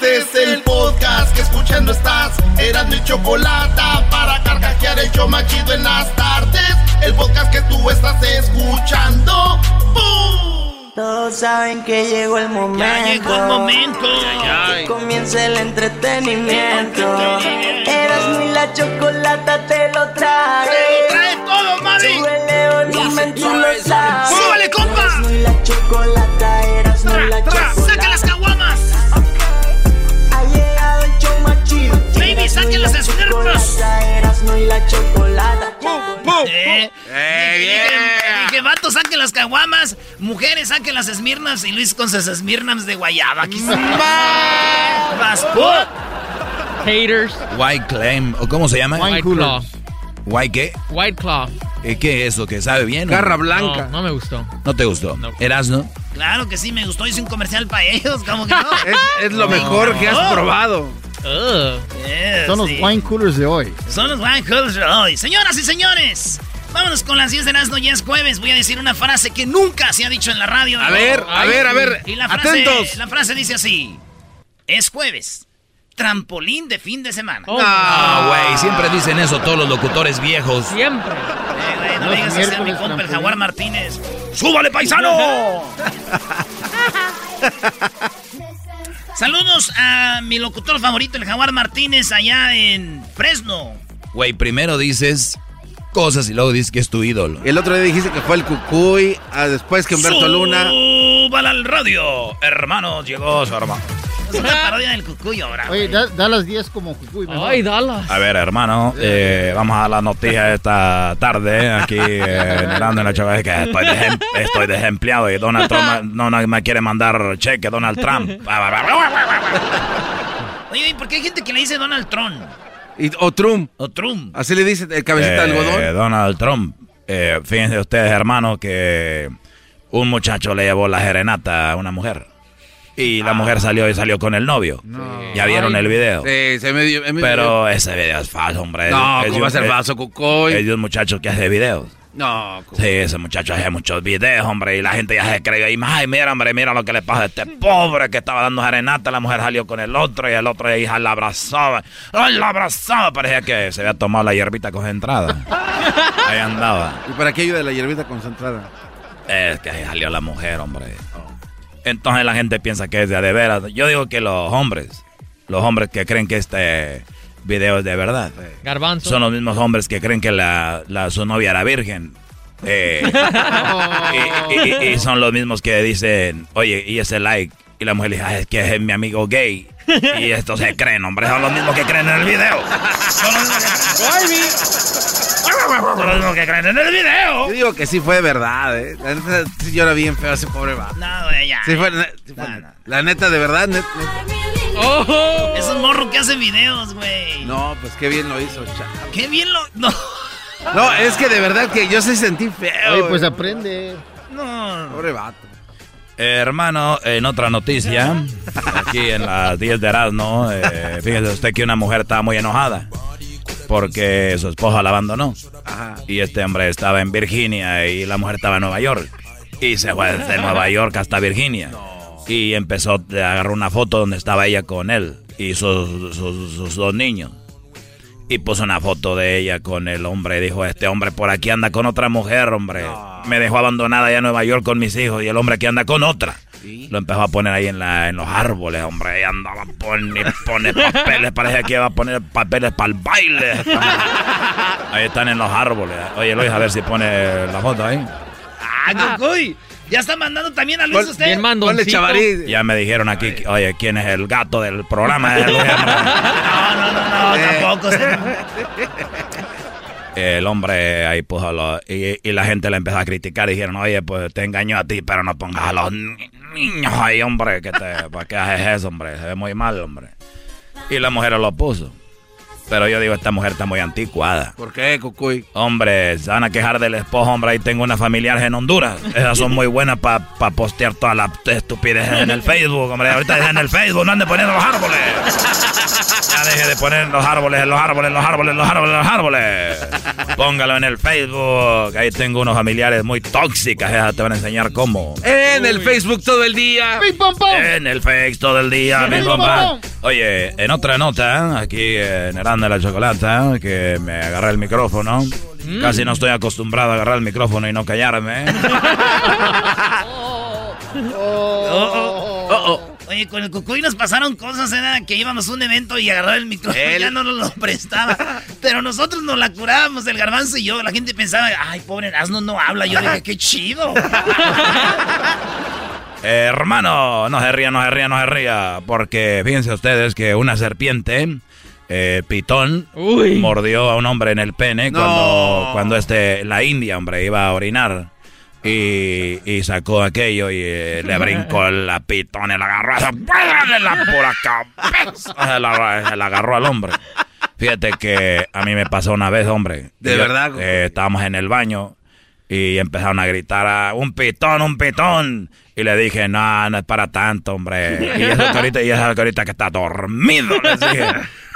Este es el podcast que escuchando estás. Eran mi chocolate para carcajear el show machido en las tardes. El podcast que tú estás escuchando. ¡Bum! Todos saben que llegó el momento. Ya llegó el momento. Que comience el entretenimiento. Eras mi la chocolata te lo trae. Te lo trae todo, mami. Súbele volumen, tú lo sabes. ¡Súbele, compa! Eras mi la chocolata, eras mi la chocolata. Saquen no y la chocolata. Eh, Eh, dije, vato, saquen las caguamas. Mujeres, saquen las Smirnams. Y Luis con sus Smirnams de guayaba. Aquí Vas, put. Haters. White Claim, ¿o cómo se llama? White Claw. ¿White qué? White Claw. Eh, ¿Qué es eso? ¿Que sabe bien? Garra no? blanca. No, no me gustó. ¿No te gustó? No. ¿Erasno? Claro que sí, me gustó. Hice un comercial para ellos. ¿Cómo que no? Es, es lo mejor que has Oh. probado. Eh, Son los wine coolers de hoy. Son los wine coolers de hoy. Señoras y señores, vámonos con las 10 de Erasmo. Ya es jueves. Voy a decir una frase que nunca se ha dicho en la radio. A ver, a Ay, ver, a ver. Y la frase, Atentos. la frase dice así: Es jueves. Trampolín de fin de semana. Oh, Ah, güey, siempre dicen eso todos los locutores viejos. Siempre. Eh, güey, no digas así a mi compa el. Jaguar Martínez. ¡Súbale, paisano! Saludos a mi locutor favorito, el Jaguar Martínez, allá en Fresno. Güey, primero dices cosas y luego dices que es tu ídolo. El otro día dijiste que fue el Cucuy, ah, después que Humberto Luna. ¡Súbala al radio! Hermanos, llegó su hermano. Es una parodia del cucuyo ahora. Oye, da, da las 10 como Cucuy. mejor. Ay, Dallas. A ver, hermano, eh, vamos a la noticia esta tarde aquí eh, en la Chava, que estoy, desem- estoy desempleado y Donald Trump no, no me quiere mandar cheque, Donald Trump. Oye, ¿y por qué hay gente que le dice Donald Trump? Y, o Trump. O Trump. Así le dice el cabecita de Eh, algodón. Donald Trump. Eh, fíjense ustedes, hermano, que un muchacho le llevó la serenata a una mujer. Y la mujer salió y salió con el novio. Ya vieron Ay. el video. Sí, se me dio. me dio- Pero ese video es falso, hombre. No, Es de ¿cómo va a ser falso, Cucuy? Es de un muchacho que hace videos. No, Cucuy. Sí, ese muchacho hace muchos videos, hombre, y la gente ya se cree. Y ay, mira, hombre, mira lo que le pasa a este pobre que estaba dando serenata. La mujer salió con el otro y el otro hija la abrazaba. ¡Ay, la abrazaba! Parecía que se había tomado la hierbita concentrada. Ahí andaba. ¿Y para qué ayuda la hierbita concentrada? Es que ahí salió la mujer, hombre. Entonces la gente piensa que es de veras. Yo digo que los hombres, los hombres que creen que este video es de verdad, Garbanzo. son los mismos hombres que creen que la, la- su novia era virgen. Eh, y, y- y- y son los mismos que dicen, oye, y ese like. Y la mujer dice, "Ah, es que es mi amigo gay. Y estos se creen, hombre, son los mismos que creen en el video. Son los mismos que, son los mismos que creen en el video. Yo digo que sí fue verdad, ¿eh? La neta sí llora bien feo ese pobre vato. No, güey, ya. Sí fue, sí fue- No, no. La neta, de verdad, net- net- Oh. Es un morro que hace videos, güey. No, pues qué bien lo hizo, chavo. Qué bien lo. No. No, es que de verdad que yo sí sentí feo. Oye, pues güey. aprende. No. Pobre vato. Eh, hermano, en otra noticia, aquí en las 10 de Erasmo, eh, fíjese usted que una mujer estaba muy enojada porque su esposa la abandonó. Ajá. Y este hombre estaba en Virginia y la mujer estaba en Nueva York. Y se fue desde Nueva York hasta Virginia. Y empezó, a agarrar una foto donde estaba ella con él y sus, sus- sus dos niños. Y puso una foto de ella con el hombre. Dijo, este hombre por aquí anda con otra mujer, hombre. Me dejó abandonada allá en Nueva York con mis hijos y el hombre aquí anda con otra. Lo empezó a poner ahí en, la, en los árboles, hombre. Y andaba pone, pone papeles. Parece que iba a poner papeles para el baile. Ahí están en los árboles. Oye, Luis, a ver si pone la foto ahí. Ah, Cucuy. Ya está mandando también a Luis Pon- usted. Bien. Ya me dijeron aquí, oye, ¿quién es el gato del programa? No, no, no, no, Eh. tampoco. se- El hombre ahí puso los... Y, la gente le empezó a criticar dijeron, oye, pues te engañó a ti, pero no pongas a los ni- niños ahí, hombre, que te, ¿para qué haces eso, hombre? Se ve muy mal, hombre. Y la mujer lo puso. Pero yo digo, esta mujer está muy anticuada. ¿Por qué, Cucuy? Hombre, se van a quejar del esposo, hombre. Ahí tengo una familiar en Honduras. Esas son muy buenas para postear toda la estupidez en el Facebook, hombre. Ahorita es en el Facebook, no ande poniendo los árboles. Ya deje de poner los árboles, los árboles, los árboles, los árboles, los árboles. Póngalo en el Facebook. Ahí tengo unos familiares muy tóxicas. Esas te van a enseñar cómo. En el Facebook todo el día. En el Face todo el día, mi. Oye, en otra nota, aquí en Heranda de la Chocolata, que me agarré el micrófono. Casi no estoy acostumbrado a agarrar el micrófono y no callarme. Oye, con el Cucuy nos pasaron cosas, era que íbamos a un evento y agarraba el micrófono Él- ya no nos lo prestaba. Pero nosotros nos la curábamos, el garbanzo y yo. La gente pensaba, ay, pobre asno no habla. Yo dije, qué chido. Eh, hermano, no se ría, no se ría, no se ría. Porque fíjense ustedes que una serpiente, eh, pitón, Uy. mordió a un hombre en el pene No. cuando, cuando este, la India, hombre, iba a orinar. Y, y sacó aquello y eh, le brincó la pitón y la agarró la pura cabeza. Se la, la agarró al hombre. Fíjate que a mí me pasó una vez, hombre. ¿De Yo- verdad? eh, estábamos en el baño y empezaron a gritar a un pitón, un pitón. Y le dije, no, no es para tanto, hombre. Y eso que ahorita, y eso que ahorita que está dormido, les dije.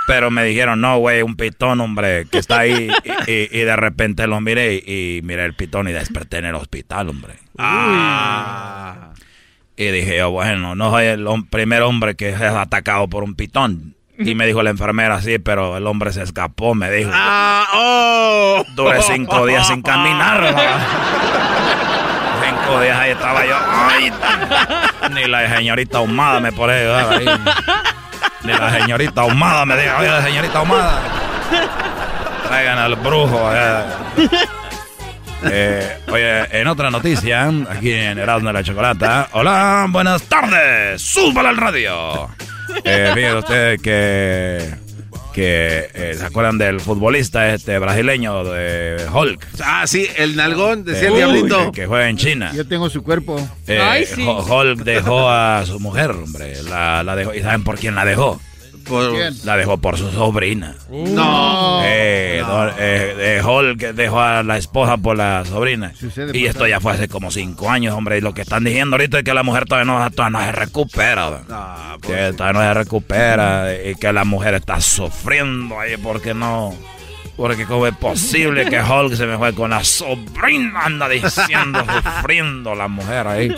Pero me dijeron, no, güey, un pitón, hombre, que está ahí. Y, y- y de repente lo miré y, y miré el pitón y desperté en el hospital, hombre. Ah. Y dije yo, bueno, no soy el primer hombre que es atacado por un pitón. Y me dijo la enfermera, sí, pero el hombre se escapó, me dijo. Ah, oh. Duré cinco días sin caminar. Cinco días ahí estaba yo. Ay, ni la señorita ahumada me pone ahí. Ni la señorita ahumada me dijo, oye, la señorita ahumada. Traigan al brujo. eh. Eh, oye, en otra noticia, aquí en Erasmo de la Chocolata. Hola, buenas tardes. Súbala al radio. Eh, fíjense ustedes que, que eh, se acuerdan del futbolista este brasileño de Hulk. Ah, sí, el nalgón, decía el diablito. Que, que juega en China. Yo tengo su cuerpo. Eh, Ay, sí. Ho- Hulk dejó a su mujer, hombre. La, la dejó. ¿Y saben por quién la dejó? Por- ¿Quién? La dejó por su sobrina. No. Eh, do- eh, Hulk dejó a la esposa por la sobrina. Sucede y esto ya fue hace como cinco años, hombre. Y lo que están diciendo ahorita es que la mujer todavía no, todavía no se recupera. Ah, que pues, todavía no se recupera y que la mujer está sufriendo ahí porque no. Porque cómo es posible que Hulk se me fue con la sobrina, anda diciendo, sufriendo la mujer ahí.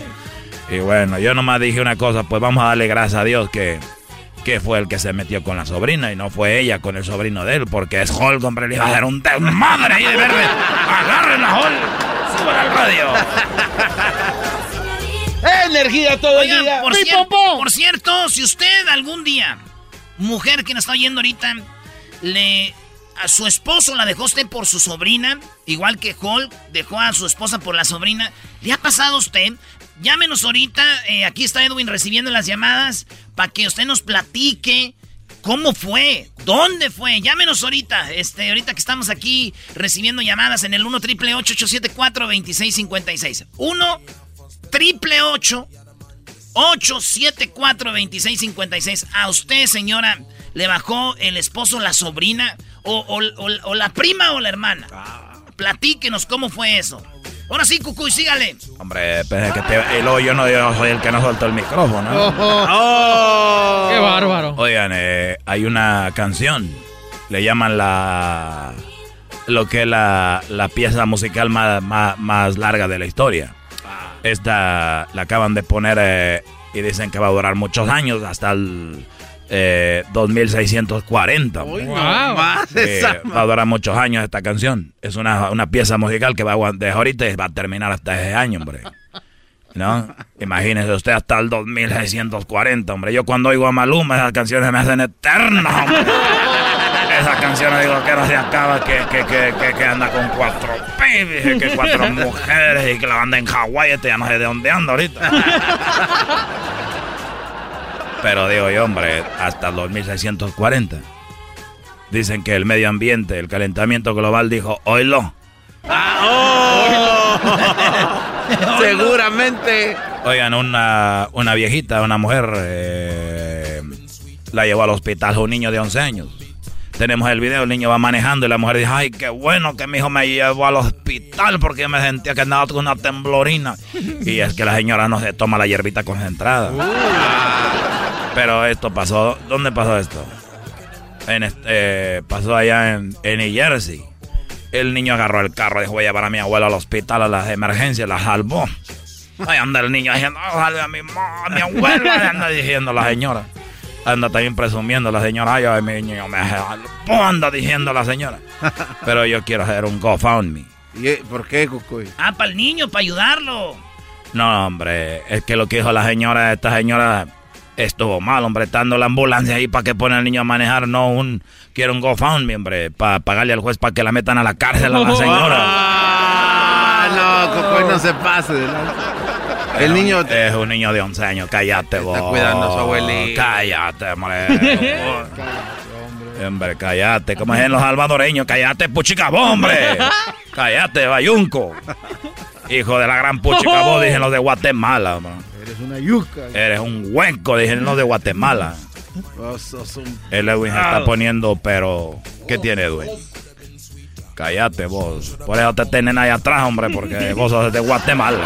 Y bueno, yo nomás dije una cosa, pues vamos a darle gracias a Dios que, que fue el que se metió con la sobrina y no fue ella con el sobrino de él, porque es Hulk, hombre, le iba a hacer un desmadre ahí de verde. Agarren a Hulk, suban al radio. Energía todo el día. por, ¡Pi, cier- por cierto, si usted algún día, mujer que nos está oyendo ahorita, le a su esposo la dejó usted por su sobrina, igual que Hulk dejó a su esposa por la sobrina, ¿le ha pasado a usted? Llámenos ahorita, eh, aquí está Edwin recibiendo las llamadas para que usted nos platique cómo fue, dónde fue. Llámenos ahorita, este, ahorita que estamos aquí recibiendo llamadas en el 1 triple 874 2656 1 triple 874-2656. A usted, señora, le bajó el esposo la sobrina o, o- o- o la prima o la hermana. Platíquenos cómo fue eso. Ahora sí, Cucuy, sígale. Hombre, pensé que te, y luego yo no yo soy el que no suelto el micrófono. Oh. Qué bárbaro. Oigan, eh, hay una canción, le llaman la lo que es la, la pieza musical más, más, más larga de la historia. Esta la acaban de poner eh, y dicen que va a durar muchos años, hasta el eh, 2640. Uy, Wow. más Eh, va a durar muchos años esta canción. Es una, una pieza musical que va a desde ahorita y va a terminar hasta ese año, hombre. ¿No? Imagínese usted hasta el 2640, hombre. Yo cuando oigo a Maluma, esas canciones me hacen eternas, hombre. Esas canciones digo que no se acaba, que, que, que, que, que anda con cuatro pibes, que cuatro mujeres y que la banda en Hawái, este ya no sé de dónde anda ahorita. Pero digo yo, hombre, hasta el 2640. Dicen que el medio ambiente, el calentamiento global dijo, oílo. Ah, oh. Seguramente. Oigan, una, una viejita, una mujer, eh, la llevó al hospital un niño de 11 años. Tenemos el video, el niño va manejando y la mujer dice, ay, qué bueno que mi hijo me llevó al hospital porque me sentía que andaba con una temblorina. Y es que la señora no se toma la hierbita concentrada. Pero esto pasó, ¿dónde pasó esto? En este, eh, pasó allá en, en New Jersey. El niño agarró el carro, dijo, voy a llevar a mi abuelo al hospital a las emergencias, la salvó. Ahí anda el niño diciendo, oh, salve a mi, a mi abuelo, anda diciendo la señora. Anda también presumiendo la señora, ay, ay mi niño me anda diciendo la señora. Pero yo quiero hacer un GoFundMe. ¿Y eh, por qué, Cucuy? Ah, para el niño, para ayudarlo. No, hombre, es que lo que dijo la señora, esta señora estuvo mal, hombre, estando la ambulancia ahí para que pone al niño a manejar, no un, quiero un GoFundMe, hombre, para pagarle al juez para que la metan a la cárcel a la señora. Ah, no, Cucuy no se pase. El niño es un niño de 11 años, cállate vos. Está cuidando a su abuelito. Cállate, hombre. hombre, cállate. Como es en los salvadoreños, cállate, puchicabó, hombre. cállate, bayunco. Hijo de la gran puchicabó, dicen los de Guatemala, hombre. Eres una yuca. Eres un hueco, dicen los de Guatemala. El Edwin se está poniendo, pero ¿qué tiene Edwin? Cállate vos. Por eso te tienen ahí atrás, hombre, porque vos sos de Guatemala.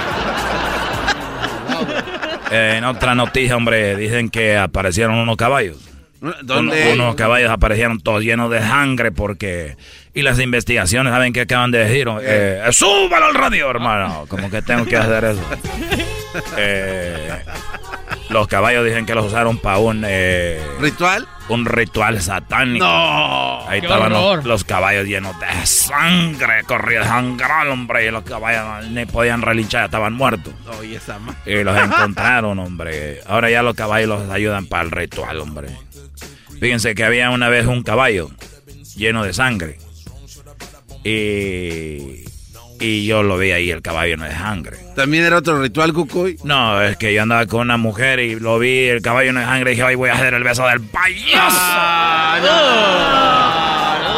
Eh, en otra noticia, hombre, dicen que aparecieron unos caballos. ¿Dónde? Unos caballos aparecieron todos llenos de sangre porque... Y las investigaciones, ¿saben qué acaban de decir? Eh, ¡Súbalo al radio, hermano! Como que tengo que hacer eso. Eh, los caballos dicen que los usaron para un... Eh, ¿Ritual? Un ritual satánico. No. Ahí estaban los, los, caballos llenos de sangre, corría sangre, hombre, y los caballos ni podían relinchar, estaban muertos. Oye, esa y los encontraron, hombre. Ahora ya los caballos los ayudan para el ritual, hombre. Fíjense que había una vez un caballo lleno de sangre. Y, y yo lo vi ahí, el caballo no de sangre. ¿También era otro ritual, Cucuy? No, es que yo andaba con una mujer y lo vi, el caballo no de sangre, y dije, ay, voy a hacer el beso del payaso. Ah, no.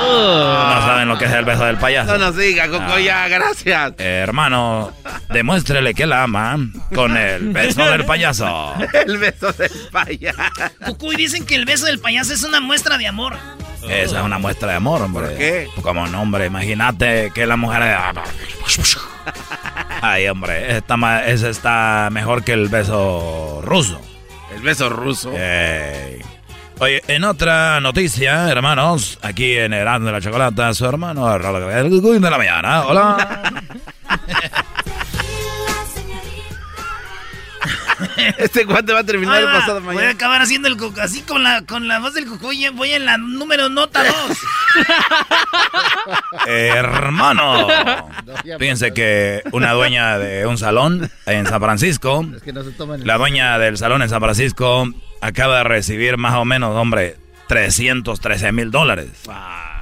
no. saben lo que es el beso del payaso. No nos diga, Cucuy, ya, gracias. Eh, hermano, demuéstrele que la ama con el beso del payaso. el beso del payaso. Cucuy, dicen que el beso del payaso es una muestra de amor. Esa es una muestra de amor, hombre. ¿Por qué? Como nombre, imagínate que la mujer. Ay, hombre, esta, ese está mejor que el beso ruso. El beso ruso. Oye, en otra noticia, hermanos, aquí en Erasmo de la Chocolata, su hermano, el de la mañana. Hola. Este cuate va a terminar Ahí el va. pasado Voy a mañana. acabar haciendo el coco, así con la, con la voz del cucuy. Voy en la número nota 2. Hermano. Fíjense que una dueña de un salón en San Francisco, Es que no se toman el- la dueña del salón en San Francisco, acaba de recibir más o menos, hombre, 313 mil dólares.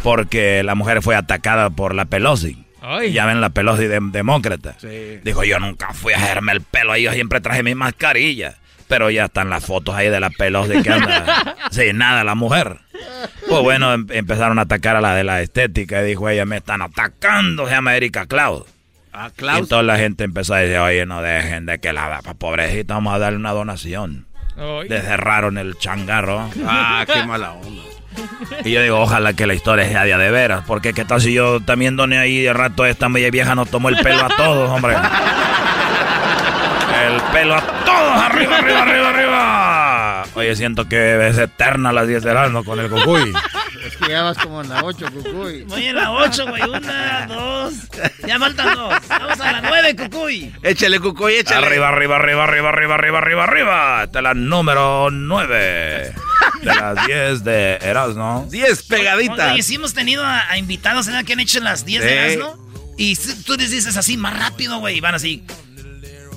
Porque la mujer fue atacada por la Pelosi. Ay. Ya ven la Pelosi de- demócrata. Sí. Dijo, yo nunca fui a hacerme el pelo ahí, yo siempre traje mi mascarilla. Pero ya están las fotos ahí de la Pelosi que anda sin nada la mujer. Pues bueno, em- empezaron a atacar a la de la estética y dijo ella, me están atacando, se llama Erika Cloud. Ah, Y toda la gente empezó a decir, oye, no dejen de que la pobrecita, vamos a darle una donación. Le cerraron el changarro. Ah, qué mala onda. Y yo digo, ojalá que la historia sea de de veras. Porque qué tal si yo también doné ahí de rato esta media vieja nos tomó el pelo a todos, hombre. El pelo a todos, arriba, arriba, arriba, arriba. Oye, siento que es eterna las 10 de noche con el cucuy. Es que ya vas como en la 8, Cucuy. Voy en la 8, güey. Una, dos. Ya faltan dos. Vamos a la 9, cucuy. Échale, Cucuy, échale. Arriba, arriba, arriba, arriba, arriba, arriba, arriba, arriba. Es la número 9 de las 10 de Erasmo. 10 pegaditas. Oye, sí hemos tenido a, a invitados ¿verdad? que han hecho las 10 Sí. de ¿no? Y si- tú les dices así más rápido, güey. Y van así.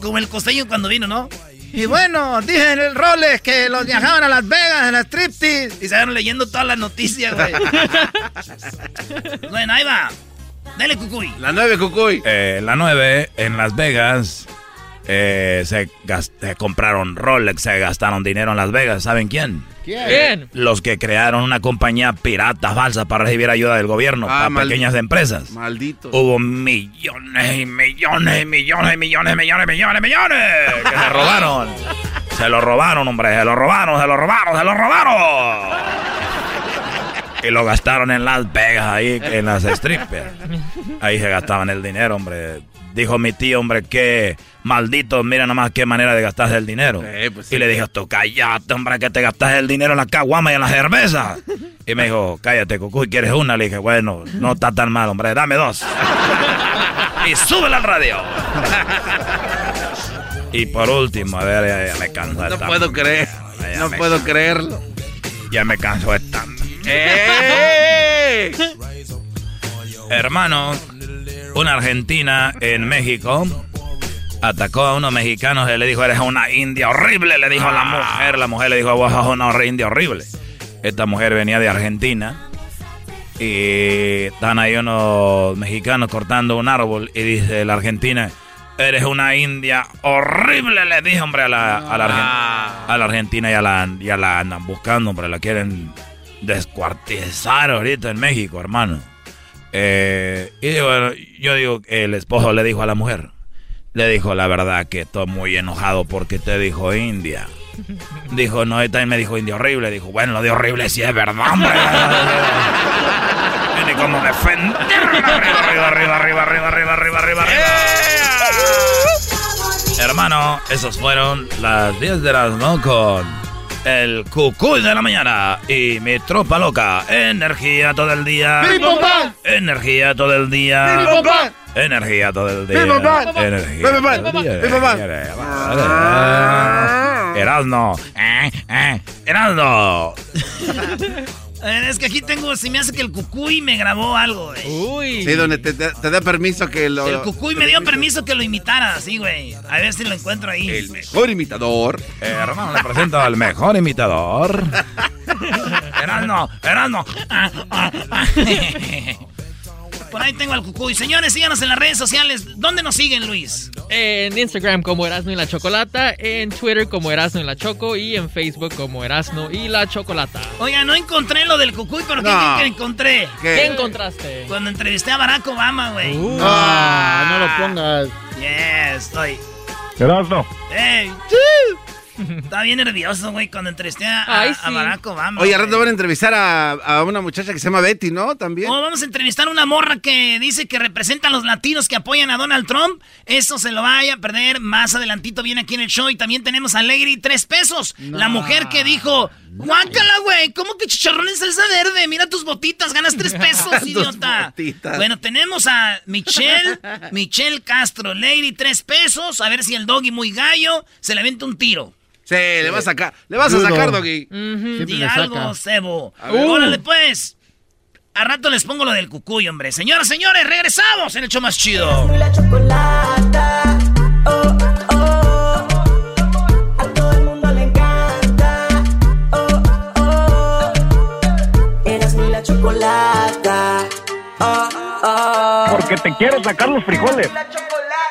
Como el costeño cuando vino, ¿no? Y bueno, dije en el Rolex que los viajaban a Las Vegas, en la striptease. Y se van leyendo todas las noticias, güey. bueno, ahí va. Dale, cucuy. La 9, Cucuy. Eh, la 9 en Las Vegas eh, se, gas- se compraron Rolex, se gastaron dinero en Las Vegas. ¿Saben quién? ¿Quién? Los que crearon una compañía pirata falsa para recibir ayuda del gobierno Ah, para pequeñas empresas. Maldito. Hubo millones y millones y millones y millones y millones y millones y millones que se robaron. Se lo robaron, hombre, se lo robaron, se lo robaron, se lo robaron. Y lo gastaron en Las Vegas, ahí, en las strippers. Ahí se gastaban el dinero, hombre. Dijo mi tío, hombre, que maldito, mira nomás qué manera de gastarse el dinero. Eh, pues sí. y le dije, tú cállate, hombre, que te gastas el dinero en la caguama y en la cerveza. Y me dijo, cállate, cucuy, ¿quieres una? Le dije, bueno, no está tan mal, hombre, dame dos. y súbela al radio. y por último, a ver, ya, ya me canso de No esta- puedo creer. Ya No puedo creerlo. Ya me canso de esta... ¡Eh! Hermano, una argentina en México atacó a unos mexicanos y le dijo, eres una india horrible, le dijo a la mujer. La mujer le dijo, vos sos una india horrible. Esta mujer venía de Argentina y están ahí unos mexicanos cortando un árbol y dice la argentina, eres una india horrible, le dijo, hombre, a la, a la, Argen- a la argentina ya la, ya la andan buscando, hombre, la quieren descuartizar ahorita en México, hermano. Eh, y yo digo, el esposo le dijo a la mujer, le dijo la verdad que estoy muy enojado porque te dijo India. Dijo, no, y también me dijo India horrible. Dijo, bueno, lo de horrible sí es verdad, hombre. Tiene como defender. Arriba, arriba, arriba, arriba, arriba, arriba, arriba, arriba. Hermano, esos fueron las 10 de las no con el cucuy de la mañana y mi tropa loca. Energía todo el día. Energía todo el día. Energía todo el día. Energía. ¡Pim-pam-pam! todo el día. ¡Pim-pam-pam! Erasno. Eh, eh. Erasno. Eh, Es que aquí tengo, se me hace que el cucuy me grabó algo, güey. Uy. Sí, donde te, te- te da permiso que lo. El cucuy me dio permiso que lo imitara, así, güey. A ver si lo encuentro ahí. El mejor imitador. Eh, hermano, le presento al mejor imitador. Erasno, Erasno. Ah, ah, ah. Por ahí tengo al cucuy. Señores, síganos en las redes sociales. ¿Dónde nos siguen, Luis? En Instagram como Erasno y la Chocolata, en Twitter como Erasno y la Choco y en Facebook como Erasno y la Chocolata. Oiga, no encontré lo del cucuy, pero ¿qué No. creen que encontré? ¿Qué ¿Qué? encontraste? Cuando entrevisté a Barack Obama, güey. Uh. Ah, no lo pongas. Yes, estoy. Erasno. ¡Ey! Estaba bien nervioso, güey, cuando entrevisté a, a- Ay, a sí. Barack Obama. Oye, al rato van a entrevistar a, a una muchacha que se llama Betty, ¿no? También. Oh, vamos a entrevistar a una morra que dice que representa a los latinos que apoyan a Donald Trump. Eso se lo vaya a perder. Más adelantito viene aquí en el show. Y también tenemos a Lady tres pesos. La mujer que dijo, guácala, güey. ¿Cómo que chicharrón en salsa verde? Mira tus botitas, ganas tres pesos, idiota. botitas. Bueno, tenemos a Michelle, Michelle Castro, Lady tres pesos. A ver si el doggy muy gallo se le avienta un tiro. Sí, le vas a sacar. Le vas a sacar, Doggy. Di le algo, saca. Cebo. Ver. Órale, pues. A rato les pongo lo del cucuy, hombre. Señoras, señores, regresamos en el show más chido. la chocolata. Oh, oh. A todo el mundo le encanta. Oh, oh. Eras mi la chocolata. Oh, oh. Porque te quiero sacar los frijoles. La chocolata, chocolata.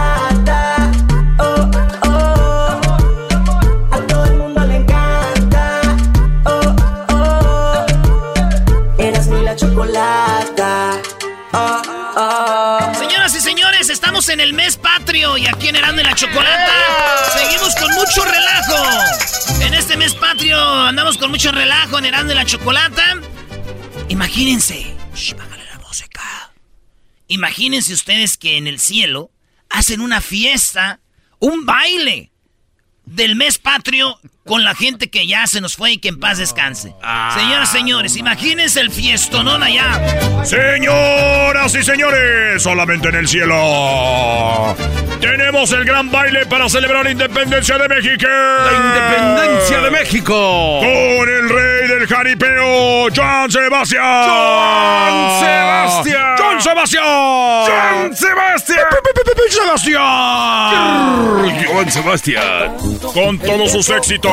En el mes patrio y aquí en Herando y la Chocolata seguimos con mucho relajo. En este mes patrio andamos con mucho relajo en Herando y la Chocolata. Imagínense. Shh, bájale la música. Imagínense ustedes que en el cielo hacen una fiesta, un baile del mes patrio con la gente que ya se nos fue y que en paz descanse. Señoras y señores, imagínense el fiestonón allá. Señoras y señores, solamente en el cielo. Tenemos el gran baile para celebrar la independencia de México. La independencia de México. Con el rey de el jaripeo, Joan Sebastián. Joan Sebastián. Joan Sebastián. Joan Sebastián. Sebastián. Joan Sebastián. Con todos sus éxitos.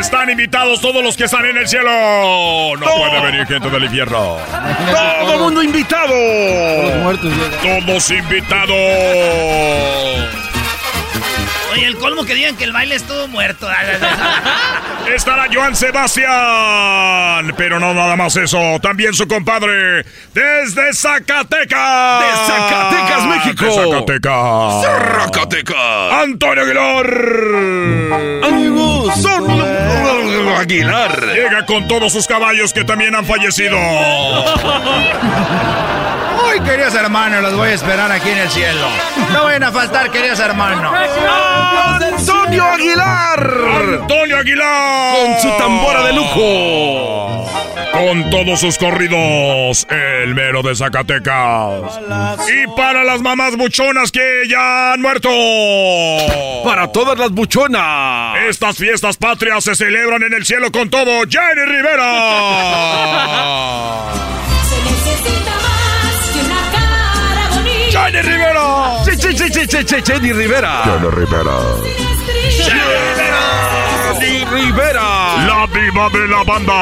Están invitados todos los que están en el cielo. No puede venir gente del infierno. Todo mundo invitado. Muertos llegan. Todos invitados. Oye, el colmo que digan que el baile estuvo muerto. Estará Joan Sebastián. Pero no nada más eso. También su compadre desde Zacatecas. De Zacatecas, México. De Zacatecas. Zacatecas. Antonio Aguilar. Antonio Aguilar. Llega con todos sus caballos que también han fallecido. Ay, queridos hermanos, los voy a esperar aquí en el cielo. No vayan a faltar, queridos hermanos. Antonio Aguilar. Antonio Aguilar. Con su tambora de lujo. Con todos sus corridos, el mero de Zacatecas. Y para las mamás buchonas que ya han muerto. Para todas las buchonas. Estas fiestas patrias se celebran en el cielo con todo. Jenny Rivera. Se necesita más Jenny Rivera. Sí, sí, sí, sí, sí, sí, Jenny Rivera. Jenny Rivera. Jenny Rivera. La diva de la banda.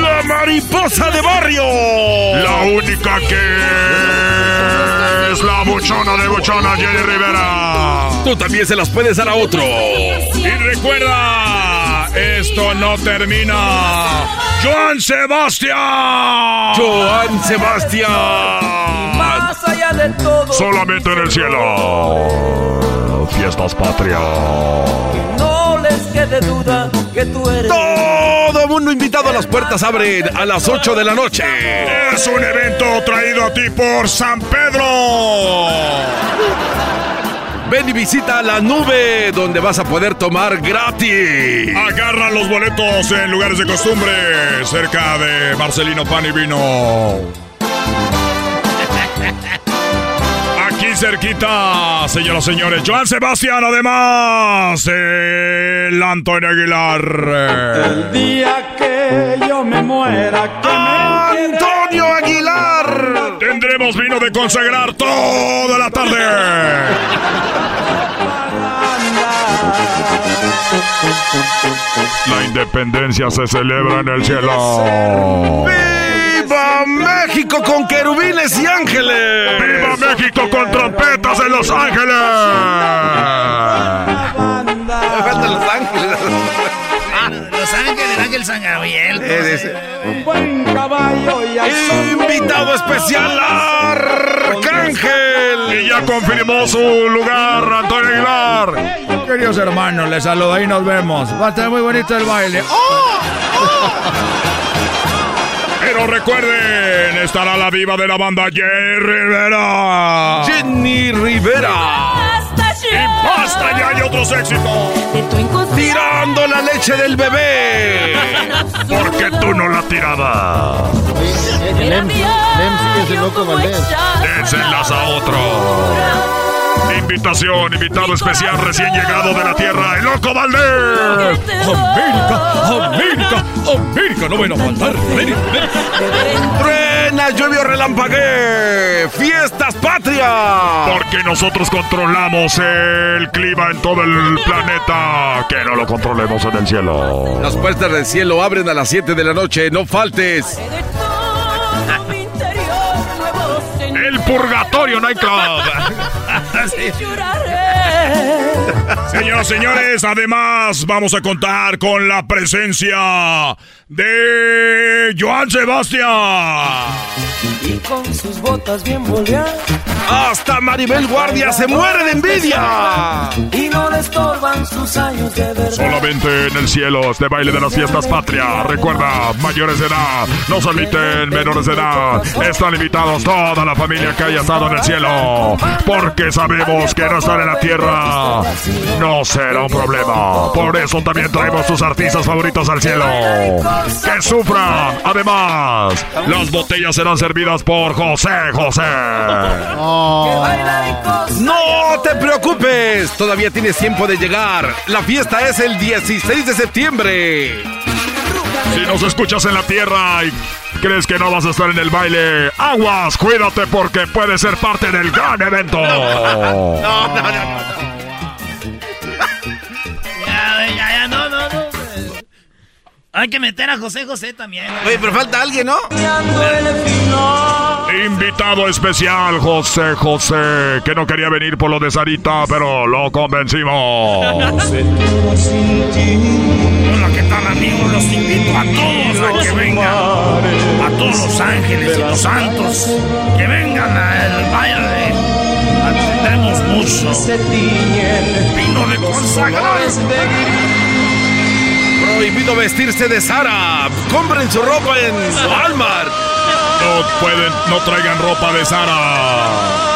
La mariposa de barrio. La única que es la buchona de buchona, Jenny Rivera. Tú también se las puedes dar a otro. Y recuerda, esto no termina. Joan Sebastián. Joan Sebastián. Más allá de todo. Solamente en el cielo. Fiestas patrias. No les quede duda que tú eres. Todo mundo invitado a las puertas abren a las 8 de la noche. Es un evento traído a ti por San Pedro. Ven y visita la nube donde vas a poder tomar gratis. Agarra los boletos en lugares de costumbre, cerca de Marcelino Pan y Vino. Aquí cerquita, señoras y señores, Joan Sebastián, además, el Antonio Aguilar. El día que yo me muera, que Antonio Aguilar. Tendremos vino de consagrar toda la tarde. La independencia se celebra en el cielo. ¡Viva México con querubines y ángeles! ¡Viva México con trompetas en Los Ángeles! Me Los Ángeles. Los Ángeles, Ángel San Gabriel. un buen caballo y. Invitado especial Arcángel. Y ya confirmó su lugar, Antonio Aguilar. Queridos hermanos, les saludo ahí nos vemos. Va a estar muy bonito el baile. ¡Oh! Pero recuerden, estará la viva de la banda Jenny Rivera. Jenny Rivera. Y basta, ya hay otros éxitos. Tirando la leche del bebé. Porque tú no la tirada. El Lem, Lem sí es el loco Valdés. Désenlas a otro. Invitación, invitado especial recién llegado de la tierra, el Loco Valdés. América, América, América, no van a faltar. Truena, llueve o relampaguee. Fiestas patrias. Porque nosotros controlamos el clima en todo el planeta. Que no lo controlemos en el cielo. Las puertas del cielo abren a las 7 de la noche. No faltes. Purgatorio Nightclub. Señoras y señores, además vamos a contar con la presencia de Joan Sebastián. Y con sus botas bien boleadas. Hasta Maribel Guardia se muere de envidia. Y no le estorban sus años de verdad. Solamente en el cielo, este baile de las fiestas patrias. Recuerda, mayores de edad, no se admiten menores de edad. Están invitados toda la familia que haya estado en el cielo. Porque sabemos que no estar en la tierra no será un problema. Por eso también traemos sus artistas favoritos al cielo. Que sufran. Además, las botellas serán servidas por José José. No te preocupes, todavía tienes tiempo de llegar. La fiesta es el 16 de septiembre. Si nos escuchas en la tierra y crees que no vas a estar en el baile, aguas, cuídate porque puede ser parte del gran evento. No, no, no. Ya, ya, ya, no, no, no. Hay que meter a José José también. Oye, pero falta alguien, ¿no? Invitado especial, José José, que no quería venir por lo de Sarita, pero lo convencimos. Hola, ¿qué tal amigos? Los invito a todos a que vengan, a todos los ángeles y los santos, que vengan al baile. Tenemos mucho vino de consagrar. Prohibido vestirse de Sara. Compren su ropa en Walmart. No pueden, no traigan ropa de Sara.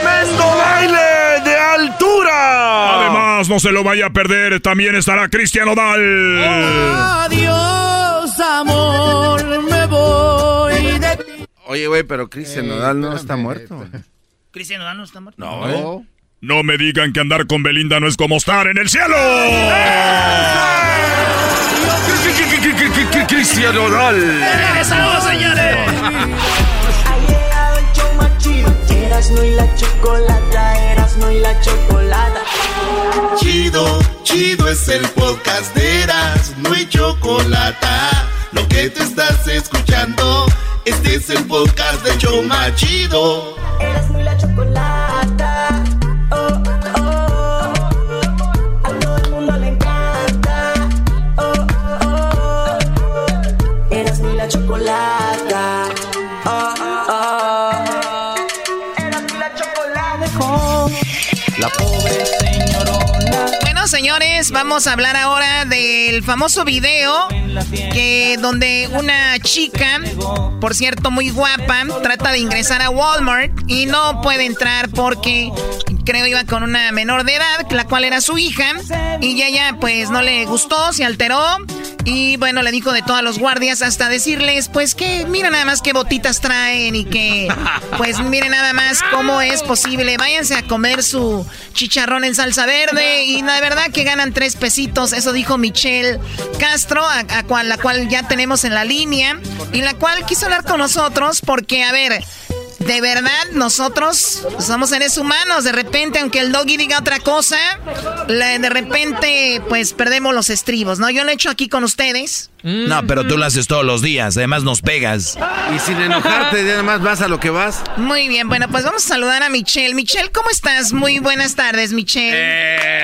¡Tremendo baile de altura! Además, no se lo vaya a perder, también estará Cristian Odal. Adiós, amor, Oye, güey, pero Cristian Nodal no está muerto. Cristiano Dano está muerto. No, ¿eh? No me digan que andar con Belinda no es como estar en el cielo. Cristian Nodal. ¡Regresamos, señores! Ha llegado el show más chido. Erasmo y la chocolata, Erasmo y la chocolata. Chido, chido es el podcast de Eras, no hay chocolate. Lo que te estás escuchando, este es el podcast de Choma Chido. Erasmo y la chocolata. Vamos a hablar ahora del famoso video que donde una chica, por cierto muy guapa, trata de ingresar a Walmart y no puede entrar porque creo iba con una menor de edad, la cual era su hija, y ella pues no le gustó, se alteró y bueno, le dijo de todos los guardias hasta decirles pues que mira nada más qué botitas traen y que pues miren nada más cómo es posible, váyanse a comer su chicharrón en salsa verde y la verdad que ganan tres pesitos, eso dijo Michelle Castro, a, la cual ya tenemos en la línea y la cual quiso hablar con nosotros porque a ver, de verdad, nosotros somos seres humanos. De repente, aunque el doggy diga otra cosa, de repente, pues perdemos los estribos, ¿no? Yo lo he hecho aquí con ustedes. No, pero tú lo haces todos los días, además nos pegas. Y sin enojarte, ya nada más vas a lo que vas. Muy bien, bueno, pues vamos a saludar a Michelle. Michelle, ¿cómo estás? Muy buenas tardes, Michelle.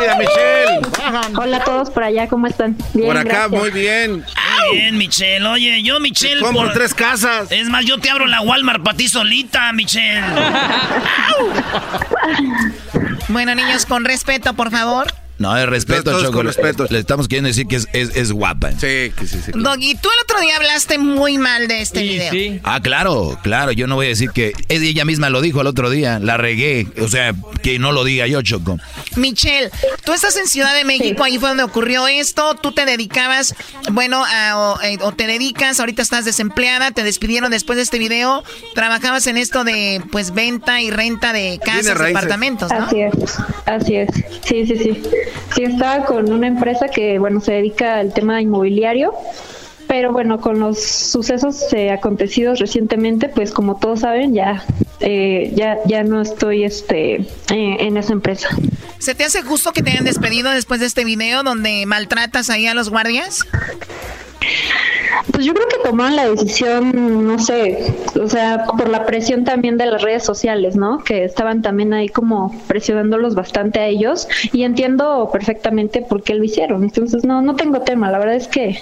Mira, Michelle. Hola a todos por allá, ¿cómo están? Bien, Por acá, gracias. muy bien. Muy bien, Michelle. Oye, yo, Michelle. compro tres casas. Es más, yo te abro la Walmart para ti solita, Michelle. Bueno, niños, con respeto, por favor. No, de respeto, Choco. con le- respeto. Le estamos queriendo decir que es, es, es guapa. Sí, que sí, sí. Doggy, tú el otro día hablaste muy mal de este video. Ah, claro, claro. Yo no voy a decir que... Ella misma lo dijo el otro día. La regué. O sea, que no lo diga yo, Choco. Michelle, tú estás en Ciudad de México, ahí fue donde ocurrió esto, tú te dedicabas, bueno, a- o, eh, o te dedicas, ahorita estás desempleada, te despidieron después de este video, trabajabas en esto de, pues, venta y renta de casas, raíces. departamentos, ¿no? Así es, así es. Sí, sí, sí. Sí, estaba con una empresa que, bueno, se dedica al tema inmobiliario, pero bueno, con los sucesos eh, acontecidos recientemente, pues como todos saben, ya, eh, ya, ya no estoy, este, eh, en esa empresa. ¿Se te hace justo que te hayan despedido después de este video donde maltratas ahí a los guardias? Pues yo creo que tomaron la decisión, no sé, o sea, por la presión también de las redes sociales, ¿no? Que estaban también ahí como presionándolos bastante a ellos y entiendo perfectamente por qué lo hicieron. Entonces, no, no tengo tema, la verdad es que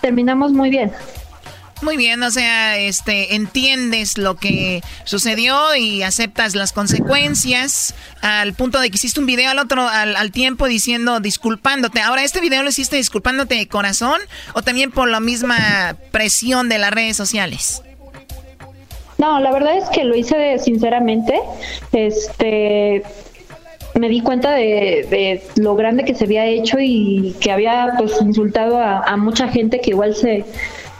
terminamos muy bien. Muy bien, o sea, este, entiendes lo que sucedió y aceptas las consecuencias al punto de que hiciste un video al otro, al, al tiempo diciendo, disculpándote. Ahora, ¿este video lo hiciste disculpándote de corazón o también por la misma presión de las redes sociales? No, la verdad es que lo hice de- sinceramente. Este me di cuenta de, de lo grande que se había hecho y que había pues insultado a, a mucha gente que igual se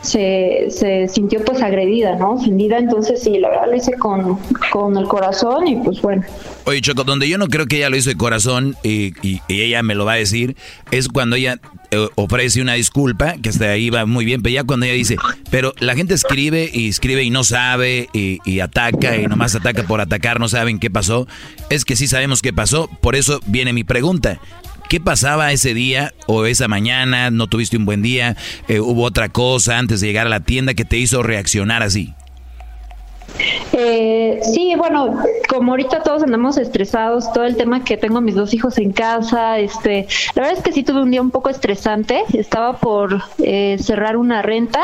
se, se sintió pues agredida, ¿no? Ofendida, entonces sí, la verdad lo hice con, con el corazón y pues bueno. Oye, Choco, donde yo no creo que ella lo hizo de corazón y, y, ella me lo va a decir, es cuando ella eh, ofrece una disculpa, que hasta ahí va muy bien, pero ya cuando ella dice, pero la gente escribe y escribe y no sabe y, y ataca y nomás ataca por atacar, no saben qué pasó, es que sí sabemos qué pasó, por eso viene mi pregunta. ¿Qué pasaba ese día o esa mañana? ¿No tuviste un buen día? Eh, ¿Hubo otra cosa antes de llegar a la tienda que te hizo reaccionar así? Eh, sí, bueno, como ahorita todos andamos estresados, todo el tema que tengo mis dos hijos en casa, este, la verdad es que sí tuve un día un poco estresante, estaba por eh, cerrar una renta,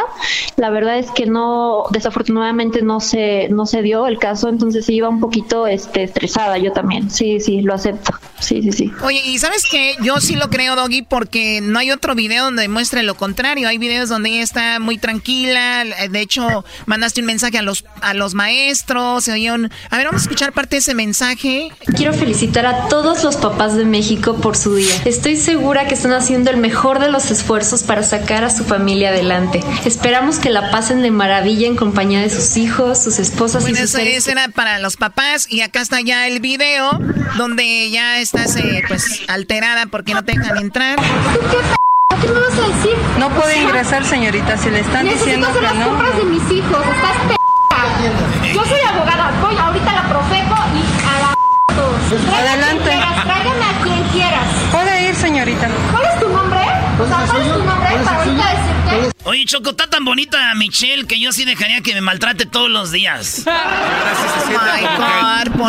la verdad es que no, desafortunadamente no se, no se dio el caso, entonces iba un poquito este, estresada yo también, sí, sí, lo acepto, sí, sí, sí. Oye, y sabes que yo sí lo creo, Doggy, porque no hay otro video donde muestre lo contrario, hay videos donde ella está muy tranquila, de hecho mandaste un mensaje a los, a los maestros, se oyeron... A ver, vamos a escuchar parte de ese mensaje. Quiero felicitar a todos los papás de México por su día. Estoy segura que están haciendo el mejor de los esfuerzos para sacar a su familia adelante. Esperamos que la pasen de maravilla en compañía de sus hijos, sus esposas y sus eso, eso era para los papás y acá está ya el video donde ya estás eh, pues alterada porque no te dejan entrar. ¿Qué me vas a decir? No puede ingresar, señorita, si le están Necesito diciendo hacer que las no. compras de mis hijos. Estás p Yo soy abogada. Voy ahorita a la Profeco y a la todos. Adelante. Tráigame a quien quieras. Puede ir, señorita. ¿Cuál es tu nombre? O sea, ¿cuál es tu nombre para ahorita decirte? Oye, Choco, está tan bonita Michelle que yo sí dejaría que me maltrate todos los días.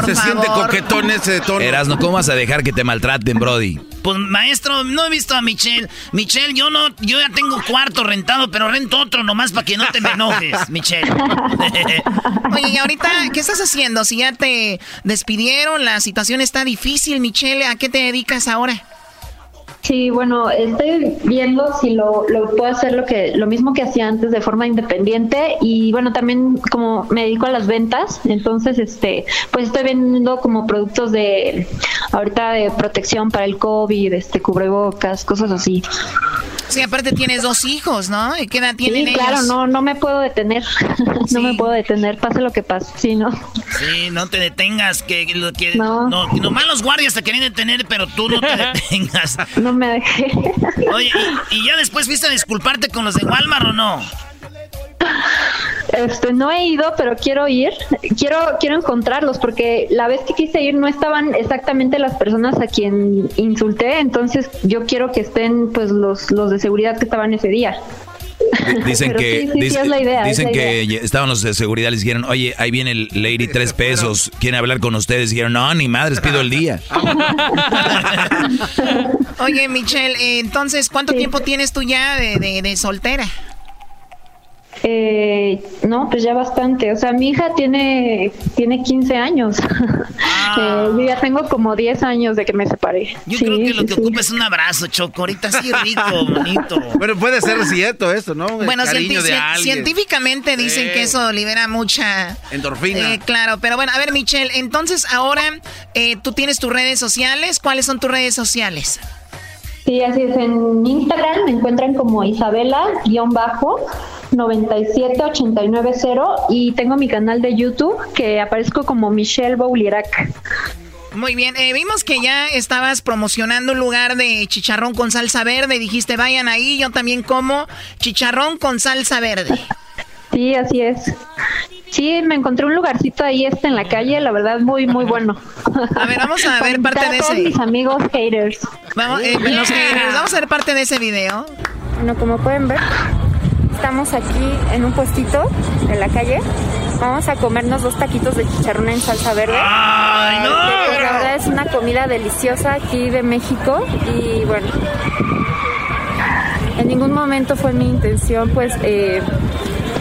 se siente coquetón ese tono. Erasno, ¿cómo vas a dejar que te maltraten, Brody? Pues maestro, no he visto a Michelle. Michelle, yo no, yo ya tengo cuarto rentado, pero rento otro nomás para que no te me enojes, Michelle. Oye, y ahorita, ¿qué estás haciendo? Si ya te despidieron, la situación está difícil, Michelle, ¿a qué te dedicas ahora? Sí, bueno, estoy viendo si lo, lo puedo hacer lo que lo mismo que hacía antes de forma independiente y bueno, también como me dedico a las ventas, entonces este pues estoy vendiendo como productos de ahorita de protección para el COVID, este cubrebocas, cosas así. Sí, aparte tienes dos hijos, ¿no? ¿Y ¿Qué edad tienen Sí, ellos? claro, no no me puedo detener. no me puedo detener, pase lo que pase, sí, no. Sí, no te detengas, que, lo que no. nomás los guardias te querían detener, pero tú no te detengas. No me dejé. Oye, ¿y, y ya después fuiste a disculparte con los de Walmart o no? Este, no he ido, pero quiero ir. Quiero quiero encontrarlos porque la vez que quise ir no estaban exactamente las personas a quien insulté, entonces yo quiero que estén pues los los de seguridad que estaban ese día. Dicen Pero que, sí, sí, sí, dice- es la idea, es dicen la que idea. estaban los de seguridad, les dijeron, oye, ahí viene el Lady tres pesos, quieren hablar con ustedes. Dijeron, no, ni madres, pido el día. Oye, Michelle, eh, entonces, ¿cuánto tiempo tienes tú ya de, de- de soltera? Eh, no, pues ya bastante. O sea, mi hija tiene tiene 15 años. Eh, yo ya tengo como 10 años de que me separé. Yo Sí, creo que lo que sí. ocupa es un abrazo, Choco. Ahorita sí rico, bonito. Pero puede ser cierto esto, ¿no? El Bueno, científicamente dicen Sí. que eso libera mucha... Endorfina. Eh, claro, pero bueno, a ver, Michelle, entonces ahora eh, tú tienes tus redes sociales. ¿Cuáles son tus redes sociales? Sí, así es. En Instagram me encuentran como Isabela-97890 y tengo mi canal de YouTube que aparezco como Michelle Boulirac. Muy bien, eh, vimos que ya estabas promocionando un lugar de chicharrón con salsa verde dijiste, vayan ahí, yo también como chicharrón con salsa verde. Sí, así es. Sí, me encontré un lugarcito ahí este en la calle, la verdad muy muy bueno. A ver, vamos a ver parte de ese. mis amigos haters. Vamos, eh, los haters, vamos a ver parte de ese video. Bueno, como pueden ver, estamos aquí en un puestito en la calle. Vamos a comernos dos taquitos de chicharrón en salsa verde. ¡Ay, no! Que, la verdad es una comida deliciosa aquí de México y bueno, en ningún momento fue mi intención pues eh,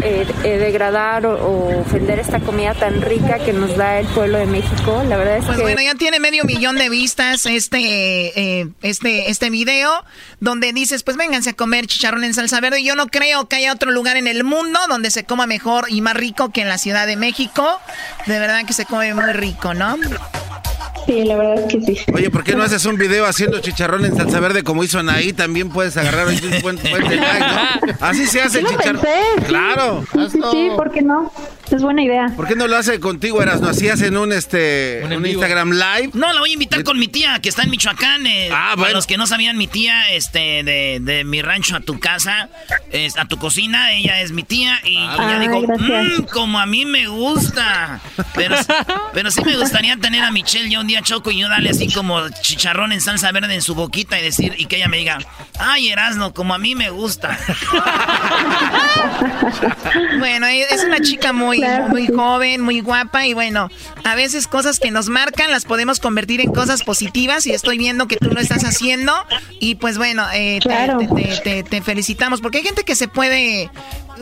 eh, eh, degradar o, o ofender esta comida tan rica que nos da el pueblo de México. La verdad es Pues que bueno, ya tiene medio millón de vistas este, eh, este, este video donde dices, pues vénganse a comer chicharrón en salsa verde. Yo no creo que haya otro lugar en el mundo donde se coma mejor y más rico que en la Ciudad de México. De verdad que se come muy rico, ¿no? Sí, la verdad es que sí. Oye, ¿por qué no haces un video haciendo chicharrón en salsa verde como hizo Anaí? También puedes agarrar ahí un buen, buen like, ¿no? Así se hace el chicharrón. pensé, sí. Claro. Sí, sí, sí, ¿por qué no? Es buena idea. ¿Por qué no lo hace contigo, Erasno? Así hacen un, este, un, Instagram live. No, la voy a invitar con mi tía, que está en Michoacán. eh, Ah, Para bueno. los que no sabían, mi tía, este, de, de mi rancho a tu casa, es, a tu cocina, ella es mi tía. Y ella Ah, dijo, gracias. "Mm, como a mí me gusta. Pero, pero sí me gustaría tener a Michelle yo un día choco y yo darle así como chicharrón en salsa verde en su boquita y decir, y que ella me diga, ay, Erasno, como a mí me gusta. Bueno, es una chica muy, muy joven, muy guapa y bueno, a veces cosas que nos marcan las podemos convertir en cosas positivas y estoy viendo que tú lo estás haciendo y pues bueno, eh, te- Claro. te, te- te- te felicitamos porque hay gente que se puede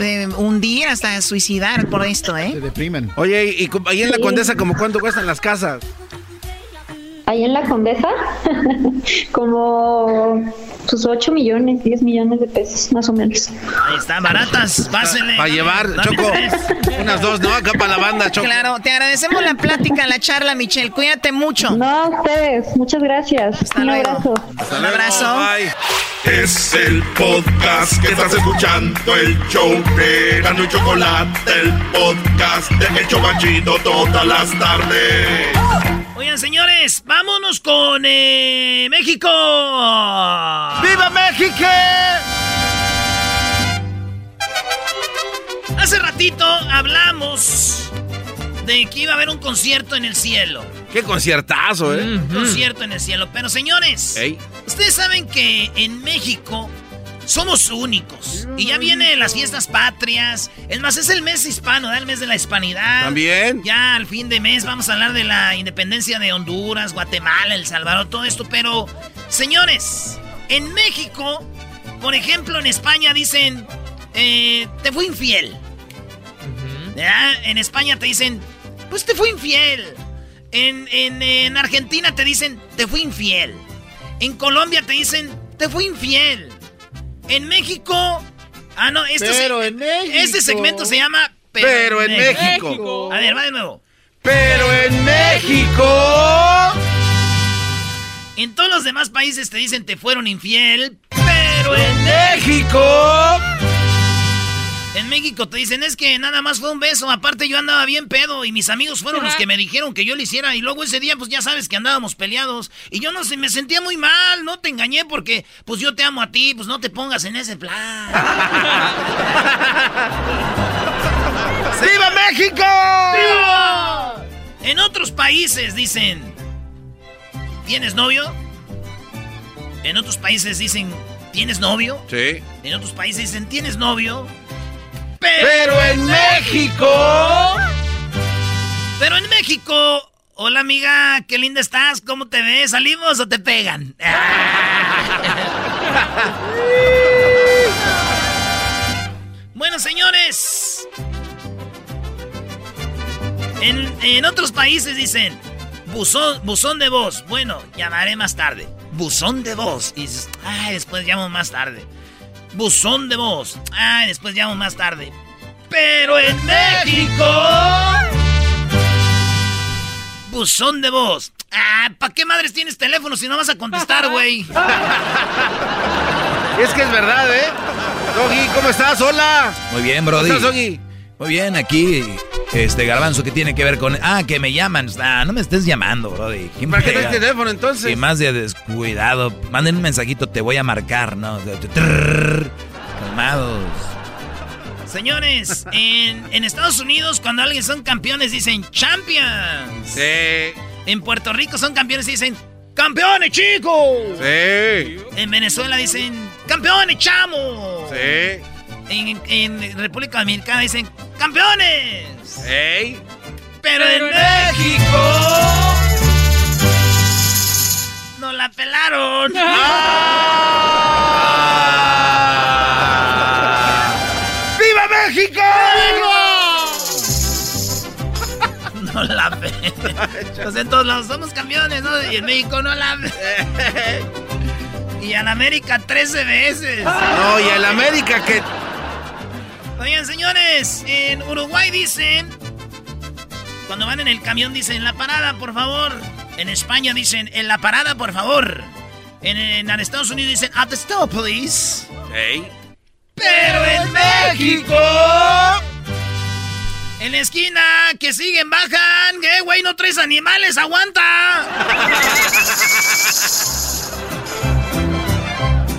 eh, hundir hasta suicidar por esto, ¿eh? deprimen. Oye, y, ahí en la Sí. Condesa, ¿como cuánto cuestan las casas? Ahí en la Condesa, como sus 8 millones, 10 millones de pesos, más o menos. Ahí están baratas, pásenle. Para llevar, Dame Choco. tres. Unas dos, ¿no? Acá para la banda, Choco. Claro, te agradecemos la plática, la charla, Michelle. Cuídate mucho. No, a ustedes, muchas gracias. Un luego. abrazo. Un abrazo. Es el podcast que estás escuchando, el show de y Chocolate, el podcast de El Chobachito todas las tardes. Oigan, señores, vámonos con eh, México. ¡Viva México! Hace ratito hablamos de que iba a haber un concierto en el cielo. Qué conciertazo, ¿eh? Un concierto en el cielo. Pero señores, Ey. ustedes saben que en México somos únicos. Y ya vienen las fiestas patrias. Es más, es el mes hispano, ¿da? el mes de la hispanidad. También. Ya al fin de mes vamos a hablar de la independencia de Honduras, Guatemala, El Salvador, todo esto. Pero, señores, en México, por ejemplo, en España dicen, eh, te fui infiel. ¿Verdad? En España te dicen, pues te fui infiel. En, en- en Argentina te dicen, te fui infiel. En Colombia te dicen, te fui infiel. En México... Ah, no, este, Pero se- en México. este segmento se llama... Pero en México. A ver, va de nuevo. Pero en México. En todos los demás países te dicen te fueron infiel, pero en México. En México te dicen es que nada más fue un beso, aparte yo andaba bien pedo y mis amigos fueron los que me dijeron que yo lo hiciera y luego ese día pues ya sabes que andábamos peleados y yo no sé, me sentía muy mal, no te engañé porque pues yo te amo a ti, pues no te pongas en ese plan. ¡Viva México! ¡Viva! En otros países dicen ¿Tienes novio? En otros países dicen ¿Tienes novio? Sí. En otros países dicen ¿Tienes novio? Pero en México. Pero en México, hola amiga, qué linda estás, ¿cómo te ves? ¿Salimos o te pegan? bueno, señores. En, en otros países dicen, buzón, buzón de voz. Bueno, llamaré más tarde. Buzón de voz. Y dices, ay, después llamo más tarde. Buzón de voz. Ay, después llamo más tarde. Pero en México. Buzón de voz. Ah, ¿para qué madres tienes teléfono si no vas a contestar, güey? Es que es verdad, ¿eh? Doggy, ¿cómo estás? Hola. Muy bien, Brody. ¿Cómo estás, Doggy? Muy bien, aquí, este garbanzo que tiene que ver con. Ah, que me llaman. Ah, no me estés llamando, Brody. ¿Quién ¿Para qué traes teléfono entonces? Y más de descuidado. Manden un mensajito, te voy a marcar, ¿no? Calmados. Señores, en, en Estados Unidos, cuando alguien son campeones, dicen champions. Sí. En Puerto Rico son campeones y dicen ¡Campeones, chicos! Sí. En Venezuela dicen ¡Campeones, chamos! Sí. En, en República Dominicana dicen ¡Campeones! ¡Ey! Pero en México. ¡No la pelaron! ¡Viva México! No la pelaron. Pues en todos lados somos campeones, ¿no? Y en México no la Y en América 13 veces. No, y el América que. Oigan, señores, en Uruguay dicen. Cuando van en el camión dicen la parada, por favor. En España dicen, en la parada, por favor. En, en Estados Unidos dicen, at the stop, please. Pero en México. En la esquina, que siguen, bajan. ¿Qué, güey? No traes animales, aguanta.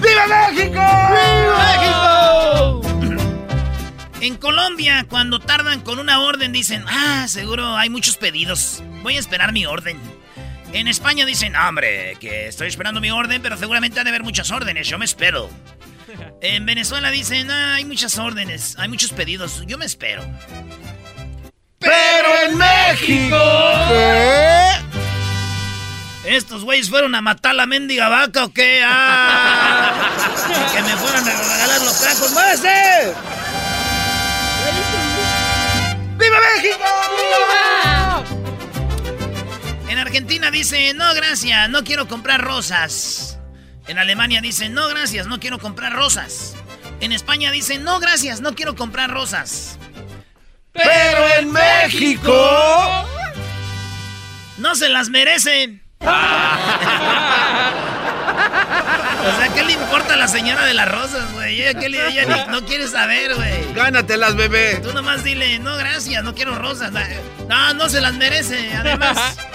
¡Viva México! ¡Viva México! En Colombia, cuando tardan con una orden, dicen, ah, seguro hay muchos pedidos. Voy a esperar mi orden. En España dicen, "Ah, hombre, que estoy esperando mi orden, pero seguramente ha de haber muchas órdenes, yo me espero. En Venezuela dicen, ah, hay muchas órdenes, hay muchos pedidos, yo me espero. Pero en México. ¿Estos güeyes fueron a matar la mendiga vaca o qué? ¡Ah! que me fueran a regalar los tacos. ¡Muévese! ¡Viva México! En Argentina dice, no gracias, no quiero comprar rosas. En Alemania dicen, no gracias, no quiero comprar rosas. En España dicen, no gracias, no quiero comprar rosas. Pero en México. No se las merecen. o sea, ¿qué le importa a la señora de las rosas, güey? Ella, ¿qué le- ella ni- no quiere saber, güey. Gánatelas, bebé. Tú nomás dile, no, gracias, no quiero rosas. No, no se las merece, además.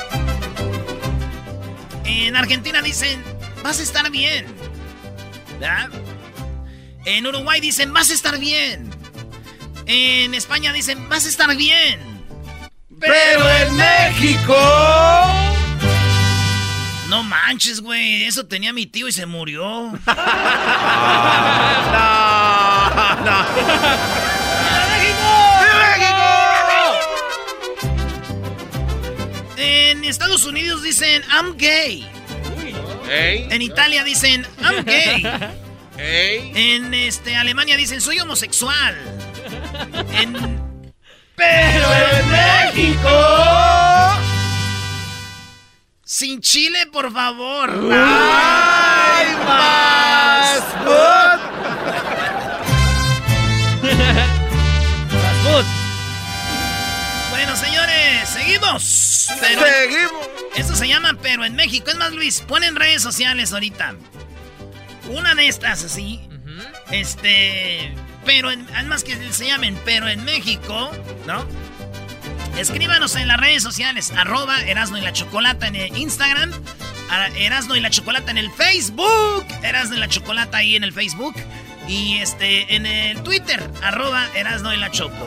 En Argentina dicen, vas a estar bien. ¿Verdad? En Uruguay dicen, vas a estar bien. En España dicen, vas a estar bien. Pero en México. No manches, güey. Eso tenía mi tío y se murió. En Estados Unidos dicen, I'm gay. En Italia dicen, I'm gay. En este, Alemania dicen, soy homosexual. En... Pero en México... Sin chile, por favor. ¡Ay, más! Bueno, señores, seguimos. Pero- Seguimos. Eso se llama Pero en México. Es más, Luis, ponen redes sociales ahorita. Una de estas así. Este. Pero en. Además que se llamen Pero en México, ¿no? Escríbanos en las redes sociales. Arroba Erasno y la Chocolata en el Instagram. a- Erasno y la Chocolata en el Facebook. Erasno y la Chocolata ahí en el Facebook. Y este en el Twitter. Arroba Erasno y la Choco.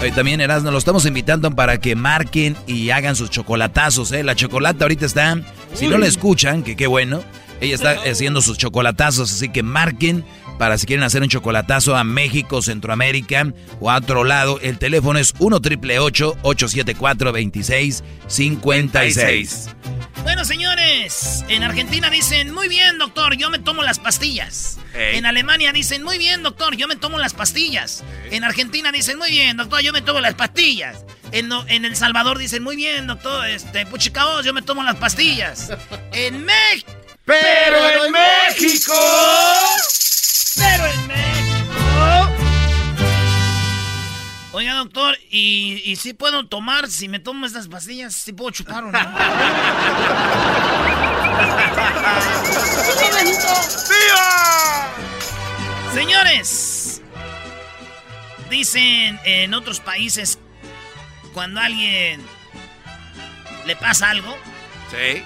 Hoy también, Erasmo, lo estamos invitando para que marquen y hagan sus chocolatazos, ¿eh? La chocolata ahorita está, si no la escuchan, que qué bueno, ella está haciendo sus chocolatazos, así que marquen para si quieren hacer un chocolatazo a México, Centroamérica o a otro lado. El teléfono es 1 triple 874 2656 Bueno, señores, en Argentina dicen, muy bien, doctor, yo me tomo las pastillas. En Alemania dicen, muy bien, doctor, yo me tomo las pastillas. En Argentina dicen, muy bien, doctor, yo me tomo las pastillas. En, en El Salvador dicen, muy bien, doctor, este, puchicaos, yo me tomo las pastillas. En México... Pero en México. Pero en México... Oiga, doctor, ¿y, y si puedo tomar, si me tomo estas pastillas, si puedo chupar o no? Señores, dicen en otros países, cuando a alguien le pasa algo, Sí.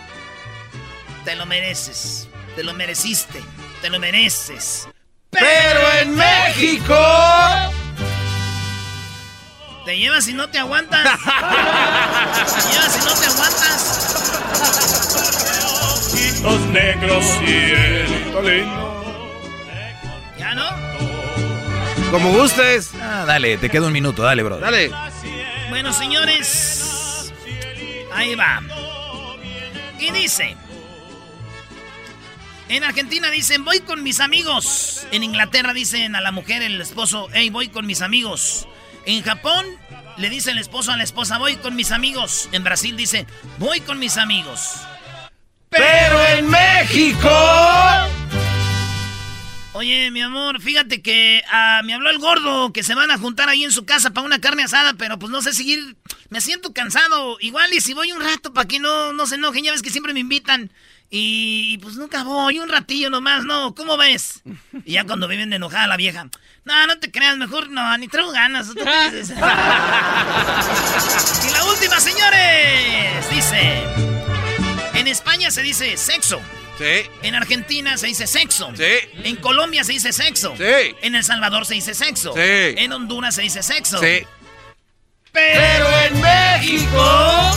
te lo mereces, te lo mereciste, te lo mereces. Pero en México. Te llevas y no te aguantas. Te llevas y no te aguantas. Ojitos negros y. ¿Ya no? Como gustes. Ah, dale, te queda un minuto, dale, bro. Dale. Bueno, señores, ahí va. Y dice, en Argentina dicen, voy con mis amigos. En Inglaterra dicen a la mujer, el esposo, hey, voy con mis amigos. En Japón le dice el esposo a la esposa, voy con mis amigos. En Brasil dice, voy con mis amigos. Pero en México. Oye, mi amor, fíjate que ah, me habló el gordo que se van a juntar ahí en su casa para una carne asada, pero pues no sé si ir, me siento cansado. Igual y si voy un rato para que no, no se enojen, ya ves que siempre me invitan. Y pues nunca voy, un ratillo nomás, ¿no? ¿Cómo ves? Y ya cuando viven de enojada la vieja, no, no te creas, mejor no, ni traigo ganas. y la última, señores, dice, en España se dice sexo. Sí. En Argentina se dice sexo. Sí. En Colombia se dice sexo. Sí. En El Salvador se dice sexo. Sí. En Honduras se dice sexo. Sí. Pero en México.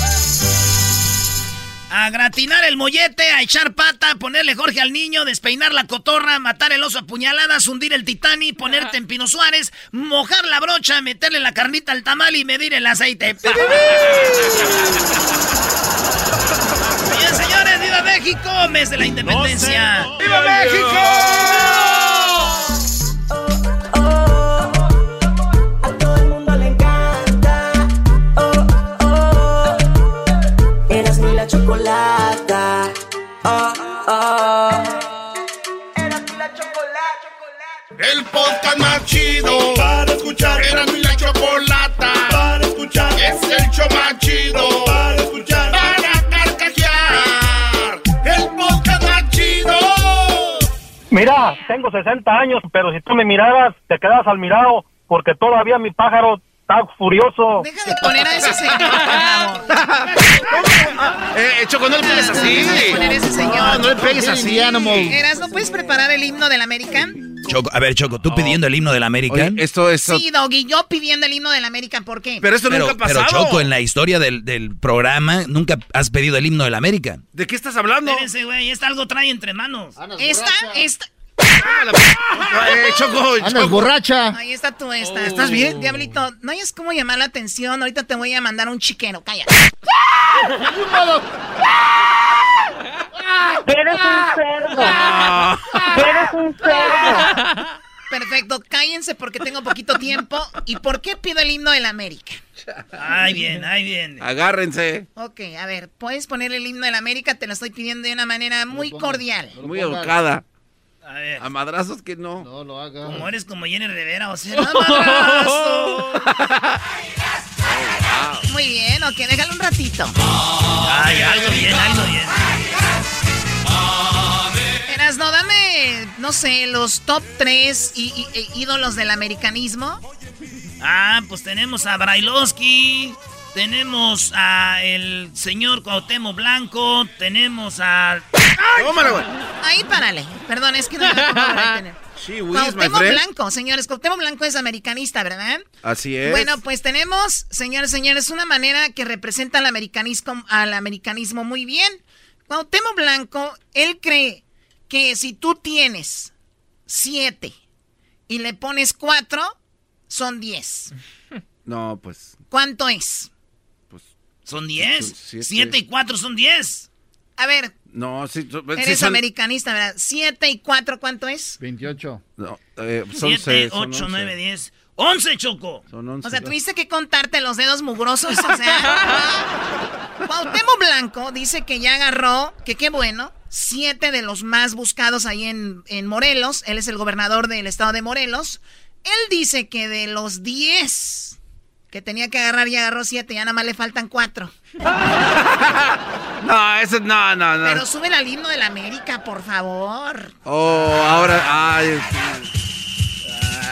A gratinar el mollete, a echar pata, ponerle Jorge al niño, despeinar la cotorra, matar el oso a puñaladas, hundir el titani, ponerte en Pino Suárez, mojar la brocha, meterle la carnita al tamal y medir el aceite. Bien, señores, ¡Viva México! Mes de la independencia. ¡Viva México! Mira, tengo 60 años, pero si tú me miraras, te quedas al mirado, porque todavía mi pájaro está furioso. Deja de poner a ese señor, favor. Eh, Choco, no le pegues así. Deja de poner a ese señor. No, no le pegues así. Eras, ¿no puedes preparar el himno del América? Choco, a ver, Choco, tú pidiendo el himno del América. Oye, esto es... Sí, Doggy, yo pidiendo el himno del América, ¿por qué? Pero esto nunca ha Pero pasado. Choco, en la historia del, del programa, nunca has pedido el himno del América. ¿De qué estás hablando? Espérense, güey, esta algo trae entre manos. Esta, esta. Eh, Choco, Andas borracha. Ahí está tú, esta. ¿Estás bien? Diablito, no hayas como llamar la atención. Ahorita te voy a mandar un chiquero, calla. Eres un cerdo. Eres un cerdo. Perfecto, cállense porque tengo poquito tiempo. ¿Y por qué pido el himno del América? Ay, bien, ay, bien. Agárrense. Ok, a ver, puedes poner el himno del América, te lo estoy pidiendo de una manera muy cordial. Muy educada. A ver. A madrazos que no. No lo haga. Como eres como Jenny Rivera, o sea, ¡no, madrazo! Muy bien, ok, déjalo un ratito. Ay, algo bien, algo bien. Eras, no, dame, no sé, los top 3 ídolos del americanismo. Ah, pues tenemos a Brailovsky, tenemos a el señor Cuauhtémoc Blanco, tenemos a... Tómala, güey. Ahí párale. Perdón, es que no me puedo retener. Sí, Cuauhtémoc. Blanco, señores. Cuauhtémoc Blanco es americanista, ¿verdad? Así es. Bueno, pues tenemos, señores, señores, una manera que representa al americanismo, al americanismo muy bien. Cuauhtémoc Blanco, él cree que si tú tienes siete y le pones cuatro, son diez. No, pues. ¿Cuánto es? Son 10. Siete. 7 y 4 son 10. A ver, No, sí. so- sí eres son- americanista, ¿verdad? Siete y cuatro, ¿cuánto es? 28. No, eh, son 7, seis, son 8, once. 9, 10. 11, Choco. Son once. O sea, tuviste que contarte los dedos mugrosos, o sea. Cuauhtémoc Blanco dice que ya agarró, que qué bueno, siete de los más buscados ahí en, en Morelos. Él es el gobernador del estado de Morelos. Él dice que de los diez que tenía que agarrar, ya agarró siete, ya nada más le faltan cuatro. No, eso no, no, no. Pero sube al himno de la América, por favor. Oh, ahora. Ay,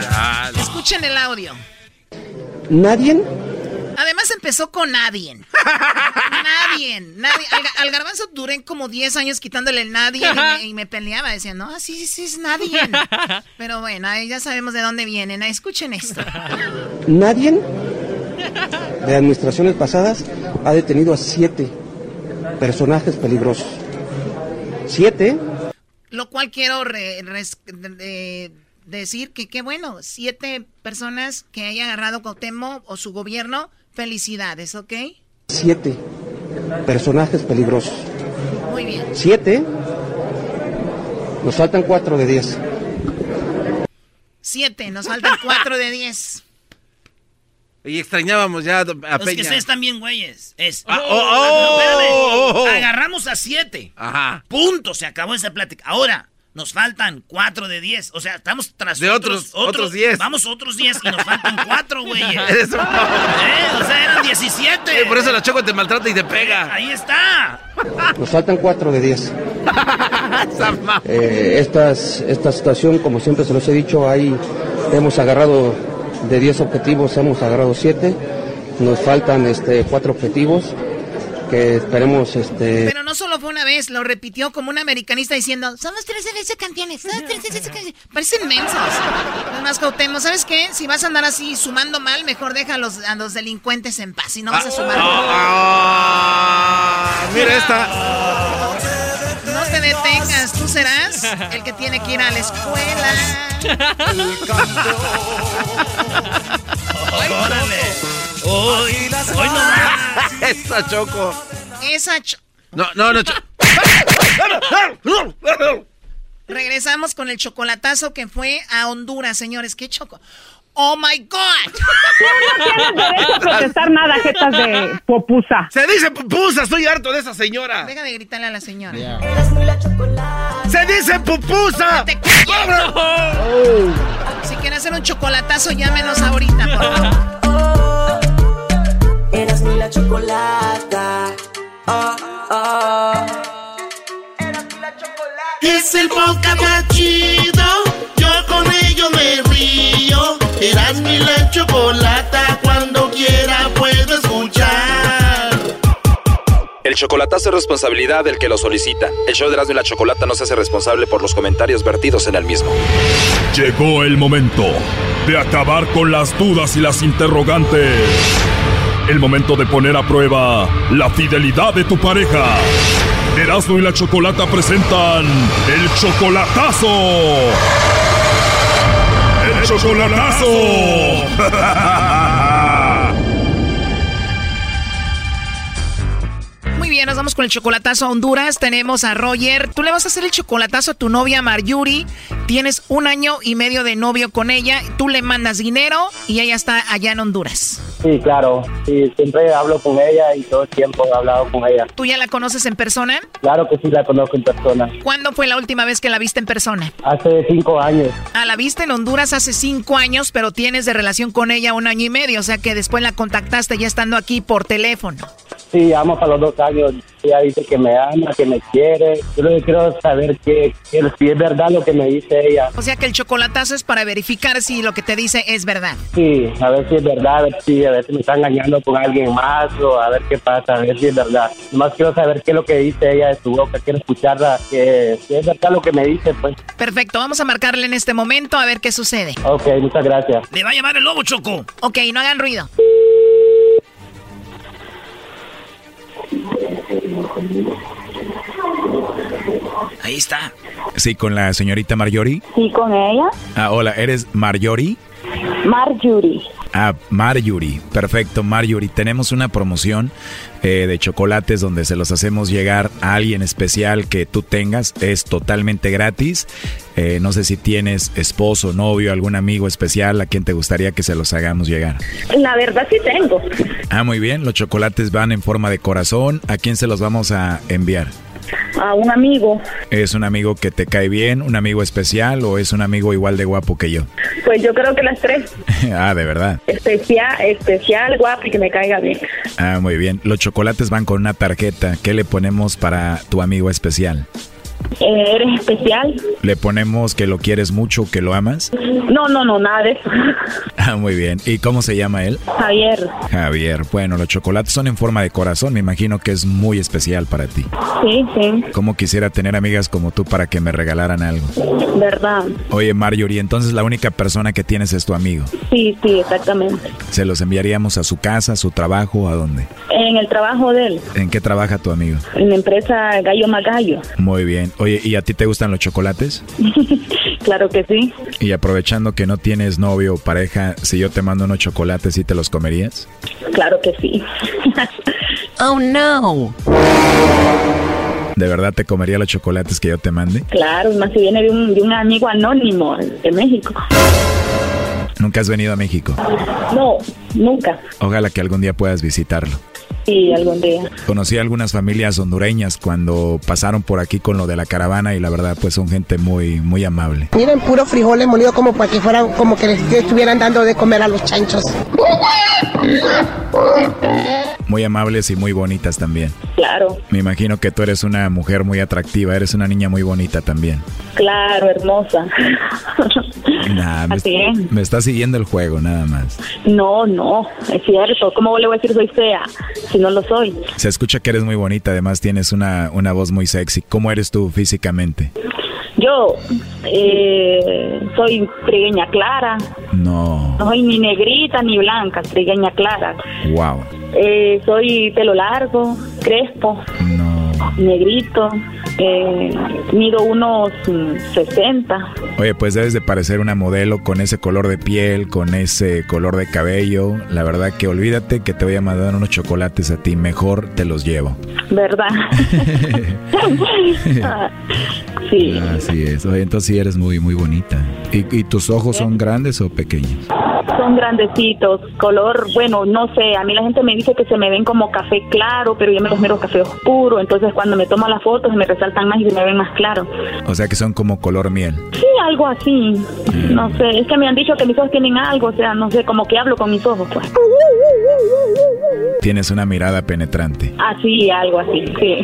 Chale. Escuchen el audio. ¿Nadie? Además empezó con nadie. nadie. nadie. Al, al garbanzo duré como 10 años quitándole el nadie y me, y me peleaba. Decía, no, sí, sí, sí, es nadie. Pero bueno, ahí ya sabemos de dónde vienen. Escuchen esto. ¿Nadie? De administraciones pasadas ha detenido a siete personajes peligrosos. ¿Siete? Lo cual quiero re- res- de- decir que qué bueno. Siete personas que haya agarrado Cuauhtémoc o su gobierno. Felicidades, ¿ok? Siete personajes peligrosos. Muy bien. ¿Siete? Nos faltan cuatro de diez. Siete. Nos faltan cuatro de diez. Y extrañábamos ya a Los que Peña. ustedes están bien, güeyes. Es. Ah, oh, oh, oh, oh. Agarramos a 7. Ajá. Punto. Se acabó esa plática. Ahora. Nos faltan 4 de 10. O sea, estamos tras De otros- otros 10. Vamos otros 10 y nos faltan 4, güeyes. Eres un- ¿Eh? O sea, eran 17. vete. por eso la Choco te maltrata y te pega. Ahí está. Nos faltan cuatro de 10. Eh, estas, esta situación, como siempre se los he dicho, ahí hemos agarrado de 10 objetivos, hemos agarrado 7. Nos faltan este, cuatro objetivos que esperemos este Pero no solo fue una vez, lo repitió como un americanista diciendo, somos 13 veces campeones, somos 13 veces campeones. Parecen mensos. Los más cautemos, ¿sabes qué? Si vas a andar así sumando mal, mejor deja a los, a los delincuentes en paz y no vas a sumar. Ah, mira esta. No te detengas, tú serás el que tiene que ir a la escuela. Órale. Hoy, hoy no Esa Choco. Esa ch- No, no, no. Regresamos con el chocolatazo que fue a Honduras, señores. ¿Qué choco? ¡Oh, my God! No tienes derecho a protestar nada, jetas de popusa. Se dice pupusa, estoy harto de esa señora. Deja de gritarle a la señora. Se dice pupusa. ¡Te! Si quiere hacer un chocolatazo, llámenos ahorita, por favor. Eras mi la chocolata. Oh, oh. Es el podcast más chido. Yo con ello me río. Eras mi la chocolata. Cuando quiera puedo escuchar. El chocolatazo es responsabilidad del que lo solicita. El show de Erasmo y la Chocolata no se hace responsable por los comentarios vertidos en el mismo. Llegó el momento de acabar con las dudas y las interrogantes. El momento de poner a prueba la fidelidad de tu pareja. Erasmo y la Chocolata presentan el chocolatazo. El chocolatazo. Muy bien, nos vamos con el chocolatazo a Honduras. Tenemos a Roger. Tú le vas a hacer el chocolatazo a tu novia Marjuri. Tienes un año y medio de novio con ella. Tú le mandas dinero y ella está allá en Honduras. Sí, claro. Sí, siempre hablo con ella y todo el tiempo he hablado con ella. ¿Tú ya la conoces en persona? Claro que sí la conozco en persona. ¿Cuándo fue la última vez que la viste en persona? Hace cinco años. Ah, la viste en Honduras hace cinco años, pero tienes de relación con ella un año y medio. O sea que después la contactaste ya estando aquí por teléfono. Sí, amo para los dos años. Ella dice que me ama, que me quiere. Yo lo que quiero saber que, que si es verdad lo que me dice ella. O sea que el chocolatazo es para verificar si lo que te dice es verdad. Sí, a ver si es verdad, a ver si, a ver si me está engañando con alguien más o a ver qué pasa, a ver si es verdad. Nomás quiero saber qué es lo que dice ella de su boca, quiero escucharla, que si es verdad lo que me dice, pues. Perfecto, vamos a marcarle en este momento a ver qué sucede. Ok, muchas gracias. Le va a llamar el lobo, Choco. Ok, no hagan ruido. Ahí está. Sí, con la señorita Marjorie. Sí, con ella. Ah, hola, ¿eres Marjorie? Marjorie. Ah, Marjorie. Perfecto, Marjorie. Tenemos una promoción eh, de chocolates donde se los hacemos llegar a alguien especial que tú tengas. Es totalmente gratis. Eh, no sé si tienes esposo, novio, algún amigo especial a quien te gustaría que se los hagamos llegar. La verdad sí tengo. Ah, muy bien. Los chocolates van en forma de corazón. ¿A quién se los vamos a enviar? A un amigo. ¿Es un amigo que te cae bien, un amigo especial o es un amigo igual de guapo que yo? Pues yo creo que las tres. ah, de verdad. Especial, especial, guapo y que me caiga bien. Ah, muy bien. Los chocolates van con una tarjeta. ¿Qué le ponemos para tu amigo especial? Eh, ¿Eres especial? ¿Le ponemos que lo quieres mucho, que lo amas? No, no, no, nada de eso. Ah, muy bien. ¿Y cómo se llama él? Javier. Javier. Bueno, los chocolates son en forma de corazón. Me imagino que es muy especial para ti. Sí, sí, Como quisiera tener amigas como tú para que me regalaran algo. verdad. Oye, Marjorie, entonces la única persona que tienes es tu amigo. Sí, sí, exactamente. ¿Se los enviaríamos a su casa, a su trabajo, a dónde? En el trabajo de él, ¿En qué trabaja tu amigo? en la empresa Gallo Magallo. Muy bien. Oye, ¿y a ti te gustan los chocolates? claro que sí. Y aprovechando que no tienes novio o pareja, si yo te mando unos chocolates, ¿sí te los comerías? Claro que sí. oh, no. ¿De verdad te comería los chocolates que yo te mande? Claro, más si viene de un, de un amigo anónimo de México. Nunca has venido a México. No, nunca. Ojalá que algún día puedas visitarlo. Sí, algún día. Conocí a algunas familias hondureñas cuando pasaron por aquí con lo de la caravana y la verdad pues son gente muy muy amable. Miren, puro frijoles molidos como para que fueran, como que les estuvieran dando de comer a los chanchos. Muy amables y muy bonitas también. Claro, Me imagino que tú eres una mujer muy atractiva, eres una niña muy bonita también. claro, hermosa. Nah, me, es. me está siguiendo el juego, nada más. No, no, es cierto. ¿Cómo le voy a decir soy fea si no lo soy? Se escucha que eres muy bonita, además tienes una, una voz muy sexy. ¿Cómo eres tú físicamente? Yo eh, soy trigueña clara, No, no soy ni negrita ni blanca, trigueña clara. wow. Eh, soy pelo largo, crespo, negrito, eh, mido unos mm, 60. Oye, pues debes de parecer una modelo con ese color de piel, con ese color de cabello. La verdad que olvídate que te voy a mandar unos chocolates a ti, mejor te los llevo. ¿Verdad? Ah, sí, Así es. Oye, entonces sí eres muy, muy bonita. ¿Y, y tus ojos son grandes o pequeños? son grandecitos, color, bueno, no sé, a mí la gente me dice que se me ven como café claro, pero yo me los miro café oscuro, entonces cuando me tomo las fotos me resaltan más y se me ven más claros. O sea que son como color miel. Sí, algo así, no sé, es que me han dicho que mis ojos tienen algo, o sea, no sé, como que hablo con mis ojos, pues. Tienes una mirada penetrante. Así, algo así, sí.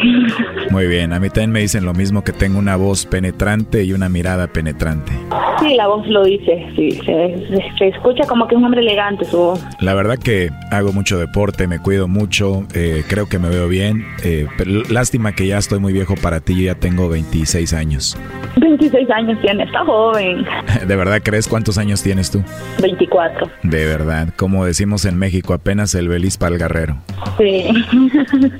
Muy bien, a mí también me dicen lo mismo que tengo una voz penetrante y una mirada penetrante. Sí, la voz lo dice, sí, se, se- se escucha como que es un hombre elegante su voz. La verdad que hago mucho deporte, me cuido mucho, eh, creo que me veo bien. eh, pero lástima que ya estoy muy viejo para ti, yo ya tengo 26 años. 26 años tiene, está joven. ¿De verdad crees cuántos años tienes tú? 24. De verdad, como decimos en México, apenas el beliz para el guerrero. Sí.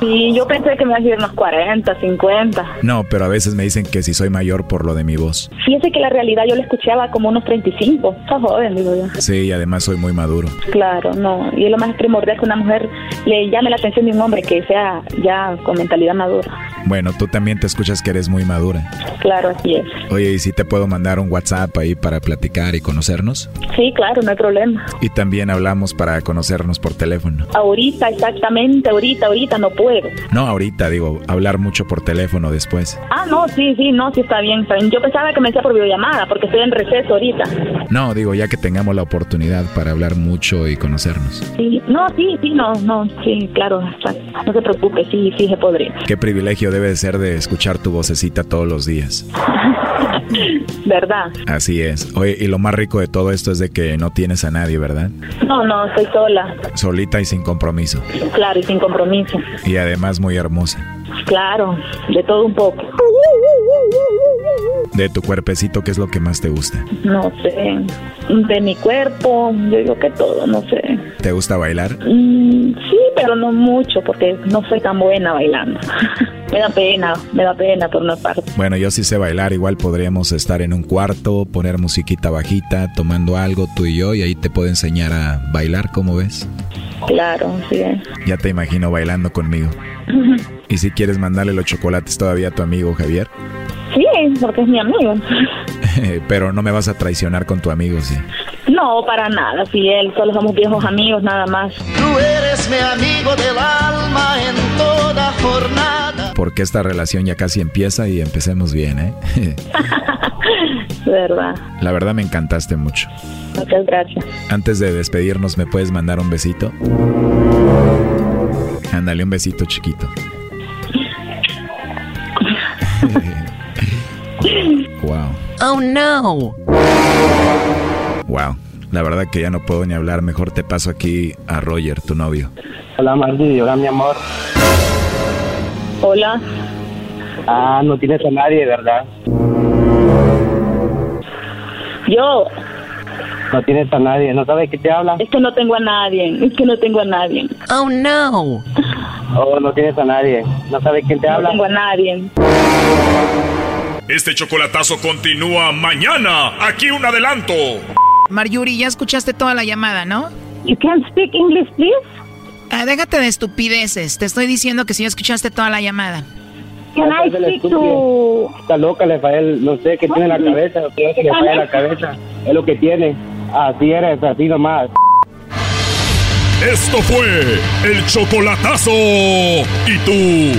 Sí, yo pensé que me iba a decir unos 40, 50. No, pero a veces me dicen que si soy mayor por lo de mi voz. Fíjese que la realidad yo le escuchaba como unos 35. Está joven, digo yo. Sí, y además soy muy maduro. Claro, no. Y es lo más primordial que una mujer le llame la atención de un hombre que sea ya con mentalidad madura. Bueno, tú también te escuchas que eres muy madura. Claro, así es. Oye, ¿y si te puedo mandar un WhatsApp ahí para platicar y conocernos? Sí, claro, no hay problema. Y también hablamos para conocernos por teléfono. Ahorita, exactamente, ahorita, ahorita no puedo. No ahorita, digo, hablar mucho por teléfono después. Ah, no, sí, sí, no, sí está bien, está bien. Yo pensaba que me decía por videollamada porque estoy en receso ahorita. No, digo, ya que tengamos la oportunidad para hablar mucho y conocernos. Sí, no, sí, sí, no, no, sí, claro, no se preocupe, sí, sí se podría. Qué privilegio debe de ser de escuchar tu vocecita todos los días. ¿Verdad? Así es. Oye, y lo más rico de todo esto es de que no tienes a nadie, ¿verdad? No, no, estoy sola, Solita y sin compromiso. claro, y sin compromiso. Y además muy hermosa. Claro, de todo un poco. De tu cuerpecito, ¿qué es lo que más te gusta? No sé, de mi cuerpo, yo digo que todo, no sé. ¿Te gusta bailar? Mm, sí, pero no mucho porque no soy tan buena bailando. me da pena, me da pena por una parte. Bueno, yo sí sé bailar, igual podríamos estar en un cuarto, poner musiquita bajita, tomando algo tú y yo, y ahí te puedo enseñar a bailar, ¿cómo ves? Claro, sí. Ya te imagino bailando conmigo. ¿Y si quieres mandarle los chocolates todavía a tu amigo Javier? Sí, porque es mi amigo. Pero no me vas a traicionar con tu amigo, sí. No, para nada, sí, él, solo somos viejos amigos, nada más. Tú eres mi amigo del alma en toda jornada. Porque esta relación ya casi empieza y empecemos bien, ¿eh? ¿Verdad? La verdad me encantaste mucho. Muchas gracias. Antes de despedirnos, ¿me puedes mandar un besito? Ándale, un besito chiquito. Wow. Oh no. Wow. La verdad que ya no puedo ni hablar. Mejor te paso aquí a Roger, tu novio. Hola Marty, hola mi amor. Hola. Ah, no tienes a nadie, ¿verdad? Yo, No tienes a nadie, ¿no sabes qué te habla? es que no tengo a nadie, es que no tengo a nadie. Oh no. Oh, no tienes a nadie, ¿no sabes quién te No habla? tengo a nadie. Este chocolatazo continúa mañana. Aquí un adelanto. Marjorie, ya escuchaste toda la llamada, ¿no? You can speak English, please? Ah, déjate de estupideces. Te estoy diciendo que si ya escuchaste toda la llamada. Can I speak to... Está loca, Rafael, no sé qué tiene en la cabeza, no sé que le falla la cabeza, es lo que tiene. Así eres, así nomás. Esto fue el chocolatazo. ¿Y tú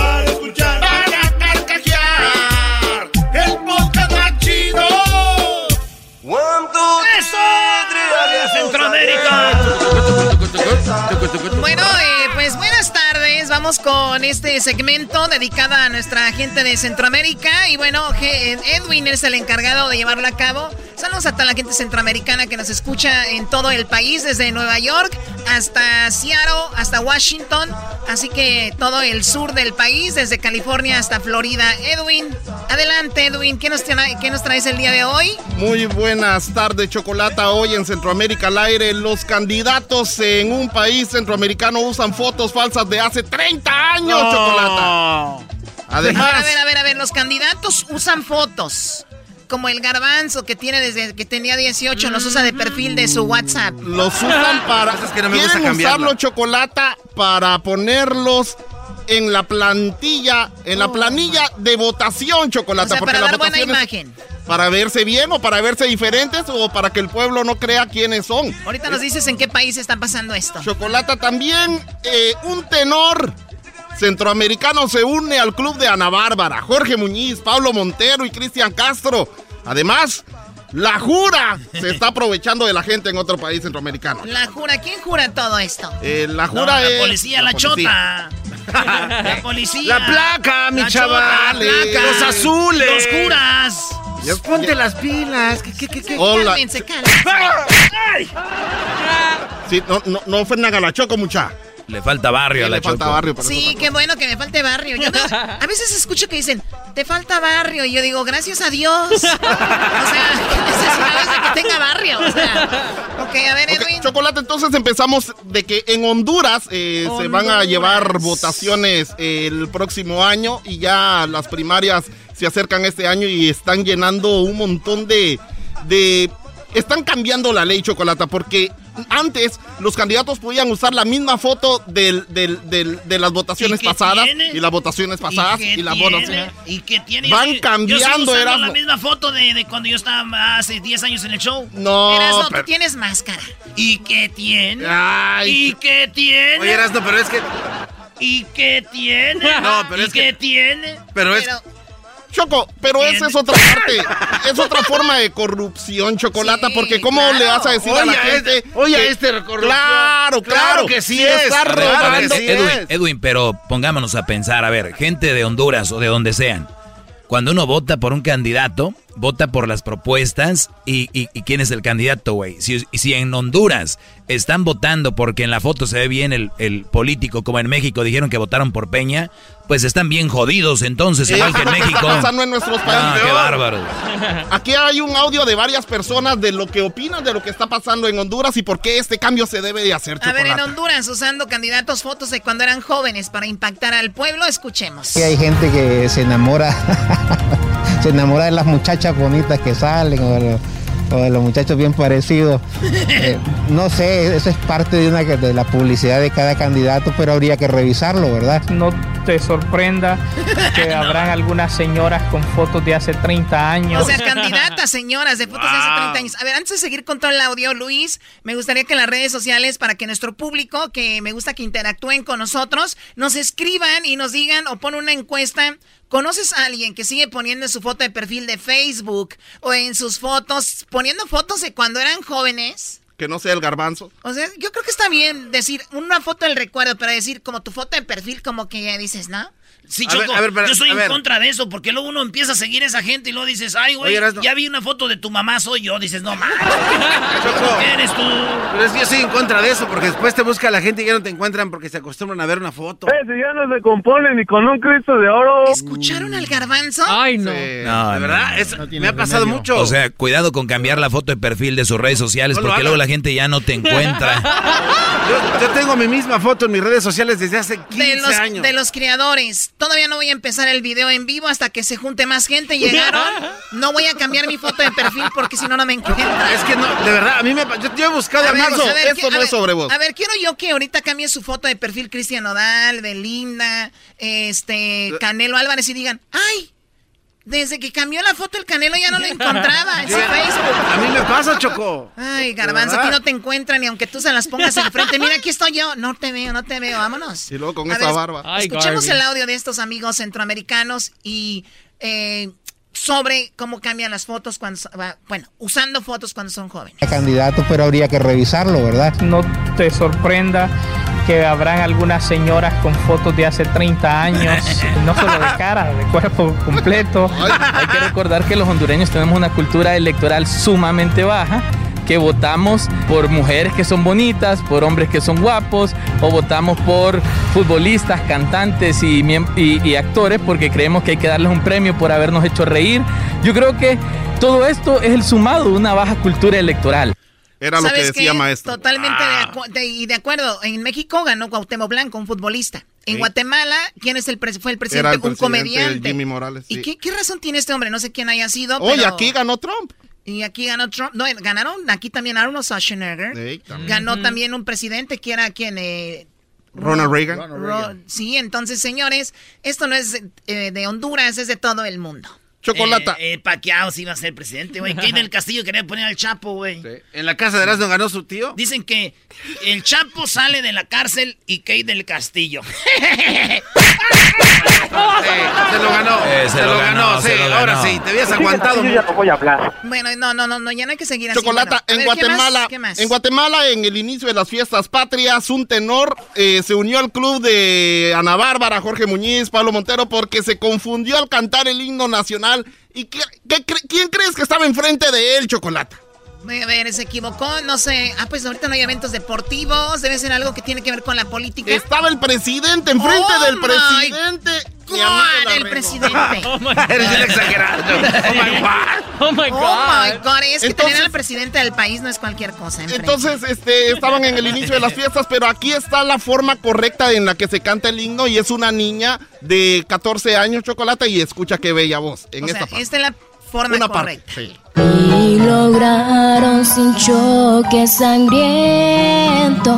Bueno, eh. Vamos con este segmento dedicado a nuestra gente de Centroamérica. Y bueno, Edwin es el encargado de llevarlo a cabo. Saludos a toda la gente centroamericana que nos escucha en todo el país, desde Nueva York hasta Seattle, hasta Washington. Así que todo el sur del país, desde California hasta Florida. Edwin, adelante, Edwin. ¿Qué nos, qué nos traes el día de hoy? Muy buenas tardes, Chocolata. Hoy en Centroamérica al aire, los candidatos en un país centroamericano usan fotos falsas de hace 30 años, Chocolata. Además, A ver, a ver, a ver, los candidatos usan fotos. Como el garbanzo que tiene desde que tenía 18, los usa de perfil de su WhatsApp. los usan para. que no me gusta quieren usarlo, Chocolata, para ponerlos en la plantilla, en la planilla de votación, O Chocolata. sea, porque para la dar buena votación es imagen. Para verse bien o para verse diferentes o para que el pueblo no crea quiénes son. Ahorita nos dices en qué país está pasando esto. Chocolata también, eh, un tenor centroamericano se une al club de Ana Bárbara. Jorge Muñiz, Pablo Montero y Cristian Castro. Además, la jura se está aprovechando de la gente en otro país centroamericano. La jura, ¿quién jura todo esto? Eh, la No, jura la es. policía, la, chota. la policía. La placa, mi La chaval. la. Los azules. Los curas. Ya- Ponte ya- las pilas. ¿Qué, qué, qué, qué? Hola. Cálmense, cálmense. Sí, no, no, no fue Nagalachoco, mucha. Le falta barrio a la le falta Choco. barrio. pero eso Sí, qué bueno que me falte barrio. Yo no- a veces escucho que dicen, te falta barrio. Y yo digo, gracias a Dios. O sea, qué necesidad es de que tenga barrio. O sea, ok, a ver, Edwin. Chocolate, entonces empezamos de que en Honduras, eh, se van a llevar votaciones el próximo año y ya las primarias se acercan este año y están llenando un montón de... de están cambiando la ley Chocolata porque antes los candidatos podían usar la misma foto del, del- del- de las votaciones pasadas tiene? y las votaciones pasadas y, las votaciones. ¿Y qué tiene? Van Yo cambiando, Erasmo. la misma foto de, de cuando yo estaba hace 10 años en el show. No, Erasmo, tú pero- tienes máscara. ¿Y qué tiene? Ay, ¿Y qué tiene? Oye, Erasno, pero es que. ¿Y qué tiene? No, pero ¿Y es qué que- tiene? Pero es. Pero, Choco, pero esa es otra parte. es otra forma de corrupción, Chocolata, Sí, porque ¿cómo claro. le vas a decir a la gente? este- oye, que- este corrupción. Claro, claro. Claro que sí es. Está robando. sí Edwin, es. Edwin, pero pongámonos a pensar, a ver, gente de Honduras o de donde sean. Cuando uno vota por un candidato, vota por las propuestas y, y- y quién es el candidato, güey. Si, si en Honduras están votando porque en la foto se ve bien el, el político, como en México dijeron que votaron por Peña, pues están bien jodidos entonces, igual que en México. Está pasando en nuestros Ah, países. qué bárbaro. Aquí hay un audio de varias personas de lo que opinan de lo que está pasando en Honduras y por qué este cambio se debe de hacer, a ver, en. Honduras, usando candidatos fotos de cuando eran jóvenes para impactar al pueblo, escuchemos. Sí, hay gente que se enamora, se enamora de las muchachas bonitas que salen o de los, o de los muchachos bien parecidos. Eh, no sé, eso es parte de, una, de la publicidad de cada candidato, pero habría que revisarlo, ¿verdad? no te sorprenda que habrán algunas señoras con fotos de hace 30 años. O sea, candidatas, señoras, de fotos de hace 30 años. A ver, antes de seguir con todo el audio, Luis, me gustaría que las redes sociales, para que nuestro público, que me gusta que interactúen con nosotros, nos escriban y nos digan o pon una encuesta. ¿Conoces a alguien que sigue poniendo en su foto de perfil de Facebook o en sus fotos, poniendo fotos de cuando eran jóvenes? Que no sea el garbanzo. O sea, yo creo que está bien decir una foto del recuerdo, pero decir como tu foto de perfil, como que ya dices, ¿no? Sí, A ver, Choco, a ver, pero- yo estoy en ver. contra de eso, porque luego uno empieza a seguir a esa gente y luego dices, ay, güey, ya vi una foto de tu mamá, soy yo. Dices, no, mames. Choco. ¿Qué eres tú? Pero es que yo estoy en contra de eso, porque después te busca la gente y ya no te encuentran porque se acostumbran a ver una foto. Eh, si ya no se compone ni con un Cristo de oro. ¿Escucharon al garbanzo? Ay, no. No, de no, verdad, no. me ha pasado mucho. O sea, cuidado con cambiar la foto de perfil de sus redes sociales porque luego la gente ya no te encuentra. yo, yo tengo mi misma foto en mis redes sociales desde hace 15 De los, años. de los creadores. Todavía no voy a empezar el video en vivo hasta que se junte más gente. Llegaron. No voy a cambiar mi foto de perfil porque si no, no me encuentran. Es que no, de verdad, a mí me... Yo, yo he buscado A ver, ver, ¿qué- no a es ver, sobre vos. A ver, quiero yo que ahorita cambie su foto de perfil Cristian Nodal, Belinda, este, Canelo Álvarez y digan, ¡ay! Desde que cambió la foto el Canelo ya no lo encontraba en su Facebook. A mí me pasa, Choco. Ay, garbanzo, verdad. aquí no te encuentran y aunque tú se las pongas enfrente, mira, aquí estoy yo. No te veo, no te veo, vámonos. Y luego con A esa ver, barba. Ay, Escuchemos Garvey. el audio de estos amigos centroamericanos y eh, sobre cómo cambian las fotos cuando, bueno, usando fotos cuando son jóvenes. candidato, pero habría que revisarlo, ¿verdad? No te sorprenda que habrán algunas señoras con fotos de hace 30 años, no solo de cara, de cuerpo completo. Hay que recordar que los hondureños tenemos una cultura electoral sumamente baja que votamos por mujeres que son bonitas, por hombres que son guapos, o votamos por futbolistas, cantantes y, y- y actores porque creemos que hay que darles un premio por habernos hecho reír. Yo creo que todo esto es el sumado de una baja cultura electoral. Era lo que ¿Sabes decía qué? maestro. Totalmente Ah. de, acu- de- y de acuerdo. En México ganó Cuauhtémoc Blanco, un futbolista. En Sí. Guatemala, ¿quién es el fue el presidente? Era el un presidente comediante. Jimmy Morales. ¿Y sí. qué, qué razón tiene este hombre? No sé quién haya sido. Oye, pero- aquí ganó Trump. Y aquí ganó Trump. No, ganaron aquí también Arnold Schwarzenegger. Sí, también. Ganó también un presidente que era quien... eh, Ronald Reagan. Ro- sí, entonces, señores, esto no es eh, de Honduras, es de todo el mundo. Chocolata. Eh, eh, Pacquiao sí iba a ser presidente, güey. Kate del Castillo quería poner al Chapo, güey. En la casa de Erasmo ganó su tío. Dicen que el Chapo sale de la cárcel y Kate del Castillo. se lo ganó. Eh, se lo ganó, sí. se lo Ahora ganó. sí, te habías aguantado. Yo ya no voy a hablar. Bueno, no, no, no, no ya no hay que seguir así. Chocolata, Bueno, a en ver, ¿qué más? Guatemala, ¿Qué más? en Guatemala, en el inicio de las fiestas patrias, un tenor eh, se unió al club de Ana Bárbara, Jorge Muñiz, Pablo Montero, porque se confundió al cantar el himno nacional. ¿Y qué- qué quién crees que estaba enfrente de él, Chocolata? Voy a ver, se equivocó, no sé. Ah, pues ahorita no hay eventos deportivos, debe ser algo que tiene que ver con la política. Estaba el presidente enfrente Oh del presidente. God, el presidente. Oh my Eres bien God. exagerado. Oh my God. Oh my Oh God. my God, es que Entonces- tener al presidente del país no es cualquier cosa. enfrente. Entonces, este, estaban en el inicio de las fiestas, pero aquí está la forma correcta en la que se canta el himno y es una niña de 14 años, Chocolata, y escucha qué bella voz en o sea, esta parte. esta es la forma Una correcta. parte. Sí. Y lograron sin choque sangriento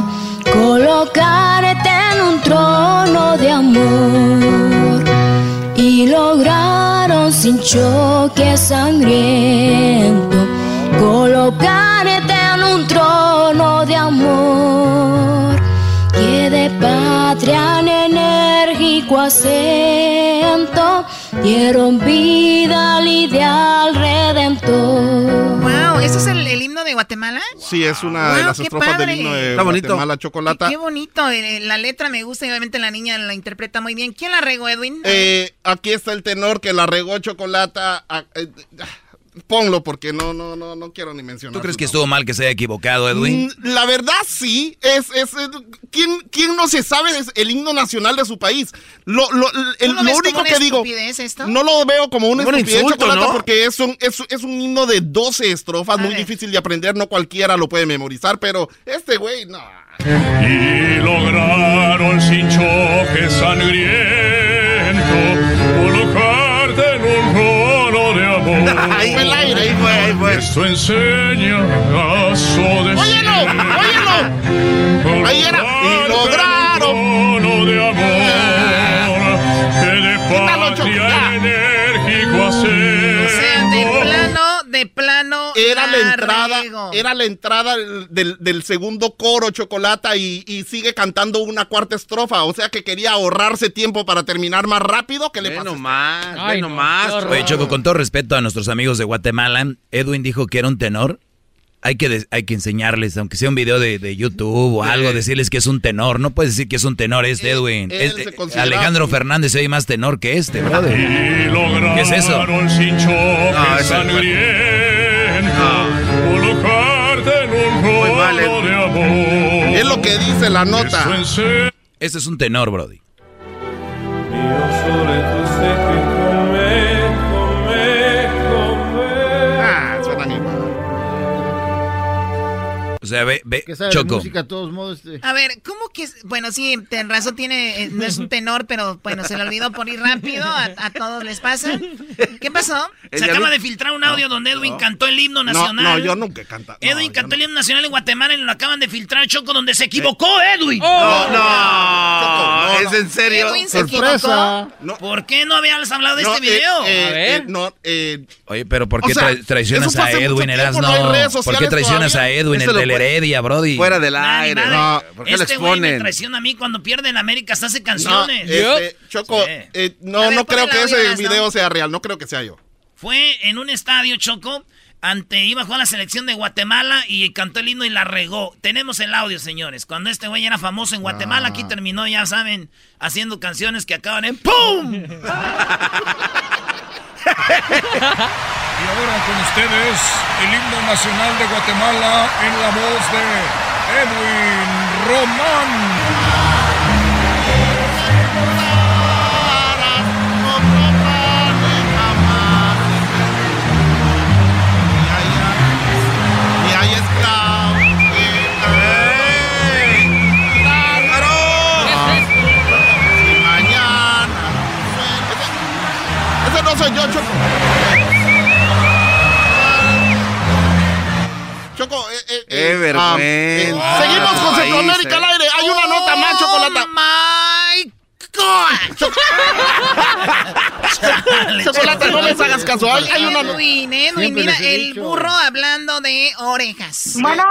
colocarte en un trono de amor. Y lograron sin choque sangriento colocarte en un trono de amor. Que de patria en enérgico acento dieron vida al ideal redentor. Wow, ¿ese es el, el himno de Guatemala? Sí, es una de las estrofas padre. del himno de Está bonito. Guatemala, Chocolata. Qué bonito, eh, la letra me gusta y obviamente la niña la interpreta muy bien. ¿Quién la regó, Edwin? Eh, aquí está el tenor que la regó Chocolata. Ponlo porque no, no, no, no quiero ni mencionar. ¿Tú crees que estuvo mal que se haya equivocado, Edwin? Mm, La verdad sí, es, es, ¿quién, quién no se sabe el himno nacional de su país? Lo, lo, el- ¿Tú lo lo ves único como una que digo, esto? no lo veo como una un estupidez, insulto, ¿no? porque es un, es, es un himno de 12 estrofas, A muy ver. difícil de aprender, no cualquiera lo puede memorizar, pero este güey, no. Y lograron sin choque sangriento Esto enseña a su ¡Óyelo! ¡Óyelo! Ahí era. Y lograron. de amor que de patria enérgico O sea, de plano, de plano. Era la entrada, regó. era la entrada del, del segundo coro Chocolata y, y sigue cantando una cuarta estrofa, o sea que quería ahorrarse tiempo para terminar más rápido que le Ve pasa. nomás, Ay, no, nomás. Oye, Choco, con todo respeto a nuestros amigos de Guatemala, Edwin dijo que era un tenor. hay que, hay que enseñarles, aunque sea un video de, de YouTube o algo, decirles que es un tenor. No puedes decir que es un tenor este, Edwin. él Es- se considera- Alejandro Fernández se oye más tenor que este, brother. ¿Qué es eso? No, es que dice la nota. Este es un tenor, Brody. Ah, O sea, ve, ve, ¿Qué sabe de Choco. música de todos modos? este? A ver, ¿cómo que? es? Bueno, sí, razón, tiene, eh, no es un tenor, pero bueno, se le olvidó por ir rápido, a, a todos les pasa. ¿Qué pasó? Se acaba de filtrar un audio donde Edwin cantó el himno No, nacional. no, yo nunca he cantado. No, Edwin cantó el himno nacional en Guatemala y lo acaban de filtrar, Choco, donde se equivocó Edwin. No, no, ¿es en serio? Edwin se Sorpresa. equivocó. ¿Por qué no habías hablado de no, este eh, video? eh, eh, no, eh, Oye, pero ¿por O qué sea, tra- traicionas a Edwin Erasno? no ¿Por qué traicionas a Edwin, el Heredia, Brody? Fuera del aire. No, ¿por qué este güey me traiciona a mí cuando pierde en América, hasta hace no, canciones. este, Choco, Sí. eh, no, ver, no pon creo que ese video sea real, no creo que sea yo. Fue en un estadio, Choco, ante, iba a jugar la selección de Guatemala y cantó el himno y la regó. Tenemos el audio, señores. Cuando este güey era famoso en Guatemala, aquí terminó, ya saben, haciendo canciones que acaban en ¡PUM! Y ahora con ustedes el himno nacional de Guatemala en la voz de Edwin Román. Soy yo, Choco. Choco, eh, eh, eh, vergüenza. ah, eh, seguimos con Centroamérica al aire. Hay una nota más, Chocolata. My God! Chocolata, no les hagas caso. Hay, hay una. Edwin, Edwin, mira, el dicho. burro hablando de orejas. Bueno,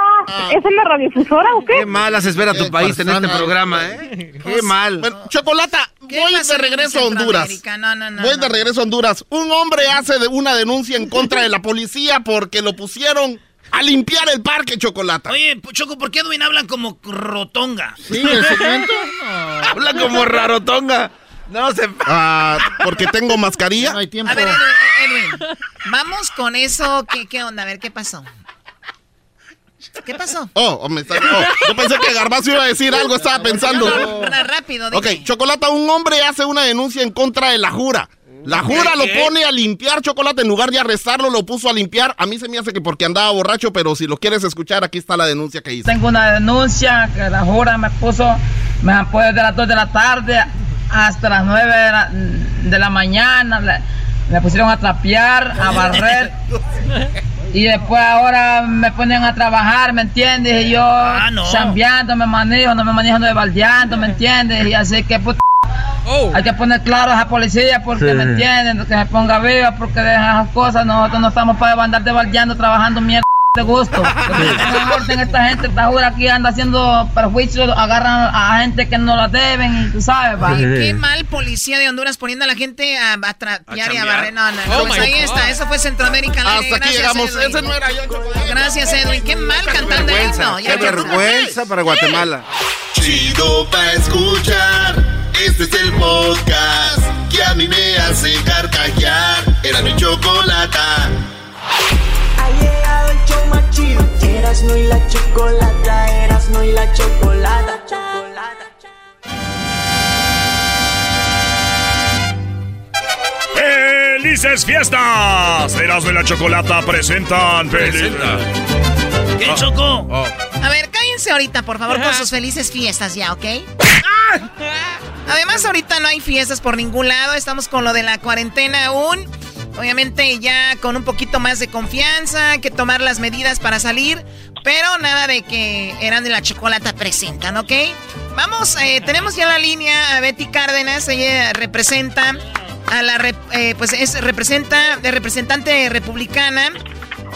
¿es en la radiodifusora o qué? Qué malas espera tu Eh, país en este programa, ¿eh? Qué mal. Bueno, Chocolata, ¿Qué voy de regreso a Honduras. No, no, no. Voy no. de regreso a Honduras. Un hombre hace de una denuncia en contra de la policía porque lo pusieron a limpiar el parque Chocolata. Oye, Choco, ¿por qué Edwin habla como rotonga? Sí, el segmento. Habla como rarotonga. No se... Ah, porque tengo mascarilla. No hay tiempo. A ver, Edwin, Edwin, vamos con eso. ¿Qué, ¿Qué onda? A ver, ¿qué pasó? ¿Qué pasó? Oh, oh, me está- oh, yo pensé que Garbazo iba a decir algo, estaba pensando. Rápido, dime. Ok, Chocolata, un hombre hace una denuncia en contra de la jura. La jura lo pone a limpiar chocolate en lugar de arrestarlo, lo puso a limpiar. A mí se me hace que porque andaba borracho, pero si lo quieres escuchar, aquí está la denuncia que hizo. Tengo una denuncia que la jura me puso, me apoyó desde las 2 de la tarde hasta las 9 de la, de la mañana. Le, me pusieron a trapear, a barrer. Y después ahora me ponen a trabajar, ¿me entiendes? Y yo no. chambeando, me manejo, no me manejo de baldeando, ¿me entiendes? Y así que puta, hay que poner claro a esa policía porque me entienden, que se ponga viva, porque dejan esas cosas. Nosotros no estamos para andar de baldeando, trabajando mierda de gusto. Orden esta gente, esta jura aquí anda haciendo perjuicios, agarran a gente que no la deben, y tú sabes, va. Ay, qué mal policía de Honduras poniendo a la gente a, a trapear y a barrer. No, no, Oh pues ahí God. está, eso fue Centroamérica. Hasta aquí Gracias, llegamos. Edwin. Ese no era yo. Gracias, Edwin. Qué mal Qué cantando vergüenza, qué vergüenza para Guatemala. Chido pa' escuchar. Este es el podcast que a mí me hace carcajear. Era mi chocolata. Ha llegado el show más chido. Erasmo y la chocolata, Erasmo y la chocolata. ¡Felices fiestas! Erasmo y la Chocolata presentan... Presenta. ¿Qué, Choco? A ver, cállense ahorita, por favor, con sus felices fiestas ya, ¿ok? Además, ahorita no hay fiestas por ningún lado. Estamos con lo de la cuarentena aún. Obviamente ya con un poquito más de confianza, que tomar las medidas para salir. Pero nada de que eran de la chocolata presentan, ¿ok? Vamos, eh, tenemos ya la línea a Betty Cárdenas. Ella representa a la... eh, pues es representa de representante republicana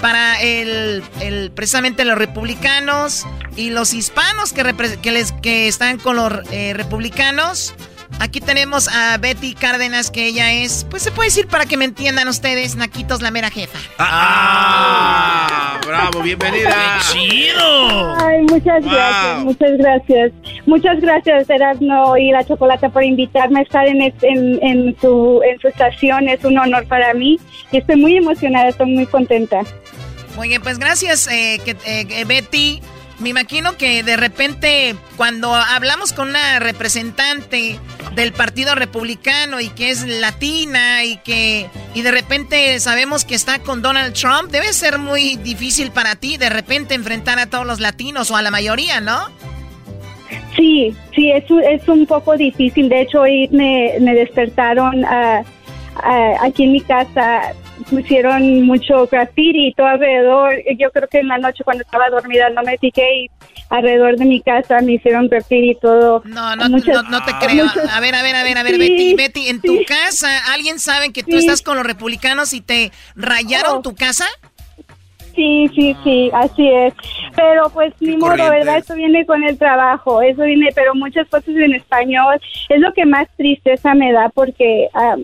para el, el- precisamente los republicanos y los hispanos que, que, les, que están con los eh, republicanos. Aquí tenemos a Betty Cárdenas, que ella es, pues se puede decir para que me entiendan ustedes, Naquitos, la mera jefa. ¡Ah! ¡Bravo! ¡Bienvenida! ¡Chido! Ay, muchas Wow. gracias, muchas gracias. Muchas gracias, Erasmo y la Chocolata, por invitarme a estar en, este- en, en, su, en su estación. Es un honor para mí y estoy muy emocionada, estoy muy contenta. Oye, pues gracias, eh, que, eh, eh, Betty. Me imagino que de repente cuando hablamos con una representante del Partido Republicano y que es latina y que y de repente sabemos que está con Donald Trump, debe ser muy difícil para ti de repente enfrentar a todos los latinos o a la mayoría, ¿no? Sí, sí, es, es un poco difícil. De hecho, hoy me, me despertaron ah, ah, aquí en mi casa. Pusieron mucho graffiti y todo alrededor. Yo creo que en la noche cuando estaba dormida no me fijé y alrededor de mi casa me hicieron graffiti y todo. No, no, Muchas- no, no te creo. muchas- A ver, a ver, a ver, a ver, Sí, Betty, Betty, en tu sí. casa, ¿alguien sabe que tú Sí. estás con los republicanos y te rayaron Oh. tu casa? Sí, sí, sí, así es. Pero pues ni modo, corriente. ¿verdad? Eso viene con el trabajo, eso viene, pero muchas cosas en español. Es lo que más tristeza me da porque ah,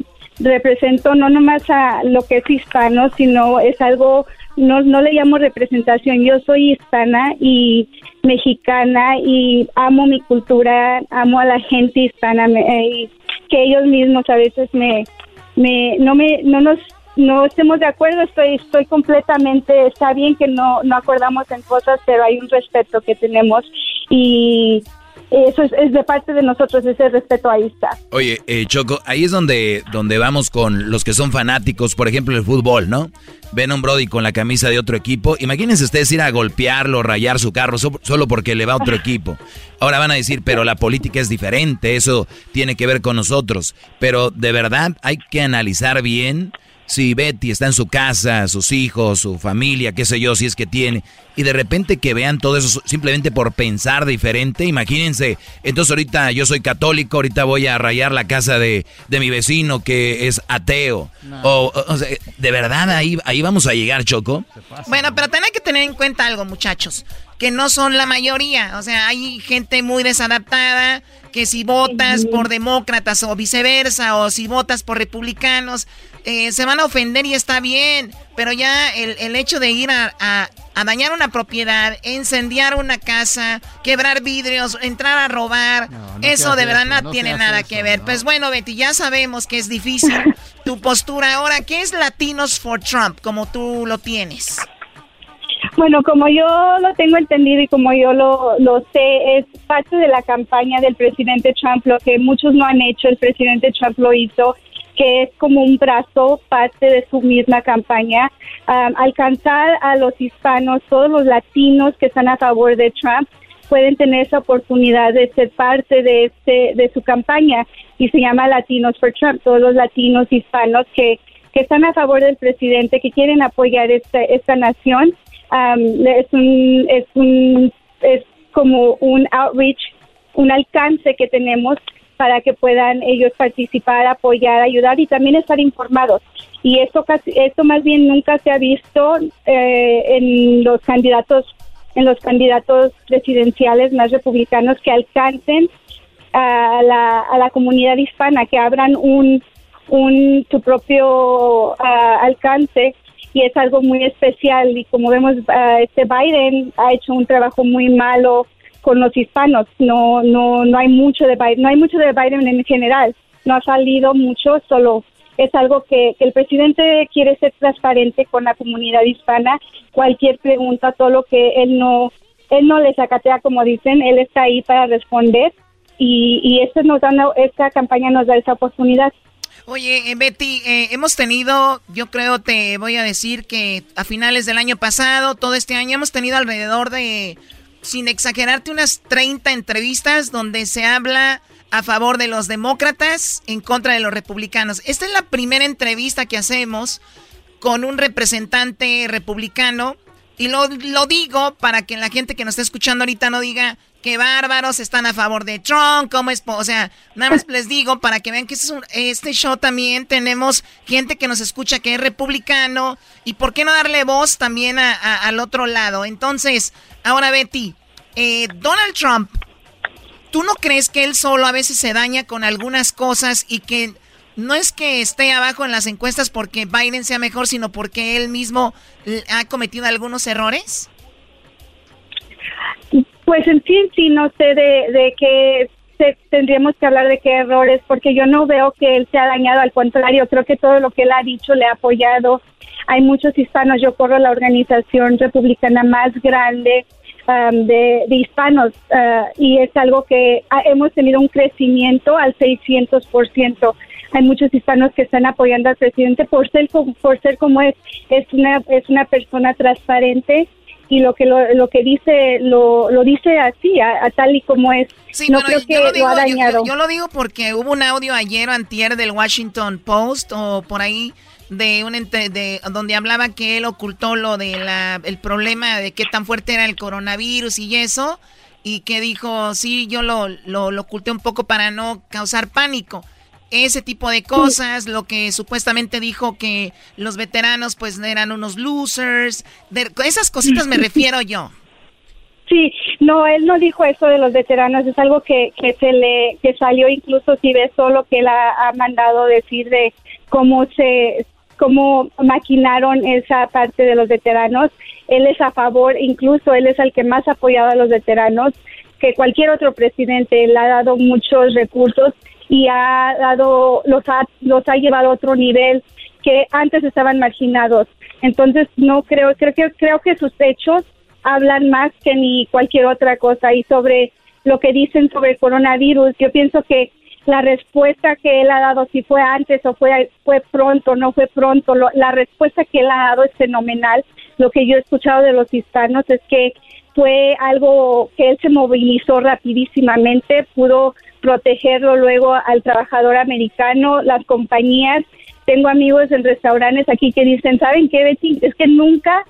represento no nomás a lo que es hispano, sino es algo, no, no le llamo representación. Yo soy hispana y mexicana y amo mi cultura, amo a la gente hispana me- eh, que ellos mismos a veces me, me no me no nos no estemos de acuerdo estoy estoy completamente está bien que no no acordamos en cosas pero hay un respeto que tenemos y eso es, es de parte de nosotros ese respeto ahí está Oye, eh, Choco, ahí es donde, donde vamos con los que son fanáticos, por ejemplo, el fútbol, ¿no? Ven a un Brody con la camisa de otro equipo. Imagínense ustedes ir a golpearlo, rayar su carro so- solo porque le va a otro equipo. Ahora van a decir, pero la política es diferente, eso tiene que ver con nosotros. Pero de verdad hay que analizar bien si Betty está en su casa, sus hijos, su familia, qué sé yo, si es que tiene, y de repente que vean todo eso simplemente por pensar diferente, imagínense, entonces ahorita yo soy católico, ahorita voy a rayar la casa de, de mi vecino que es ateo. O, o- o sea, de verdad ahí, ahí vamos a llegar, Choco. Bueno, pero también hay que tener en cuenta algo, muchachos, que no son la mayoría. O sea, hay gente muy desadaptada que si votas por demócratas o viceversa, o si votas por republicanos, eh, se van a ofender y está bien. Pero ya el, el hecho de ir a, a- a dañar una propiedad, incendiar una casa, quebrar vidrios, entrar a robar, no eso de verdad eso, no, tiene nada eso, que ver. Pues bueno, Betty, ya sabemos que es difícil tu postura. Ahora, ¿qué es Latinos for Trump, como tú lo tienes? Bueno, como yo lo tengo entendido y como yo lo, lo sé, es parte de la campaña del presidente Trump, lo que muchos no han hecho, el presidente Trump lo hizo, que es como un brazo, parte de su misma campaña, um, alcanzar a los hispanos, todos los latinos que están a favor de Trump, pueden tener esa oportunidad de ser parte de este de su campaña y se llama Latinos for Trump, todos los latinos hispanos que que están a favor del presidente, que quieren apoyar esta, esta nación. Um, es un, es un, es como un outreach, un alcance que tenemos para que puedan ellos participar, apoyar, ayudar y también estar informados. Y esto esto más bien nunca se ha visto eh, en los candidatos, en los candidatos presidenciales más republicanos que alcancen a la, a la comunidad hispana, que abran un, un su propio ah, alcance y es algo muy especial y como vemos ah, este Biden ha hecho un trabajo muy malo con los hispanos. No no no hay mucho de Biden no hay mucho de Biden en general. No ha salido mucho solo es algo que, que el presidente quiere ser transparente con la comunidad hispana. Cualquier pregunta todo lo que él no él no le sacatea como dicen él está ahí para responder. Y, y esto nos da esta campaña nos da esa oportunidad. Oye, eh, Betty, eh, hemos tenido, yo creo, te voy a decir que a finales del año pasado, todo este año, hemos tenido alrededor de, sin exagerarte, unas 30 entrevistas donde se habla a favor de los demócratas, en contra de los republicanos. Esta es la primera entrevista que hacemos con un representante republicano. Y lo, lo digo para que la gente que nos está escuchando ahorita no diga que bárbaros están a favor de Trump, cómo es, po-". o sea, nada más les digo para que vean que este, es un- este show también tenemos gente que nos escucha que es republicano y por qué no darle voz también a- al otro lado. Entonces, ahora Betty, eh, Donald Trump ¿tú no crees que él solo a veces se daña con algunas cosas y que no es que esté abajo en las encuestas porque Biden sea mejor, sino porque él mismo ha cometido algunos errores? Pues en sí, sí, no sé de, de qué tendríamos que hablar de qué errores, porque yo no veo que él se ha dañado, al contrario, creo que todo lo que él ha dicho le ha apoyado. Hay muchos hispanos, yo corro la organización republicana más grande um, de, hispanos uh, y es algo que hemos tenido un crecimiento al 600%. Hay muchos hispanos que están apoyando al presidente por ser, por ser como es, es una, es una persona transparente y lo que lo, que dice lo, lo dice así, a, tal y como es. no creo que lo, digo, ha dañado. Yo, lo digo porque hubo un audio ayer o antier del Washington Post o por ahí de un de donde hablaba que él ocultó lo de la el problema de qué tan fuerte era el coronavirus y eso y que dijo, "Sí, yo lo, lo, lo oculté un poco para no causar pánico." Ese tipo de cosas, lo que supuestamente dijo que los veteranos pues eran unos losers, de esas cositas me refiero yo. Sí, no, él no dijo eso de los veteranos, es algo que, que se le que salió incluso si ves todo que él ha, mandado decir de cómo se cómo maquinaron esa parte de los veteranos. Él es a favor, incluso él es el que más ha apoyado a los veteranos que cualquier otro presidente. Él ha dado muchos recursos y ha dado, los ha, los ha llevado a otro nivel que antes estaban marginados. Entonces no creo, creo que creo que sus hechos hablan más que ni cualquier otra cosa y sobre lo que dicen sobre el coronavirus, yo pienso que la respuesta que él ha dado, si fue antes o fue, fue pronto, no fue pronto, la respuesta que él ha dado es fenomenal. Lo que yo he escuchado de los hispanos es que fue algo que él se movilizó rapidísimamente, pudo protegerlo luego al trabajador americano, las compañías. Tengo amigos en restaurantes aquí que dicen, ¿saben qué, Betty? Es que nunca,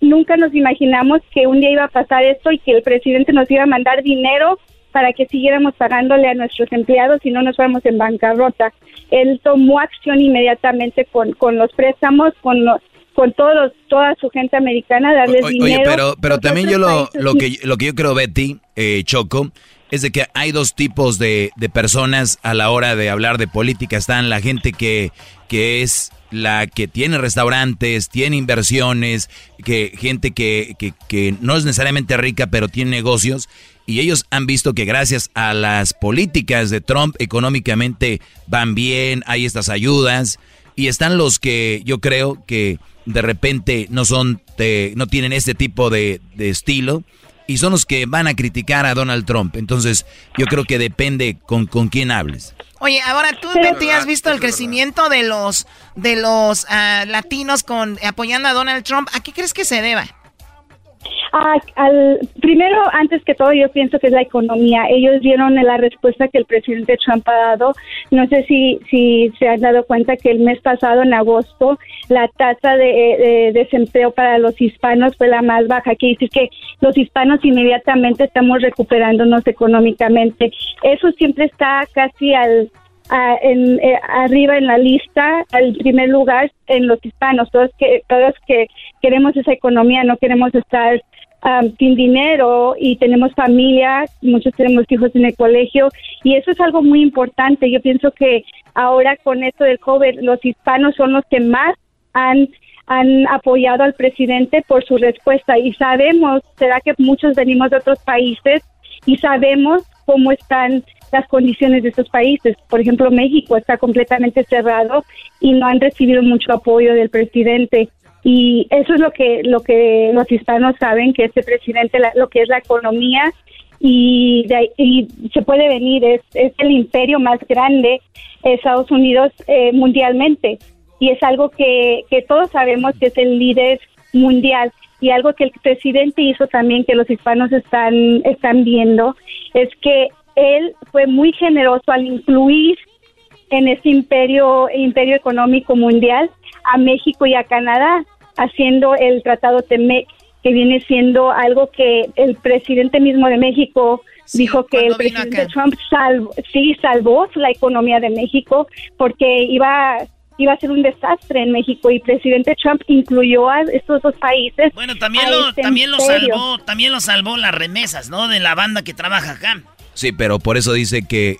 nunca nos imaginamos que un día iba a pasar esto y que el presidente nos iba a mandar dinero para que siguiéramos pagándole a nuestros empleados y no nos fuéramos en bancarrota. Él tomó acción inmediatamente con, con los préstamos, con los, con todos toda su gente americana darles dinero. Oye, pero pero también yo lo, lo que lo que yo creo Betty eh, Choco es de que hay dos tipos de, de, personas a la hora de hablar de política. Están la gente que, que es la que tiene restaurantes, tiene inversiones, que gente que, que, que no es necesariamente rica, pero tiene negocios. Y ellos han visto que gracias a las políticas de Trump económicamente van bien, hay estas ayudas. Y están los que yo creo que de repente no son, no tienen este tipo de, de estilo y son los que van a criticar a Donald Trump. Entonces, yo creo que depende con, con quién hables. Oye, ahora tú, Betty, has visto el crecimiento de los de los ah, latinos con apoyando a Donald Trump. ¿A qué crees que se deba? Ah, al, primero, antes que todo, yo pienso que es la economía. Ellos vieron la respuesta que el presidente Trump ha dado. No sé si, si se han dado cuenta que el mes pasado, en agosto, la tasa de, desempleo para los hispanos fue la más baja. Quiere decir que los hispanos inmediatamente estamos recuperándonos económicamente. Eso siempre está casi al en, eh, arriba en la lista, al primer lugar en los hispanos. Todos que todos que queremos esa economía, no queremos estar sin dinero y tenemos familia, muchos tenemos hijos en el colegio y eso es algo muy importante. Yo pienso que ahora con esto del COVID, los hispanos son los que más han han apoyado al presidente por su respuesta y sabemos, será que muchos venimos de otros países y sabemos cómo están las condiciones de estos países. Por ejemplo, México está completamente cerrado y no han recibido mucho apoyo del presidente. Y eso es lo que, lo que los hispanos saben, que este presidente, lo que es la economía, y, se puede venir, es, es el imperio más grande, Estados Unidos, eh, mundialmente. Y es algo que, que todos sabemos que es el líder mundial y algo que el presidente hizo también que los hispanos están están viendo es que él fue muy generoso al incluir en ese imperio, imperio económico mundial a México y a Canadá, haciendo el Tratado TEMEC, que viene siendo algo que el presidente mismo de México dijo que el presidente Trump salvo, sí salvó la economía de México porque iba iba a ser un desastre en México y presidente Trump incluyó a estos dos países. Bueno, también lo, también lo salvó, también lo salvó las remesas, ¿no? De la banda que trabaja acá. Sí, pero por eso dice que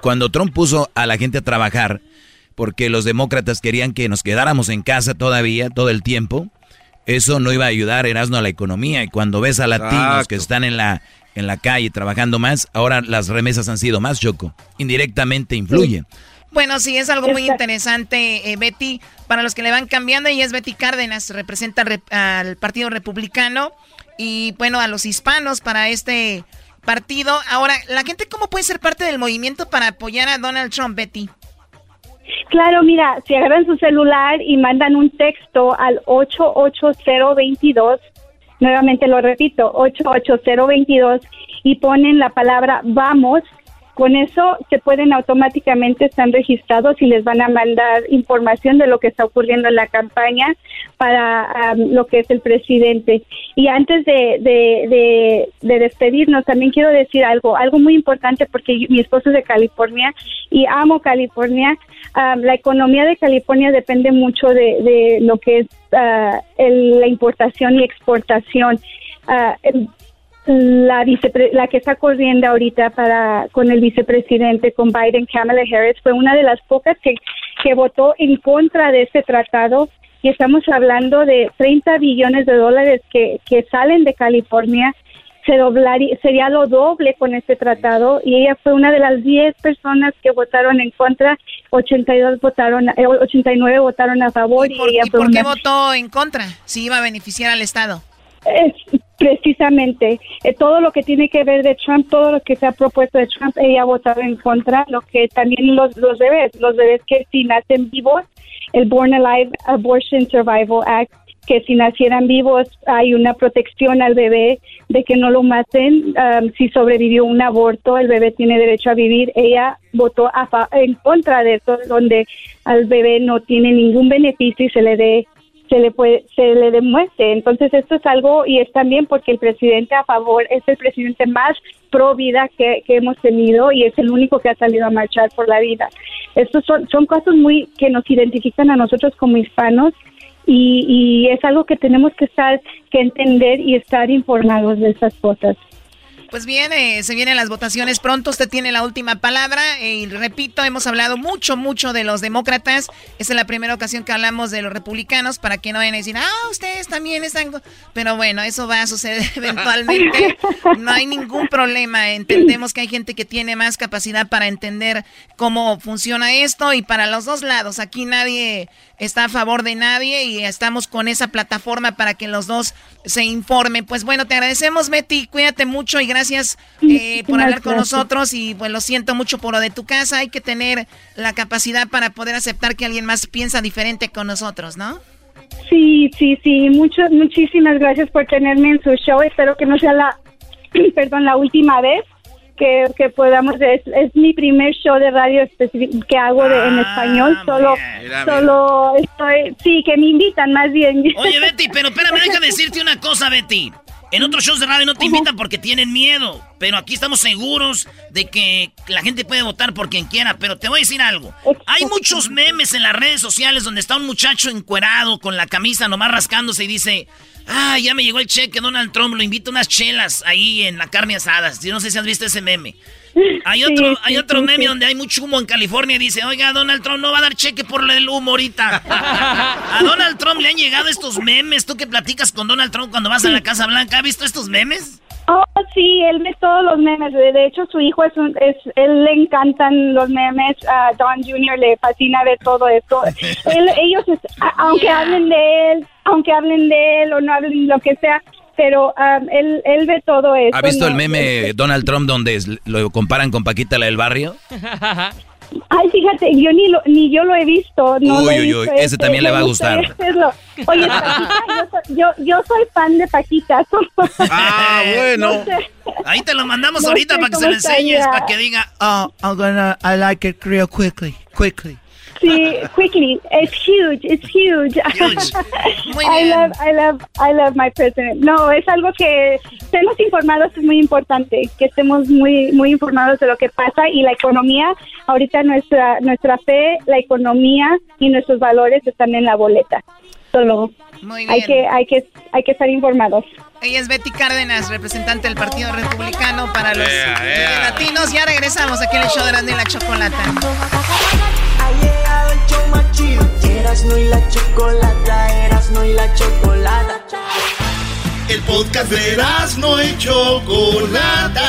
cuando Trump puso a la gente a trabajar, porque los demócratas querían que nos quedáramos en casa todavía, todo el tiempo, eso no iba a ayudar, Erasmo, a la economía. Y cuando ves a latinos que están en la, en la calle trabajando más, ahora las remesas han sido más, Choco. Indirectamente influye. Bueno, sí, es algo muy interesante, eh, Betty. Para los que le van cambiando, ella es Betty Cárdenas, representa al Partido Republicano y, bueno, a los hispanos para este partido. Ahora, ¿la gente cómo puede ser parte del movimiento para apoyar a Donald Trump, Betty? Claro, mira, si agarran su celular y mandan un texto al 88022, nuevamente lo repito, 88022, y ponen la palabra vamos, con eso se pueden automáticamente están registrados y les van a mandar información de lo que está ocurriendo en la campaña para lo que es el presidente. Y antes de, de, de, despedirnos, también quiero decir algo, algo muy importante porque mi esposo es de California y amo California. La economía de California depende mucho de, lo que es uh, la importación y exportación. Uh, la, la que está corriendo ahorita para con el vicepresidente, con Biden, Kamala Harris, fue una de las pocas que, que votó en contra de este tratado y estamos hablando de 30 billones de dólares que, que salen de California. Se doblaría, sería lo doble con este tratado y ella fue una de las 10 personas que votaron en contra, 82 votaron, 89 eh, votaron a favor. ¿Y por, ella por qué votó en contra? Si iba a beneficiar al Estado. Es, precisamente eh, todo lo que tiene que ver de Trump, todo lo que se ha propuesto de Trump, ella ha votado en contra, lo que también los, los bebés, los bebés que si nacen vivos, el Born Alive Abortion Survival Act, que si nacieran vivos hay una protección al bebé de que no lo maten. Um, si sobrevivió un aborto, el bebé tiene derecho a vivir. Ella votó a en contra de eso, donde al bebé no tiene ningún beneficio y se le dé se le puede, se le demuestre. Entonces esto es algo y es también porque el presidente a favor es el presidente más pro vida que, que hemos tenido y es el único que ha salido a marchar por la vida. Estos son, son cosas muy que nos identifican a nosotros como hispanos y, y es algo que tenemos que estar, que entender y estar informados de esas cosas. Pues bien, eh, se vienen las votaciones pronto. Usted tiene la última palabra. y repito, hemos hablado mucho, mucho de los demócratas. Esta es la primera ocasión que hablamos de los republicanos para que no vayan a decir, ah, ustedes también están. Pero bueno, eso va a suceder eventualmente. No hay ningún problema. Entendemos que hay gente que tiene más capacidad para entender cómo funciona esto y para los dos lados. Aquí nadie está a favor de nadie y estamos con esa plataforma para que los dos se informen. Pues bueno, te agradecemos, Betty. Cuídate mucho y gracias eh, por hablar con nosotros. Y pues lo siento mucho por lo de tu casa. Hay que tener la capacidad para poder aceptar que alguien más piensa diferente con nosotros, ¿no? Sí, sí, sí. Mucho, muchísimas gracias por tenerme en su show. Espero que no sea la, perdón, la última vez que, podamos. Es, es, mi primer show de radio que hago de, en ah, español. Solo, solo estoy. Sí, que me invitan más bien. Oye, Betty, pero espérame, déjame decirte una cosa, Betty. En otros shows de radio no te invitan porque tienen miedo, pero aquí estamos seguros de que la gente puede votar por quien quiera. Pero te voy a decir algo. Hay muchos memes en las redes sociales donde está un muchacho encuerado con la camisa nomás rascándose y dice, ah, ya me llegó el cheque, Donald Trump, lo invito a unas chelas ahí en la carne asada. Yo no sé si has visto ese meme. Hay otro, hay otro meme donde hay mucho humo en California y dice, oiga, Donald Trump no va a dar cheque por el humo ahorita. A Donald Trump le han llegado estos memes. Tú que platicas con Donald Trump cuando vas a la Casa Blanca, ¿has visto estos memes? Oh, sí, él ve todos los memes. De hecho, su hijo es, un, es él le encantan los memes. A Don Jr. le fascina ver todo esto. ellos, aunque hablen de él, aunque hablen de él o no hablen lo que sea, pero um, él, él ve todo eso. ¿Ha visto el meme Donald Trump donde lo comparan con Paquita la del barrio? Ay, fíjate, yo ni, lo, ni yo lo he visto. No uy, uy, uy, ese también le va a gustar. Oye, yo, yo, soy fan de Paquita. Ah, bueno. Ahí te lo mandamos ahorita para que se lo enseñes, para que diga, oh, I'm gonna, I like it real quickly, quickly. Sí, quickly. It's huge. It's huge. huge. Muy I love, I love, I love my president. No, es algo que estemos informados es muy importante, que estemos muy, muy informados de lo que pasa y la economía. Ahorita nuestra, nuestra fe, la economía y nuestros valores están en la boleta. Solo Muy bien. hay que, hay que, hay que estar informados. Ella es Betty Cárdenas, representante del Partido Republicano para los Ea, ea. latinos. Ya regresamos aquí en el show de y la Chocolata. Ha llegado el show más chido. Erasmo y la chocolata, Erasmo y la chocolata. El podcast de Erasmo y Chocolata.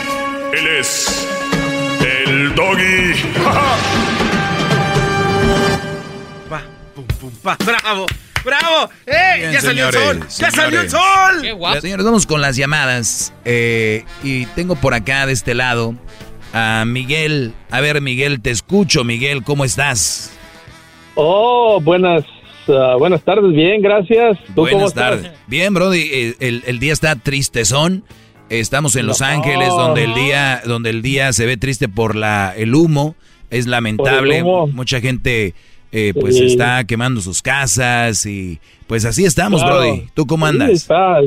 Él es el doggy. Pa, ¡Bravo! ¡Bravo! ¡Eh! Bien, ¡Ya salió el señores, sol! ¡Ya salió el sol! Ya, Señores, vamos con las llamadas. Eh, y tengo por acá, de este lado, a Miguel. A ver, Miguel, te escucho. Miguel, ¿cómo estás? Oh, buenas, ah, buenas tardes, bien, gracias. ¿Tú cómo Buenas estás? tardes. Bien, Brody, eh, el, el día está tristezón. Estamos en Los. Ángeles, donde el día, donde el día se ve triste por la, el humo. Es lamentable. humo. Mucha gente eh, pues Sí. está quemando sus casas y pues así estamos, Claro. Brody. ¿Tú cómo Sí, andas? está,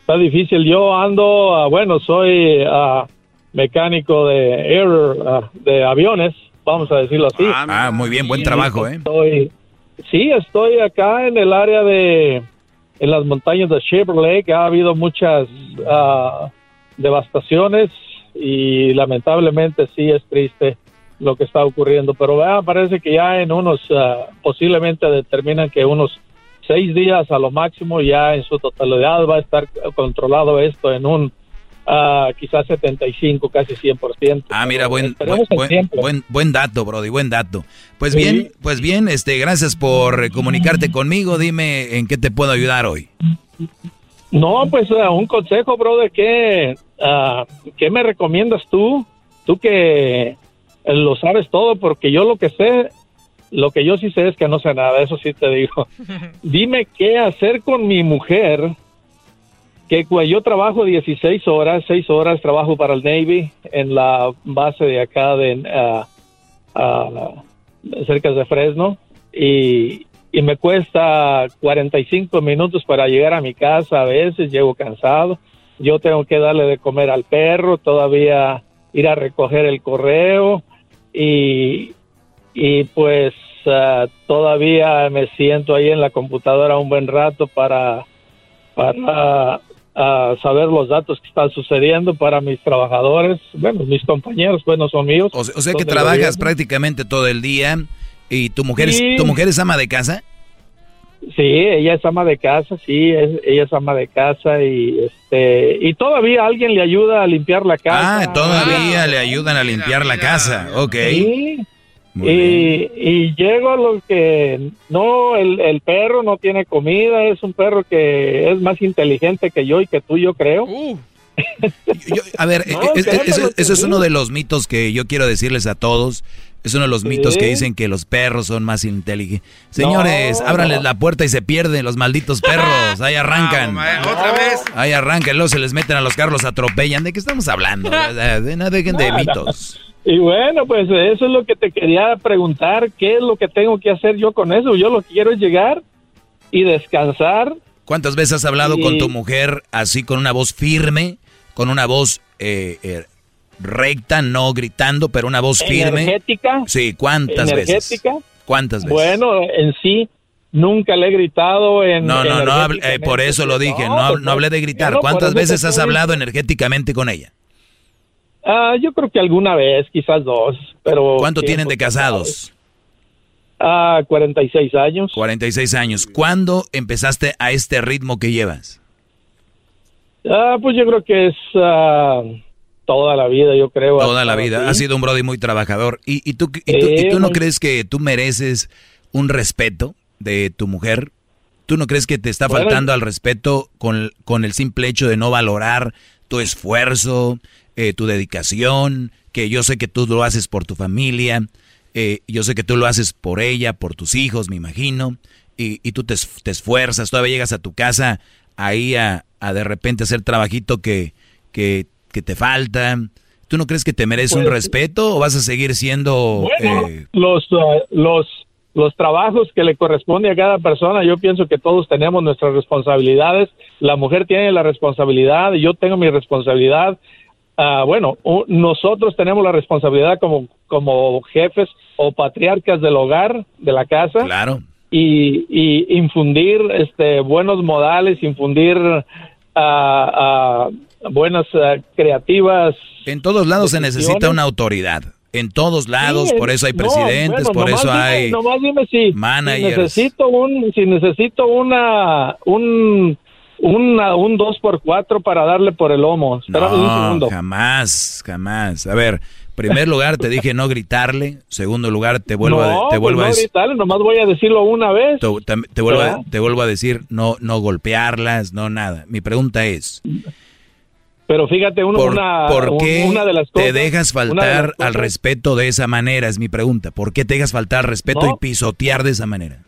está difícil. Yo ando, ah, bueno, soy ah, mecánico de air, ah, de aviones, vamos a decirlo así. Ah, muy bien, buen trabajo, ¿eh? Estoy, sí, estoy acá en el área de, en las montañas de Chevrolet, que ha habido muchas devastaciones y lamentablemente sí es triste lo que está ocurriendo. Pero ah, parece que ya en unos, ah, posiblemente determinan que unos seis días a lo máximo ya en su totalidad va a estar controlado esto en un ah, quizás 75, casi 100%. Ah, mira, buen, buen, buen, buen- dato, Brody, buen dato. Pues Sí. bien, pues bien, este, gracias por comunicarte conmigo. Dime en qué te puedo ayudar hoy. No, pues ah, un consejo, brother, ¿qué, ah, ¿qué me recomiendas tú? Tú que lo sabes todo, porque yo lo que sé, lo que yo sí sé es que no sé nada, eso sí te digo. Dime qué hacer con mi mujer, que cu- yo trabajo 16 horas, 6 horas trabajo para el Navy en la base de acá de ah, cerca de Fresno y, y me cuesta 45 minutos para llegar a mi casa a veces, llego cansado, yo tengo que darle de comer al perro, todavía ir a recoger el correo y, y pues ah, todavía me siento ahí en la computadora un buen rato para, para ah, saber los datos que están sucediendo para mis trabajadores, bueno, mis compañeros, bueno, son míos. O, o sea que trabajas prácticamente todo el día y tu mujer, Sí. es, tu mujer es ama de casa. Sí, ella es ama de casa, sí, es- ella es ama de casa y este y todavía alguien le ayuda a limpiar la casa. Ah, todavía le ayudan a limpiar la casa. Ok. Sí. Muy Y, y llego a lo que no, el, el perro no tiene comida, es un perro que es más inteligente que yo y que tú, yo creo. A ver, No, es- eso, es uno de los mitos que yo quiero decirles a todos. Es uno de los mitos que dicen que los perros son más inteligentes. Señores, No, ábranles no. la puerta y se pierden los malditos perros. Ahí arrancan. Otra vez. Ahí arrancan, luego se les meten a los carros, los atropellan. ¿De qué estamos hablando? No dejen de mitos. Y bueno, pues eso es lo que te quería preguntar, ¿qué es lo que tengo que hacer yo con eso? Yo lo que quiero es llegar y descansar. ¿Cuántas veces has hablado con tu mujer así con una voz firme, con una voz eh, eh, recta, no gritando, pero una voz firme? Energética. Sí, ¿cuántas veces? energética. ¿Cuántas veces? Bueno, en sí, nunca le he gritado en... No, no, no, hable- eh, por eso lo dije, no, pues no hablé de gritar. no, ¿Cuántas veces has hablado energéticamente con ella? Ah, yo creo que alguna vez, quizás dos, pero... ¿Cuánto tienen de casados? Ah, 46 años. 46 años. ¿Cuándo empezaste a este ritmo que llevas? Ah, pues yo creo que es ah, toda la vida, yo creo. Toda la vida. así. Has sido un brody muy trabajador. ¿Y, y tú, y tú, y tú no crees que tú mereces un respeto de tu mujer? ¿Tú no crees que te está Bueno. faltando al respeto con, con el simple hecho de no valorar tu esfuerzo, eh, tu dedicación, que yo sé que tú lo haces por tu familia? Eh, yo sé que tú lo haces por ella, por tus hijos, me imagino, y, y tú te, te esfuerzas, todavía llegas a tu casa ahí a, a de repente hacer trabajito que, que, que te falta. ¿Tú no crees que te mereces un Pues- respeto o vas a seguir siendo... Bueno, eh, los, uh, los, los trabajos que le corresponde a cada persona, yo pienso que todos tenemos nuestras responsabilidades. La mujer tiene la responsabilidad yo tengo mi responsabilidad. Ah, bueno, nosotros tenemos la responsabilidad como, como jefes o patriarcas del hogar, de la casa. Claro. Y, y infundir este, buenos modales, infundir ah, ah, buenas ah, creativas. En todos lados se necesita una autoridad. En todos lados, Sí, por eso hay no, presidentes, bueno, por eso dime- hay... Nomás dime si, si managers. necesito un, si necesito una, un, una, un 2 por 4 para darle por el lomo. Espérame un No, segundo. jamás, jamás. A ver, primer lugar te dije no gritarle, segundo lugar te vuelvo no, a, te pues vuelvo no a decir... gritarle, nomás voy a decirlo una vez. Te, te- te vuelvo a, te vuelvo a decir, no, no golpearlas, no nada. Mi pregunta es, Pero fíjate, uno- ¿por, una, por qué una de las te cosas- dejas una de las faltar al respeto de esa manera? Es mi pregunta. ¿Por qué te dejas faltar al respeto No. y pisotear de esa manera?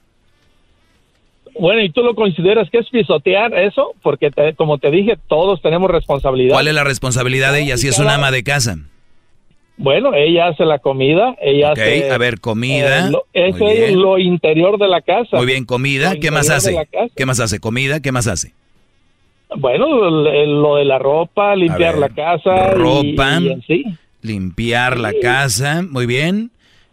Bueno, ¿y tú lo consideras que es pisotear eso? Porque, te- como te dije, todos tenemos responsabilidad. ¿Cuál es la responsabilidad de ella si es una ama de casa? Bueno, ella hace la comida, ella hace... a ver, comida. eh, lo- eso es lo interior de la casa. Muy bien, comida. ¿Qué más hace? ¿Qué más hace? ¿Comida? ¿Qué más hace? Bueno, lo, lo de la ropa, limpiar ver, la casa. ropa, y en sí. limpiar la casa, muy bien,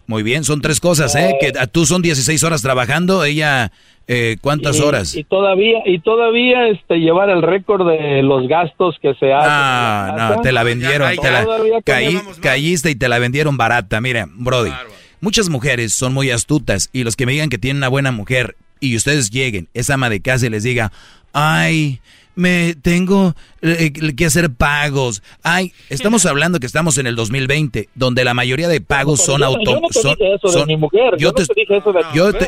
muy bien, son tres cosas, ¿eh? Que a- tú son 16 horas trabajando, ella, eh, ¿cuántas Y- horas? Y todavía, y todavía este, llevar el récord de los gastos que se hacen. Ah, no, te la vendieron, te la, caí- caíste y te la vendieron barata, mira, Brody. Muchas mujeres son muy astutas y los que me digan que tienen una buena mujer y ustedes lleguen, esa ama de casa y les diga, ay, me tengo eh, que hacer pagos. Ay, estamos hablando que estamos en el 2020, donde la mayoría de pagos son no- yo no te son- dije eso de son- mi mujer, yo no te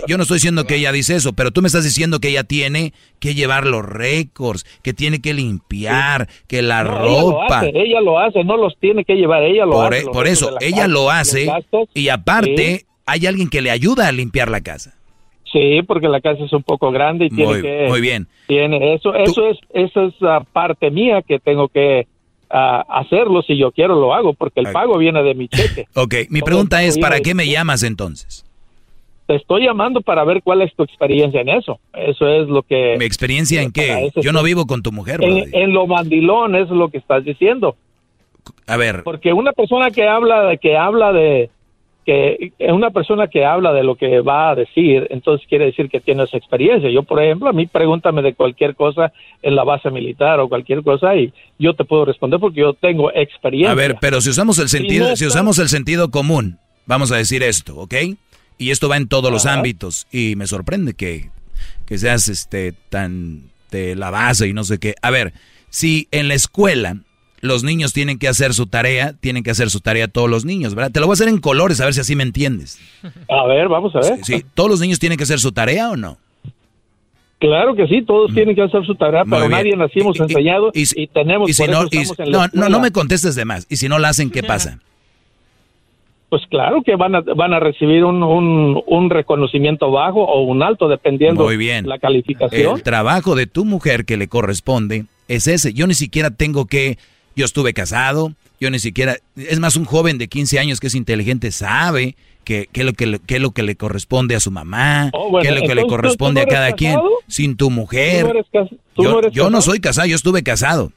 yo, no estoy diciendo que ella dice eso, pero tú me estás diciendo que ella tiene que llevar los récords, que tiene que limpiar, que la No, ella lo ropa. hace, ella lo hace, no los tiene que llevar, ella lo Por, hace. e- por eso, ella casa, lo hace y aparte Sí. hay alguien que le ayuda a limpiar la casa. Sí, porque la casa es un poco grande y tiene Muy- que... muy bien. Tiene eso, eso es, esa es la parte mía que tengo que ah, hacerlo. Si yo quiero, lo hago, porque el pago viene de mi cheque. Ok, mi pregunta es, ¿para qué me llamas entonces? Te estoy llamando para ver cuál es tu experiencia en eso. Eso es lo que... ¿Mi experiencia en qué? Yo no vivo con tu mujer, En, lo mandilón es lo que estás diciendo. A ver, Porque una persona que habla de que habla de que una persona que habla de lo que va a decir, entonces quiere decir que tienes experiencia. Yo, por ejemplo, a mí pregúntame de cualquier cosa en la base militar o cualquier cosa y yo te puedo responder porque yo tengo experiencia. a ver, pero si usamos el sentido, no si usamos el sentido común, vamos a decir esto, ¿ok? Y esto va en todos los ámbitos y me sorprende que, que seas este tan de la base y no sé qué. A ver, si en la escuela los niños tienen que hacer su tarea, tienen que hacer su tarea todos los niños, ¿verdad? Te lo voy a hacer en colores a ver si así me entiendes. A ver, vamos a ver. Sí, ¿todos los niños tienen que hacer su tarea o no? Claro que sí, todos tienen que hacer su tarea, Muy pero bien. nadie nacimos enseñados y, tenemos Y si no, y- en no, no, me contestes de más. Y si no la hacen, ¿qué pasa? Pues claro que van a, van a recibir un, un, un reconocimiento bajo o un alto, dependiendo Muy bien. la calificación. El trabajo de tu mujer que le corresponde es ese. Yo ni siquiera tengo que, yo estuve casado, yo ni siquiera, es más un joven de 15 años que es inteligente sabe que, que, lo, que, le- que es lo que le corresponde a su mamá, Oh, bueno, que es lo que le entonces, ¿tú- corresponde tú no a cada quien. Sin tu mujer. ¿Tú no eres tú yo no eres yo no soy casado, yo estuve casado.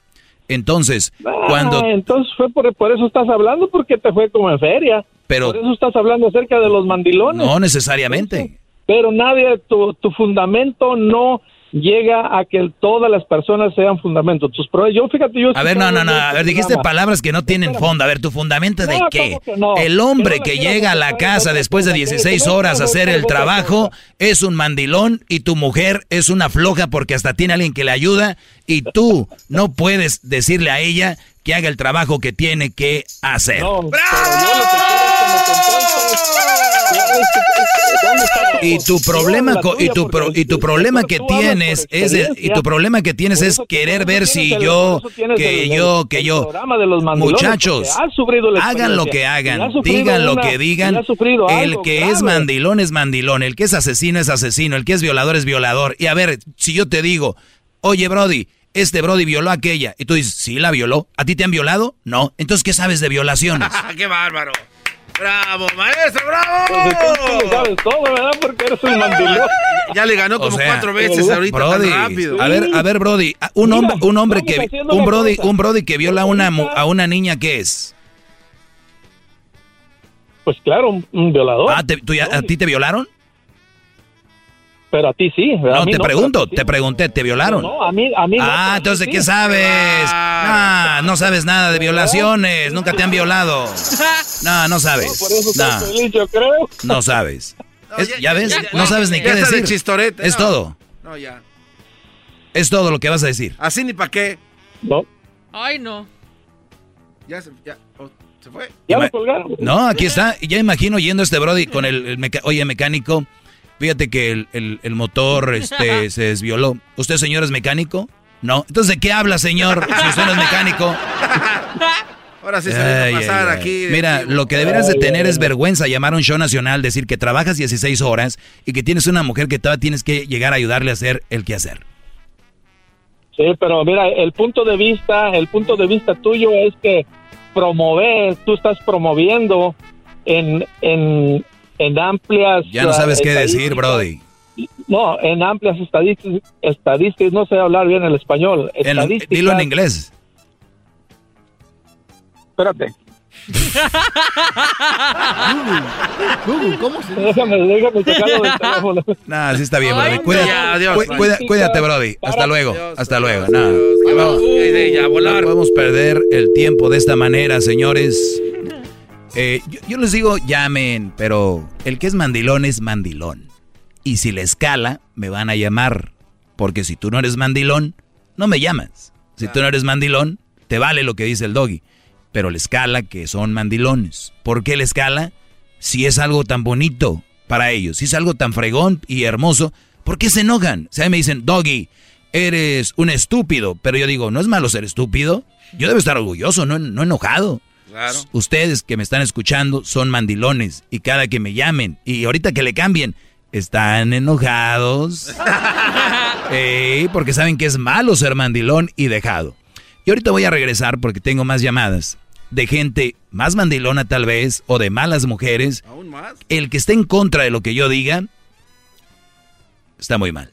Entonces, Ah, cuando... entonces fue por, por eso estás hablando, porque te fue como en feria. Pero- por eso estás hablando acerca de los mandilones. No necesariamente. Pero nadie, tu, tu fundamento no llega a que todas las personas sean fundamento. Tus yo fíjate, yo A ver, no, no, no. A ver, dijiste palabras que no tienen fondo. A ver, ¿tu fundamento de No, qué? ¿cómo que no? El hombre que llega a la casa después de no, 16 no, horas a hacer el trabajo es un mandilón y tu mujer es una floja porque hasta tiene alguien que le ayuda y tú no puedes decirle a ella que haga el trabajo que tiene que hacer. No, pero tu problema co- y tu pro- y tu problema que tienes es de- y tu problema que tienes es querer ver si yo que yo que yo muchachos hagan lo que hagan digan lo que digan. el que es mandilón es mandilón el que es asesino es asesino el que es violador es violador. Y a ver si yo te digo oye Brody este Brody violó a aquella y tú dices sí la violó a ti te han violado no entonces qué sabes de violaciones ¡Qué bárbaro! ¡Bravo, maestro! ¡Bravo! Pues sabes todo, ¿verdad? Porque eres un mandilón. Ya le ganó O como sea, cuatro veces ahorita Brody, tan rápido. A ver, a ver, Brody, un hombre, un hombre que un Brody, cosa. un Brody que viola a una mu- a una niña ¿qué es? Pues claro, un, un violador. Ah, te- tú ya- ¿a ti te violaron? Pero a ti sí. ¿verdad? A No, mí te no, pregunto, pero a ti te pregunté, ¿te violaron? No, a mí, a mí no, Ah, entonces, sí. ¿qué sabes? Ah, no sabes nada de violaciones, nunca te han violado. No, no sabes. Por eso estás No, feliz, yo creo. no sabes. Es- ¿Ya ves? ya- No sabes ni qué decir. chistorete, Es no. todo. No, ya. Es todo lo que vas a decir. Así ni para qué. No. Ay, no. Ya se, ya, oh, se fue. Ya lo colgaron. No, aquí está. Y Ya imagino yendo este Brody con el, el meca- oye mecánico. Fíjate que el, el- el motor este, se desvioló. ¿Usted, señor, es mecánico? No. Entonces, ¿de qué habla, señor? Si usted no es mecánico. Ahora sí se Ay, va a ay, pasar ay. aquí. Mira, lo que deberías de tener es vergüenza llamar a un show nacional, decir que trabajas 16 horas y que tienes una mujer que todavía tienes que llegar a ayudarle a hacer el quehacer. Sí, pero mira, el punto de vista, el punto de vista tuyo es que promover, tú estás promoviendo en, en, en amplias... Ya no sabes qué decir. Brody. No, en amplias estadísticas, estadísticas, no sé hablar bien el español. Estadísticas, dilo en inglés. Espérate. Google, ¿cómo se Déjame, déjame sacarlo del teléfono. Nah, así está bien, Brody. Cuídate, Ya, adiós, cu- cuida- cuídate, Brody. Hasta luego. Hasta luego. No, Ahí vamos. Ay, ya, volar. no podemos perder el tiempo de esta manera, señores. Eh, yo, yo les digo, llamen, pero el que es mandilón es mandilón. Y si le escala, me van a llamar. Porque si tú no eres mandilón, no me llamas. Si tú no eres mandilón, te vale lo que dice el doggy. Pero le escala que son mandilones. ¿Por qué le escala? Si es algo tan bonito para ellos, si es algo tan fregón y hermoso, ¿por qué se enojan? O sea, me dicen, doggy, eres un estúpido. Pero yo digo, no es malo ser estúpido. Yo debo estar orgulloso, no, no enojado. Claro. Ustedes que me están escuchando son mandilones y cada que me llamen y ahorita que le cambien, están enojados. Porque saben que es malo ser mandilón y dejado. Y ahorita voy a regresar porque tengo más llamadas de gente más mandilona tal vez o de malas mujeres. ¿Aún más? El que esté en contra de lo que yo diga está muy mal.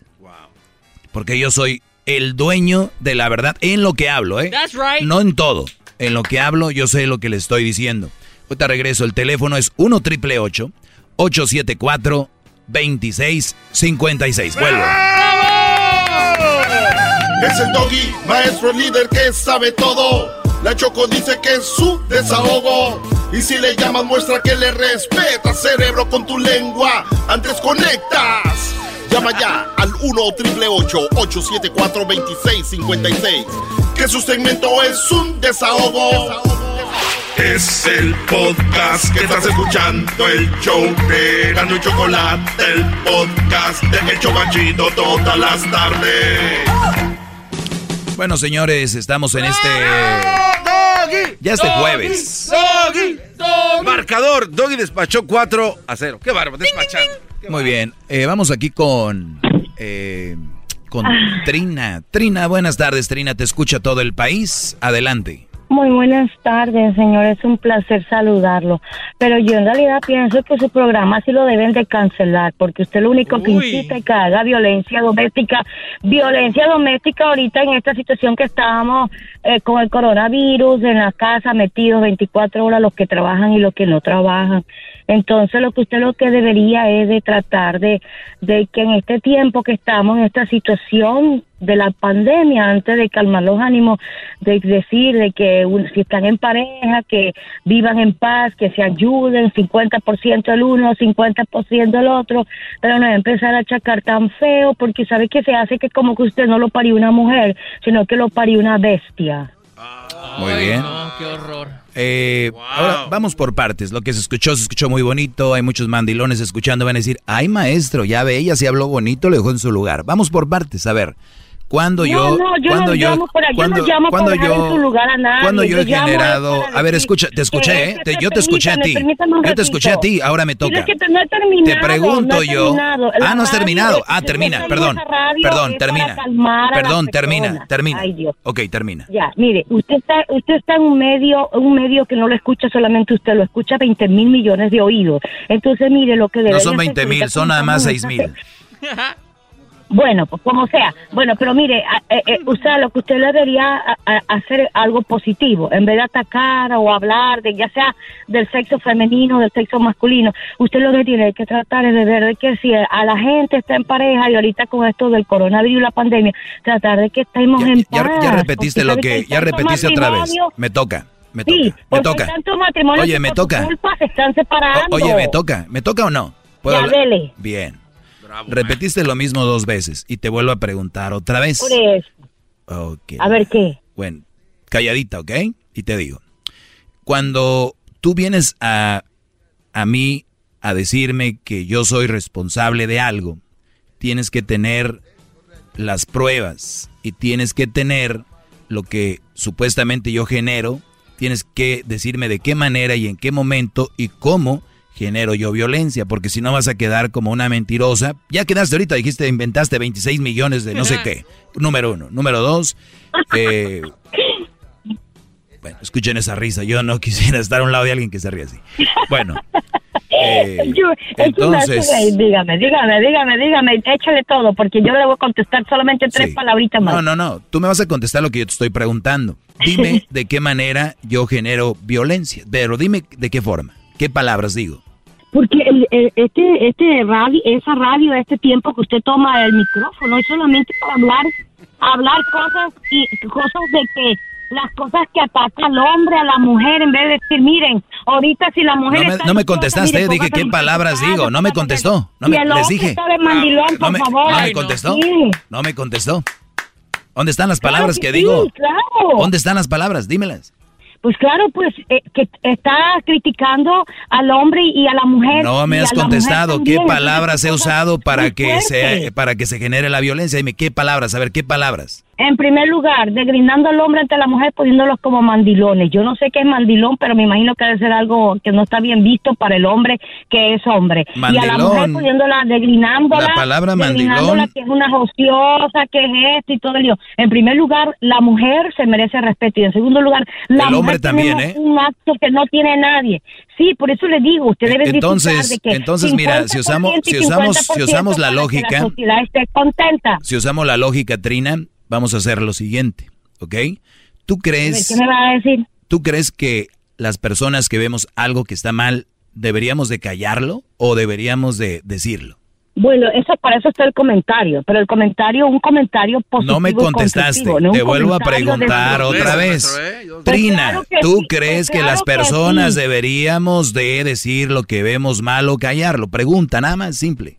Porque yo soy el dueño de la verdad en lo que hablo, ¿eh? That's right. No en todo. En lo que hablo, yo sé lo que le estoy diciendo. Ahorita regreso. El teléfono es 1 triple 874 2656. Vuelvo. Es el doggy, maestro líder que sabe todo. La Choco dice que es su desahogo. Y si le llamas, muestra que le respeta, cerebro, con tu lengua. Antes conectas. Llama ya al 1 triple 874 2656. Que su segmento es un desahogo. Es el podcast que estás escuchando, el show de Gano y Chocolate, el podcast de El Chobachito todas las tardes. Bueno, señores, estamos en este. ¡Doggy! Ya este ¡Doggy! jueves. ¡Doggy! Marcador. Doggy despachó 4 a 0. ¡Qué bárbaro! Despachando. Muy bien. eh, vamos aquí con. eh, con Trina. Trina, buenas tardes, Trina. Te escucha todo el país. Adelante. Muy buenas tardes, señor. Es un placer saludarlo. Pero yo en realidad pienso que su programa sí lo deben de cancelar, porque usted lo único que incita es que haga violencia doméstica. Violencia doméstica ahorita en esta situación que estábamos eh, con el coronavirus, en la casa metidos 24 horas los que trabajan y los que no trabajan. Entonces lo que usted lo que debería es de tratar de, de que en este tiempo que estamos en esta situación de la pandemia, antes de calmar los ánimos, de decir de que un- si están en pareja, que vivan en paz, que se ayuden, 50% el uno, 50% el otro, pero no empezar a achacar tan feo, porque sabe que se hace que como que usted no lo parió una mujer, sino que lo parió una bestia. Muy bien. No, qué horror. Eh, Ahora vamos por partes. Lo que se escuchó, se escuchó muy bonito. Hay muchos mandilones escuchando. Van a decir, ay maestro, ya ve, ella se habló bonito, le dejó en su lugar. Vamos por partes. A ver, cuando No, yo, no, yo cuando no yo, por- yo no cuando, cuando yo, en su lugar a nadie, cuando yo he generado, a ver, escucha, te escuché, es ¿eh? Te- yo te escuché a ti. Yo te escuché a ti, ahora me toca. que te- no he terminado, Te pregunto no he yo. terminado. Ah, no has terminado. Ah, termina, perdón. Perdón, termina. Perdón, termina, termina. Ay, Dios. Ok, termina. Ya, mire, usted está, usted está en un medio, un medio que no lo escucha solamente usted, lo escucha 20 mil millones de oídos. Entonces, mire, lo que No debería son hacer 20 mil, son nada más como 6 mil. Bueno, pues como sea. Bueno, pero mire, eh, eh, usted lo que usted le debería a- a- hacer algo positivo, en vez de atacar o hablar de ya sea del sexo femenino, del sexo masculino, usted lo que tiene que tratar es de ver de que si a la gente está en pareja y ahorita con esto del coronavirus y la pandemia, tratar de que estemos en Ya, paz. ya repetiste lo que, ya repetiste otra vez. Me toca, me toca, Sí, me toca. tantos matrimonios Oye, me por toca. culpa se están separando. O- oye, me toca, ¿me toca o no? ¿Puedo Ya, dele. Bien. Repetiste lo mismo dos veces y te vuelvo a preguntar otra vez. Por eso. A ver qué. Bueno, calladita, ¿ok? Y te digo, cuando tú vienes a, a mí a decirme que yo soy responsable de algo, tienes que tener las pruebas y tienes que tener lo que supuestamente yo genero, tienes que decirme de qué manera y en qué momento y cómo genero yo violencia, porque si no vas a quedar como una mentirosa. Ya quedaste ahorita, dijiste, inventaste 26 millones de no sé qué. Número uno. Número dos, eh, bueno, escuchen esa risa, yo no quisiera estar a un lado de alguien que se ríe así. Bueno, eh, Yo- entonces- dígame, dígame, dígame, dígame, échale todo, porque yo le voy a contestar solamente tres Sí. palabritas más. No, no, no. Tú me vas a contestar lo que yo te estoy preguntando. Dime de qué manera yo genero violencia. Pero dime de qué forma. ¿Qué palabras digo? Porque el, el- este, este radio, esa radio, este tiempo que usted toma el micrófono es solamente para hablar, hablar cosas y cosas de que las cosas que atacan al hombre, a la mujer, en vez de decir, miren, ahorita si la mujer No me, está no me ansiosa, contestaste. Dije qué palabras digo. No me contestó. No me, les dije. está de mandilón, No por me, favor. no me no. contestó. Sí. No me contestó. ¿Dónde están las palabras Claro que sí, digo? claro. ¿Dónde están las palabras? Dímelas. Pues claro, pues eh, que está criticando al hombre y a la mujer. No me has contestado. ¿Qué palabras he usado para que se para que se genere la violencia? Dime qué palabras. A ver qué palabras. En primer lugar, degrinando al hombre ante la mujer, poniéndolos como mandilones. Yo no sé qué es mandilón, pero me imagino que debe ser algo que no está bien visto para el hombre que es hombre. Y a la Mandilón. mujer poniéndola, degrinándola. La palabra mandilón. que es una ociosa, que es esto y todo el lío. En primer lugar, la mujer se merece respeto. Y en segundo lugar, la El hombre mujer también, tiene ¿eh? un acto que no tiene nadie. Sí, por eso le digo, usted debe disfrutar Entonces, de que entonces mira, si usamos, 50% y si usamos, si 50% usamos la que La lógica, sociedad esté contenta. si usamos la lógica, Trina, vamos a hacer lo siguiente, ¿ok? ¿Tú crees, ¿Qué me va a decir? tú crees que las personas que vemos algo que está mal deberíamos de callarlo o deberíamos de decirlo? Bueno, eso para eso está el comentario, pero el comentario, un comentario positivo. No me contestaste. no Te vuelvo a preguntar de- otra vez. Trina, claro que ¿tú sí, crees pues que las que personas sí. deberíamos de decir lo que vemos mal o callarlo? Pregunta, nada más simple.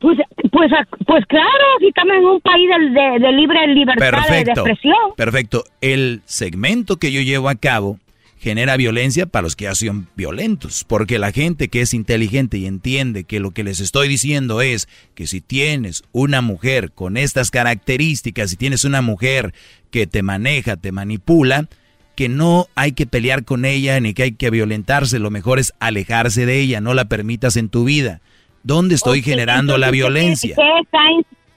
Pues, pues, pues claro, si estamos en un país de, de- de libre libertad de, de Perfecto. expresión. Perfecto. El segmento que yo llevo a cabo genera violencia para los que ya son violentos, porque la gente que es inteligente y entiende que lo que les estoy diciendo es que si tienes una mujer con estas características, si tienes una mujer que te maneja, te manipula, que no hay que pelear con ella ni que hay que violentarse, lo mejor es alejarse de ella, no la permitas en tu vida. ¿Dónde estoy generando la entonces, ¿qué- violencia? está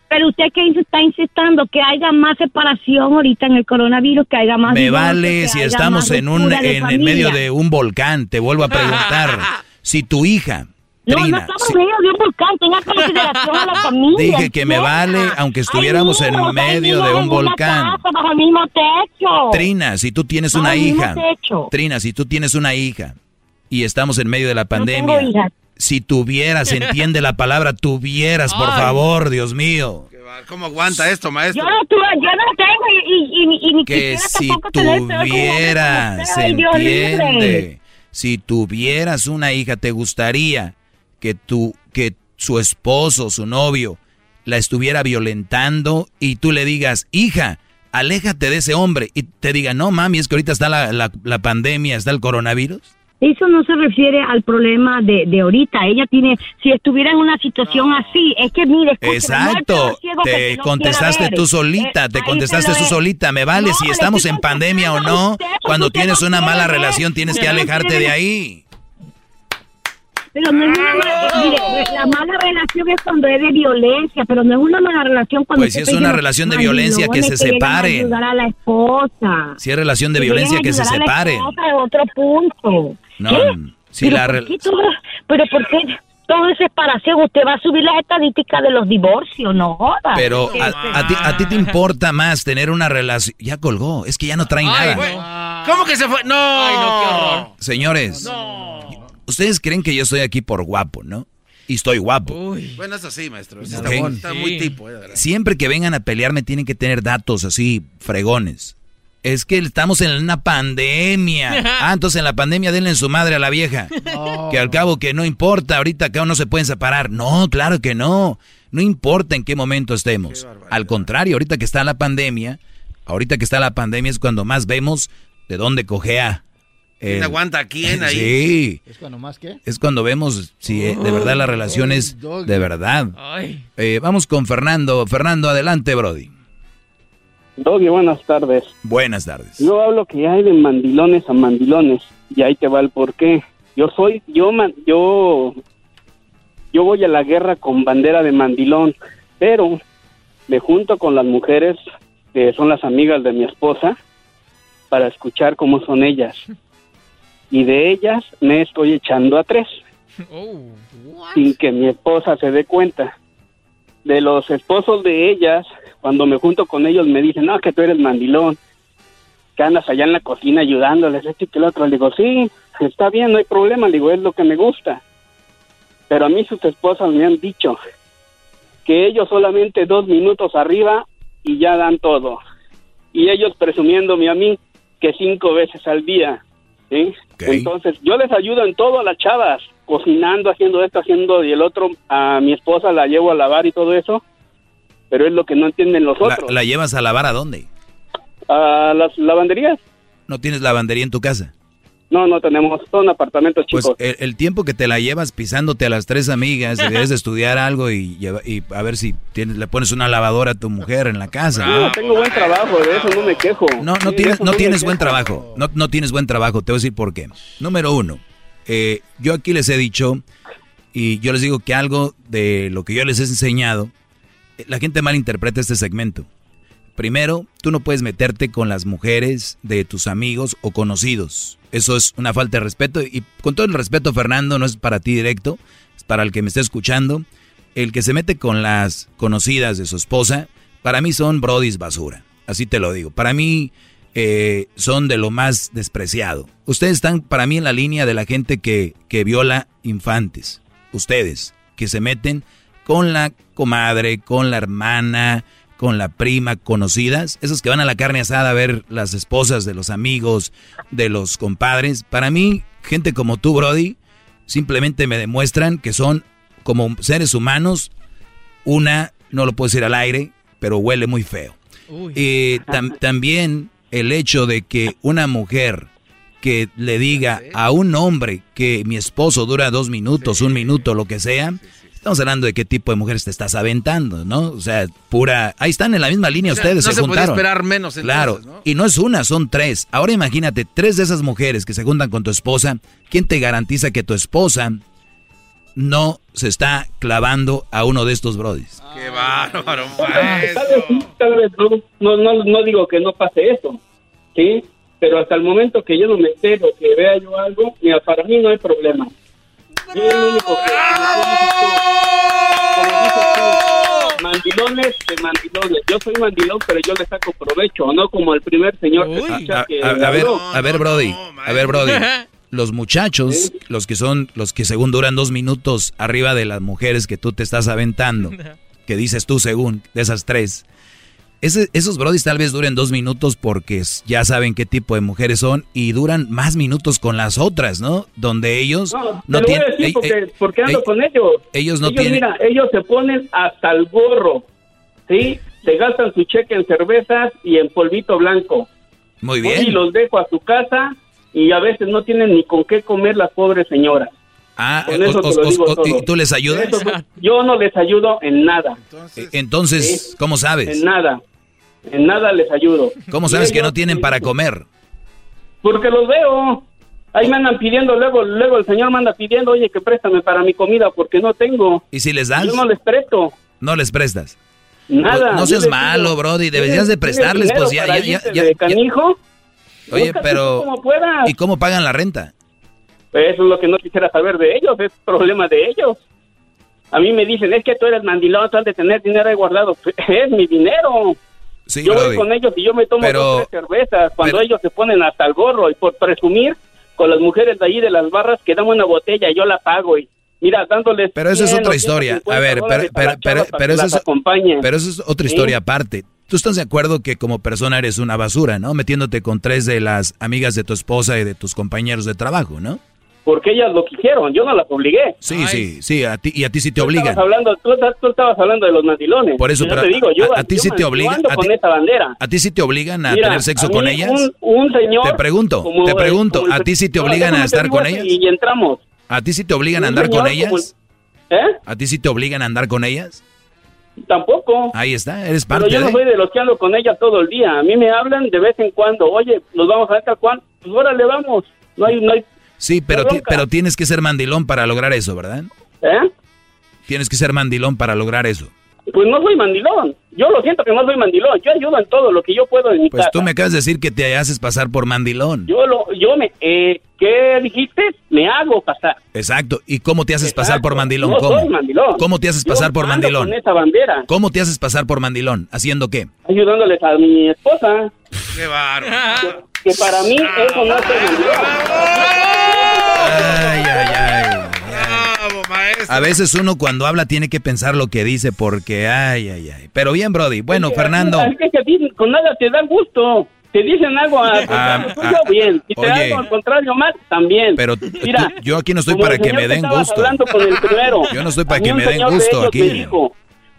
pero usted que está insistiendo que haya más separación ahorita en el coronavirus, que haya más Me vale si estamos en un en, medio de un volcán. Te vuelvo a preguntar si tu hija No, no estamos en medio de un volcán, tenga consideración a la familia. dije que me vale aunque estuviéramos en medio de un volcán. casa, bajo el mismo techo. Trina, si tú tienes Bajo una hija, techo. Trina, si tú tienes una hija y estamos en medio de la tengo pandemia, hijas. Si tuvieras, entiende la palabra, tuvieras, por Ay. favor, Dios mío. ¿Cómo aguanta esto, maestro? Yo no, tuve, yo no tengo y, y, y, y ni que quisiera si tener como tuvieras, entiende, si tuvieras una hija, te gustaría que tu, que su esposo, su novio, la estuviera violentando y tú le digas, hija, aléjate de ese hombre y te diga, no mami, es que ahorita está la, la, la pandemia, está el coronavirus. Eso no se refiere al problema de, de ahorita. Ella tiene, si estuviera en una situación así, es que mire, Exacto, te no contestaste tú solita, Eh, te contestaste tú solita, me vale No, si estamos en pandemia o no, usted, cuando tienes una mala relación tienes que alejarte de ahí. Pero no es una mala, mire, la mala relación es cuando es de violencia, pero no es una mala relación cuando Pues si es una relación de violencia, que se separen. ayudar a la esposa. Si es relación de violencia, que se es otro punto. No, ¿Qué? si pero, la ¿por rel- qué todo, pero ¿por qué todo es separación? Usted va a subir las estadísticas de los divorcios, no joda. Pero a, a ti, a ti te importa más tener una relación. Ya colgó, es que ya no trae nada. ¿Cómo que se fue? No. Ay, no, qué horror. Señores, ustedes creen que yo estoy aquí por guapo, ¿no? Y estoy guapo. Bueno, es así, maestro. Ok. Está, está muy tipo, eh, de verdad. Siempre que vengan a pelearme tienen que tener datos así, fregones. Es que estamos en una pandemia. Ah, entonces en la pandemia denle en su madre a la vieja. Que al cabo que no importa, ahorita acá no se pueden separar. No, claro que no. No importa en qué momento estemos. Al contrario, ahorita que está la pandemia, ahorita que está la pandemia es cuando más vemos de dónde cojea. ¿Quién aguanta a quién ahí? Sí. ¿Es cuando más qué? Es cuando vemos si eh, de verdad la relación es de verdad. Eh, vamos con Fernando. Fernando, adelante, Brody. Doggy, buenas tardes. Buenas tardes. Yo hablo que hay de mandilones a mandilones y ahí te va el porqué. Yo soy, yo, man- yo, yo voy a la guerra con bandera de mandilón, pero me junto con las mujeres que son las amigas de mi esposa para escuchar cómo son ellas. Y de ellas me estoy echando a tres, sin que mi esposa se dé cuenta. De los esposos de ellas, cuando me junto con ellos me dicen, no, que tú eres mandilón, que andas allá en la cocina ayudándoles, esto y que lo otro. Le digo, sí, está bien, no hay problema, le digo, es lo que me gusta. Pero a mí sus esposas me han dicho que ellos solamente dos minutos arriba y ya dan todo. Y ellos presumiéndome a mí que cinco veces al día. ¿Sí? Entonces, yo les ayudo en todo a las chavas, cocinando, haciendo esto, haciendo y el otro, a mi esposa la llevo a lavar y todo eso, pero es lo que no entienden los La, otros. la llevas a lavar a dónde? ¿A las lavanderías? ¿No tienes lavandería en tu casa? No, no tenemos, son apartamentos Pues chicos. el, el tiempo que te la llevas pisándote a las tres amigas, debes de estudiar algo y, y a ver si tienes, le pones una lavadora a tu mujer en la casa. No, tengo buen trabajo, de eso no me quejo. No, no Sí, tienes, no tienes buen trabajo. No, no tienes buen trabajo. Te voy a decir por qué. Número uno, eh, yo aquí les he dicho, y yo les digo que algo de lo que yo les he enseñado, eh, la gente malinterpreta este segmento. Primero, tú no puedes meterte con las mujeres de tus amigos o conocidos. Eso es una falta de respeto. Y con todo el respeto, Fernando, no es para ti directo, es para el que me esté escuchando. El que se mete con las conocidas de su esposa, para mí son brodis basura. Así te lo digo. Para mí eh, son de lo más despreciado. Ustedes están para mí en la línea de la gente que, que viola infantes. Ustedes, que se meten con la comadre, con la hermana, con la prima, conocidas, esos que van a la carne asada a ver las esposas de los amigos, de los compadres. Para mí, gente como tú, Brody, simplemente me demuestran que son como seres humanos. Una, no lo puedo decir al aire, pero huele muy feo. Y tam- también el hecho de que una mujer que le diga a un hombre que mi esposo dura dos minutos, un minuto, lo que sea, estamos hablando de qué tipo de mujeres te estás aventando, ¿no? O sea, pura... Ahí están en la misma línea O sea, ustedes, no se, juntaron. esperar menos, entonces, Claro, y no es una, son tres. Ahora imagínate, tres de esas mujeres que se juntan con tu esposa, ¿quién te garantiza que tu esposa no se está clavando a uno de estos brodis? Qué bárbaro, Tal vez sí, tal vez no, no, no, no digo que no pase eso, ¿sí? Pero hasta el momento que yo no me entero, que vea yo algo, mira, para mí no hay problema. Yo lo único que... como dices tú, Mandilones de mandilones. Yo soy mandilón, pero yo le saco provecho, no como el primer señor que, A, que a- a ver, a ver, Brody, a ver, Brody. Los muchachos, los que son, los que según duran dos minutos arriba de las mujeres que tú te estás aventando, que dices tú según, de esas tres, ese- esos brodis tal vez duren dos minutos porque ya saben qué tipo de mujeres son y duran más minutos con las otras, ¿no? Donde ellos No, no, te lo voy a tienen... ey, porque, ey, porque ando ey, con ellos. ellos no ellos, tienen- Mira, ellos se ponen hasta el gorro, ¿sí? se gastan su cheque en cervezas y en polvito blanco. Muy Y los dejo a su casa y a veces no tienen ni con qué comer las pobres señoras. Ah, Con o- eso o- te lo digo o- todo. ¿y tú les ayudas? Eso, yo no les ayudo en nada. Eh, Entonces, ¿cómo sabes? En nada. En nada les ayudo. ¿Cómo sabes que no tienen para comer? Porque los veo. Ahí me andan pidiendo, luego, luego el señor manda pidiendo, oye, que préstame para mi comida porque no tengo. ¿Y si les das? Yo no les presto. No les prestas. Nada. No seas malo, digo, Brody. ¿tienes- Deberías de prestarles, pues ya, para ya, ya, irte ya- de ya- canijo? Oye, pero... como. ¿Y cómo pagan la renta? Eso es lo que no quisiera saber de ellos, es problema de ellos. A mí me dicen, es que tú eres mandilón, tú has de tener dinero ahí guardado. Es mi dinero. Sí, yo voy con ellos y yo me tomo Pero- dos, tres cervezas. Cuando pero- ellos se ponen hasta el gorro y por presumir con las mujeres de ahí de las barras que dame una botella y yo la pago y mira, dándoles Pero eso es 100 o otra historia. 150 A ver, pero, pero, pero, pero eso es, pero eso es otra ¿Sí? historia aparte. Tú estás de acuerdo que como persona eres una basura, ¿no? Metiéndote con tres de las amigas de tu esposa y de tus compañeros de trabajo, ¿no? Porque ellas lo quisieron, yo no las obligué. Sí, sí, sí, a ti, y a ti sí te Tú obligan. estabas hablando, tú, tú estabas hablando de los mandilones. Por eso, Yo pero te digo, yo, a, a ti sí te obligan. A con ti, esa bandera. a ti sí te obligan a Mira, tener sexo a mí con ellas. Un, un señor. Te pregunto, como te pregunto, como ¿a ti sí te No, obligan a estar con ellas? Y, entramos. ¿A ti sí te obligan a andar con señor ellas? el- ¿Eh? ¿A ti sí te obligan a andar con ellas? Tampoco. Ahí está, eres Pero parte yo no soy de los que ando con ellas todo el día. A mí me hablan de vez en cuando. Oye, nos vamos a ver tal cual. Pues órale, vamos. No hay, no hay. Sí, pero, pero tienes que ser mandilón para lograr eso, ¿verdad? ¿Eh? Tienes que ser mandilón para lograr eso. Pues no soy mandilón. Yo lo siento que no soy mandilón. Yo ayudo en todo lo que yo puedo en mi Pues casa. tú me acabas de decir que te haces pasar por mandilón. Yo lo, yo me, eh, ¿qué dijiste? Me hago pasar. Exacto. ¿Y cómo te haces pasar por mandilón? No ¿Cómo? soy mandilón. ¿Cómo te haces Yo pasar por mandilón? Con esa bandera, ¿Cómo te haces pasar por mandilón? ¿Haciendo qué? ayudándoles a mi esposa. Qué bárbaro. Que para mí eso no es mandilón. Ay, ay, ay. A veces uno cuando habla tiene que pensar lo que dice porque, ay, ay, ay. Pero bien, Brody. Bueno, que Fernando. que ti con nada te da gusto. Te dicen algo a Ah, tuyo, ah, bien. Si te oye. algo al contrario mal, también. Pero Mira, tú- yo aquí no estoy para que me den gusto. hablando con el primero. Yo no estoy para que me den gusto aquí. me dijo,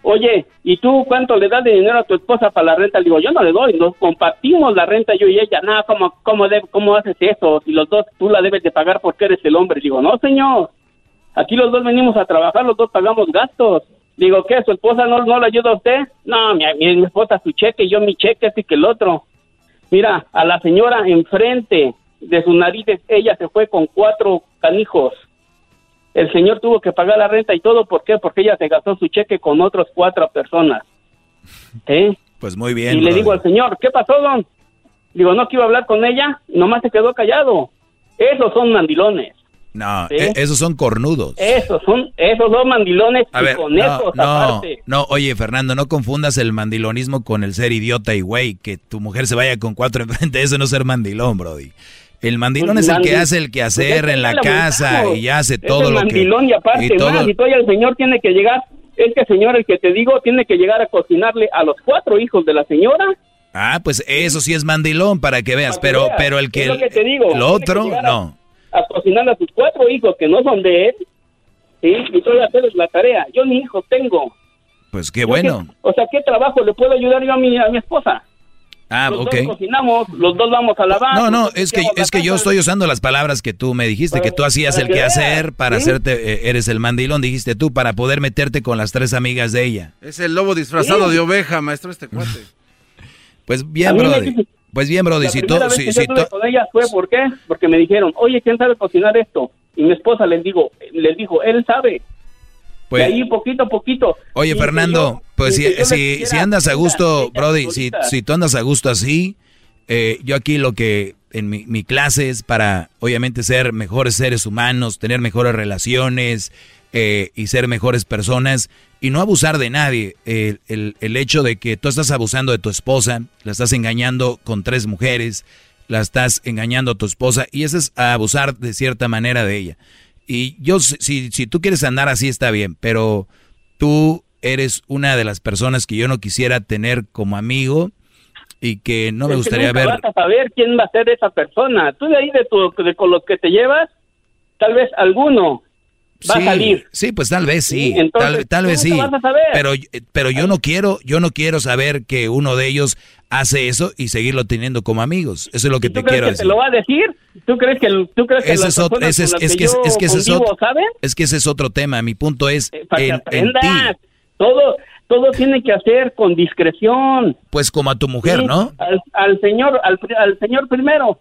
Oye, ¿y tú cuánto le das de dinero a tu esposa para la renta? Le digo, yo no le doy, nos compartimos la renta yo y ella. Nada, ¿cómo, cómo, ¿cómo haces eso? Si los dos tú la debes de pagar porque eres el hombre. Digo, no, señor. Aquí los dos venimos a trabajar, los dos pagamos gastos. Digo, ¿qué? ¿Su esposa no, no le ayuda a usted? No, mi, mi esposa su cheque, yo mi cheque, así que el otro. Mira, a la señora enfrente de sus narices, ella se fue con cuatro canijos. El señor tuvo que pagar la renta y todo, ¿por qué? Porque ella se gastó su cheque con otras cuatro personas. ¿Eh? Pues muy bien. y le digo al señor, ¿qué pasó, don? Digo, no quiero hablar con ella, nomás se quedó callado. Esos son mandilones. No, ¿Sí? e- esos son cornudos. Esos son, esos son mandilones A y ver, con no, esos no, aparte. no, oye, Fernando, no confundas el mandilonismo con el ser idiota y güey, que tu mujer se vaya con cuatro enfrente, eso no es ser mandilón, brody. El mandilón Pues es el que hace el quehacer Pues es que en la casa y hace Es todo el lo que... mandilón y aparte y todo- más, y todavía el señor tiene que llegar, este señor, el que te digo, tiene que llegar a cocinarle a los cuatro hijos de la señora. Ah, pues eso sí es mandilón para que veas, Para que pero, veas, pero el que... es lo que te digo, lo tiene otro, que llegar a- no. A cocinarle a sus cuatro hijos que no son de él, ¿sí? Y todavía hacerles la tarea. Yo ni hijos tengo. Pues qué bueno. O sea, ¿qué trabajo le puedo ayudar yo a mi, a mi esposa? Ah, los ok. dos cocinamos, los dos vamos a lavar. No, no, es que, es que yo estoy usando las palabras que tú me dijiste, que tú hacías el que quehacer veas, para ¿sí? hacerte, eh, eres el mandilón, dijiste tú, para poder meterte con las tres amigas de ella. Es el lobo disfrazado Sí. de oveja, maestro, este cuate. Pues bien, me Brody. dice- Pues bien, Brody, La si tú, si, si tú- con ellas fue ¿por qué? Porque me dijeron, oye, ¿quién sabe cocinar esto? Y mi esposa les digo, les dijo, él sabe. Pues- y ahí poquito a poquito. Oye, Fernando, yo- pues si, si, si andas a gusto, Brody, si, si tú andas a gusto así, eh, yo aquí lo que en mi, mi clase es para, obviamente, ser mejores seres humanos, tener mejores relaciones eh, y ser mejores personas y no abusar de nadie. El, el- el hecho de que tú estás abusando de tu esposa, la estás engañando con tres mujeres, la estás engañando a tu esposa y eso es abusar de cierta manera de ella. Y yo, si, si, tú quieres andar así está bien, pero tú eres una de las personas que yo no quisiera tener como amigo y que no me que gustaría nunca ver. vas a saber quién va a ser esa persona. Tú de ahí, de, tu, de con los que te llevas, tal vez alguno. Va a salir. Sí, pues tal vez sí, Sí, entonces, tal, tal vez ¿cómo sí. vas a saber? Pero, pero yo no quiero, yo no quiero saber que uno de ellos hace eso y seguirlo teniendo como amigos. Eso es lo que ¿Tú te crees quiero que te decir. lo va a decir? ¿Tú crees que, tú crees que Ese es otro, ese es, que, es, que ese es otro, es que ese es otro tema. Mi punto es Para que en, en ti. Todo, todo tiene que hacer con discreción. Pues como a tu mujer, Sí, ¿no? Al, al señor, al, al señor primero.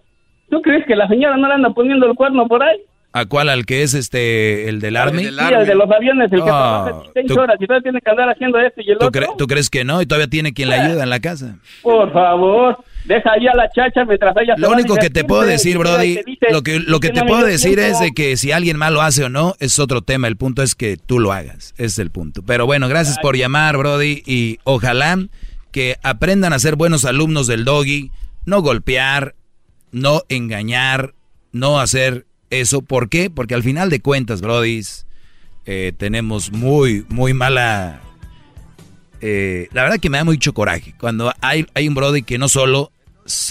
¿Tú crees que la señora no le anda poniendo el cuerno por ahí? ¿A cuál? ¿Al que es este, el del Army? Sí, el de los aviones, el que Ah, trabaja 16 tú- horas y todavía tiene que andar haciendo esto y el ¿Tú, otro. cre- tú crees que no? Y todavía tiene quien le ayuda en la casa. Por favor, deja ahí a la chacha mientras ella se Lo va único que te puedo decir, Brody, dice, lo que, lo que "Es que te puedo decir tiempo". es de que si alguien más lo hace o no, es otro tema. El punto es que tú lo hagas. Es el punto. Pero bueno, gracias por llamar, Brody. Y ojalá que aprendan a ser buenos alumnos del doggy. No golpear, no engañar, no hacer eso. ¿Por qué? Porque al final de cuentas, Brody, tenemos muy, muy mala... eh, la verdad que me da mucho coraje cuando hay, hay un Brody que no solo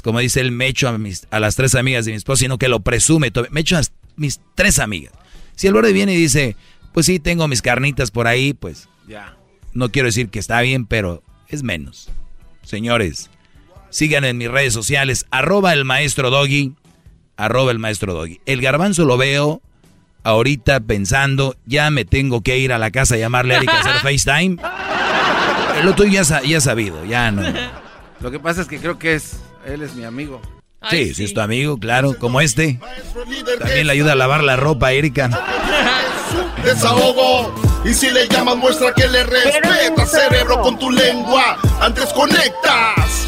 como dice él, me echo a, mis, a las tres amigas de mi esposa, sino que lo presume. Me echo a mis tres amigas. Si el borde viene y dice, pues sí, tengo mis carnitas por ahí, pues ya. No quiero decir que está bien, pero es menos. Señores, sigan en mis redes sociales, arroba el maestro Doggy, arroba el maestro Doggy. El garbanzo lo veo ahorita pensando, ya me tengo que ir a la casa a llamarle a Erika a hacer FaceTime. Lo tuyo ya, ya sabido, ya no. Lo que pasa es que creo que es, él es mi amigo. Sí, si es tu amigo, claro, como este. También le ayuda a lavar la ropa, Erika. Desahogo. Y si le llamas, muestra que le respeta, cerebro, con tu lengua. Antes conectas.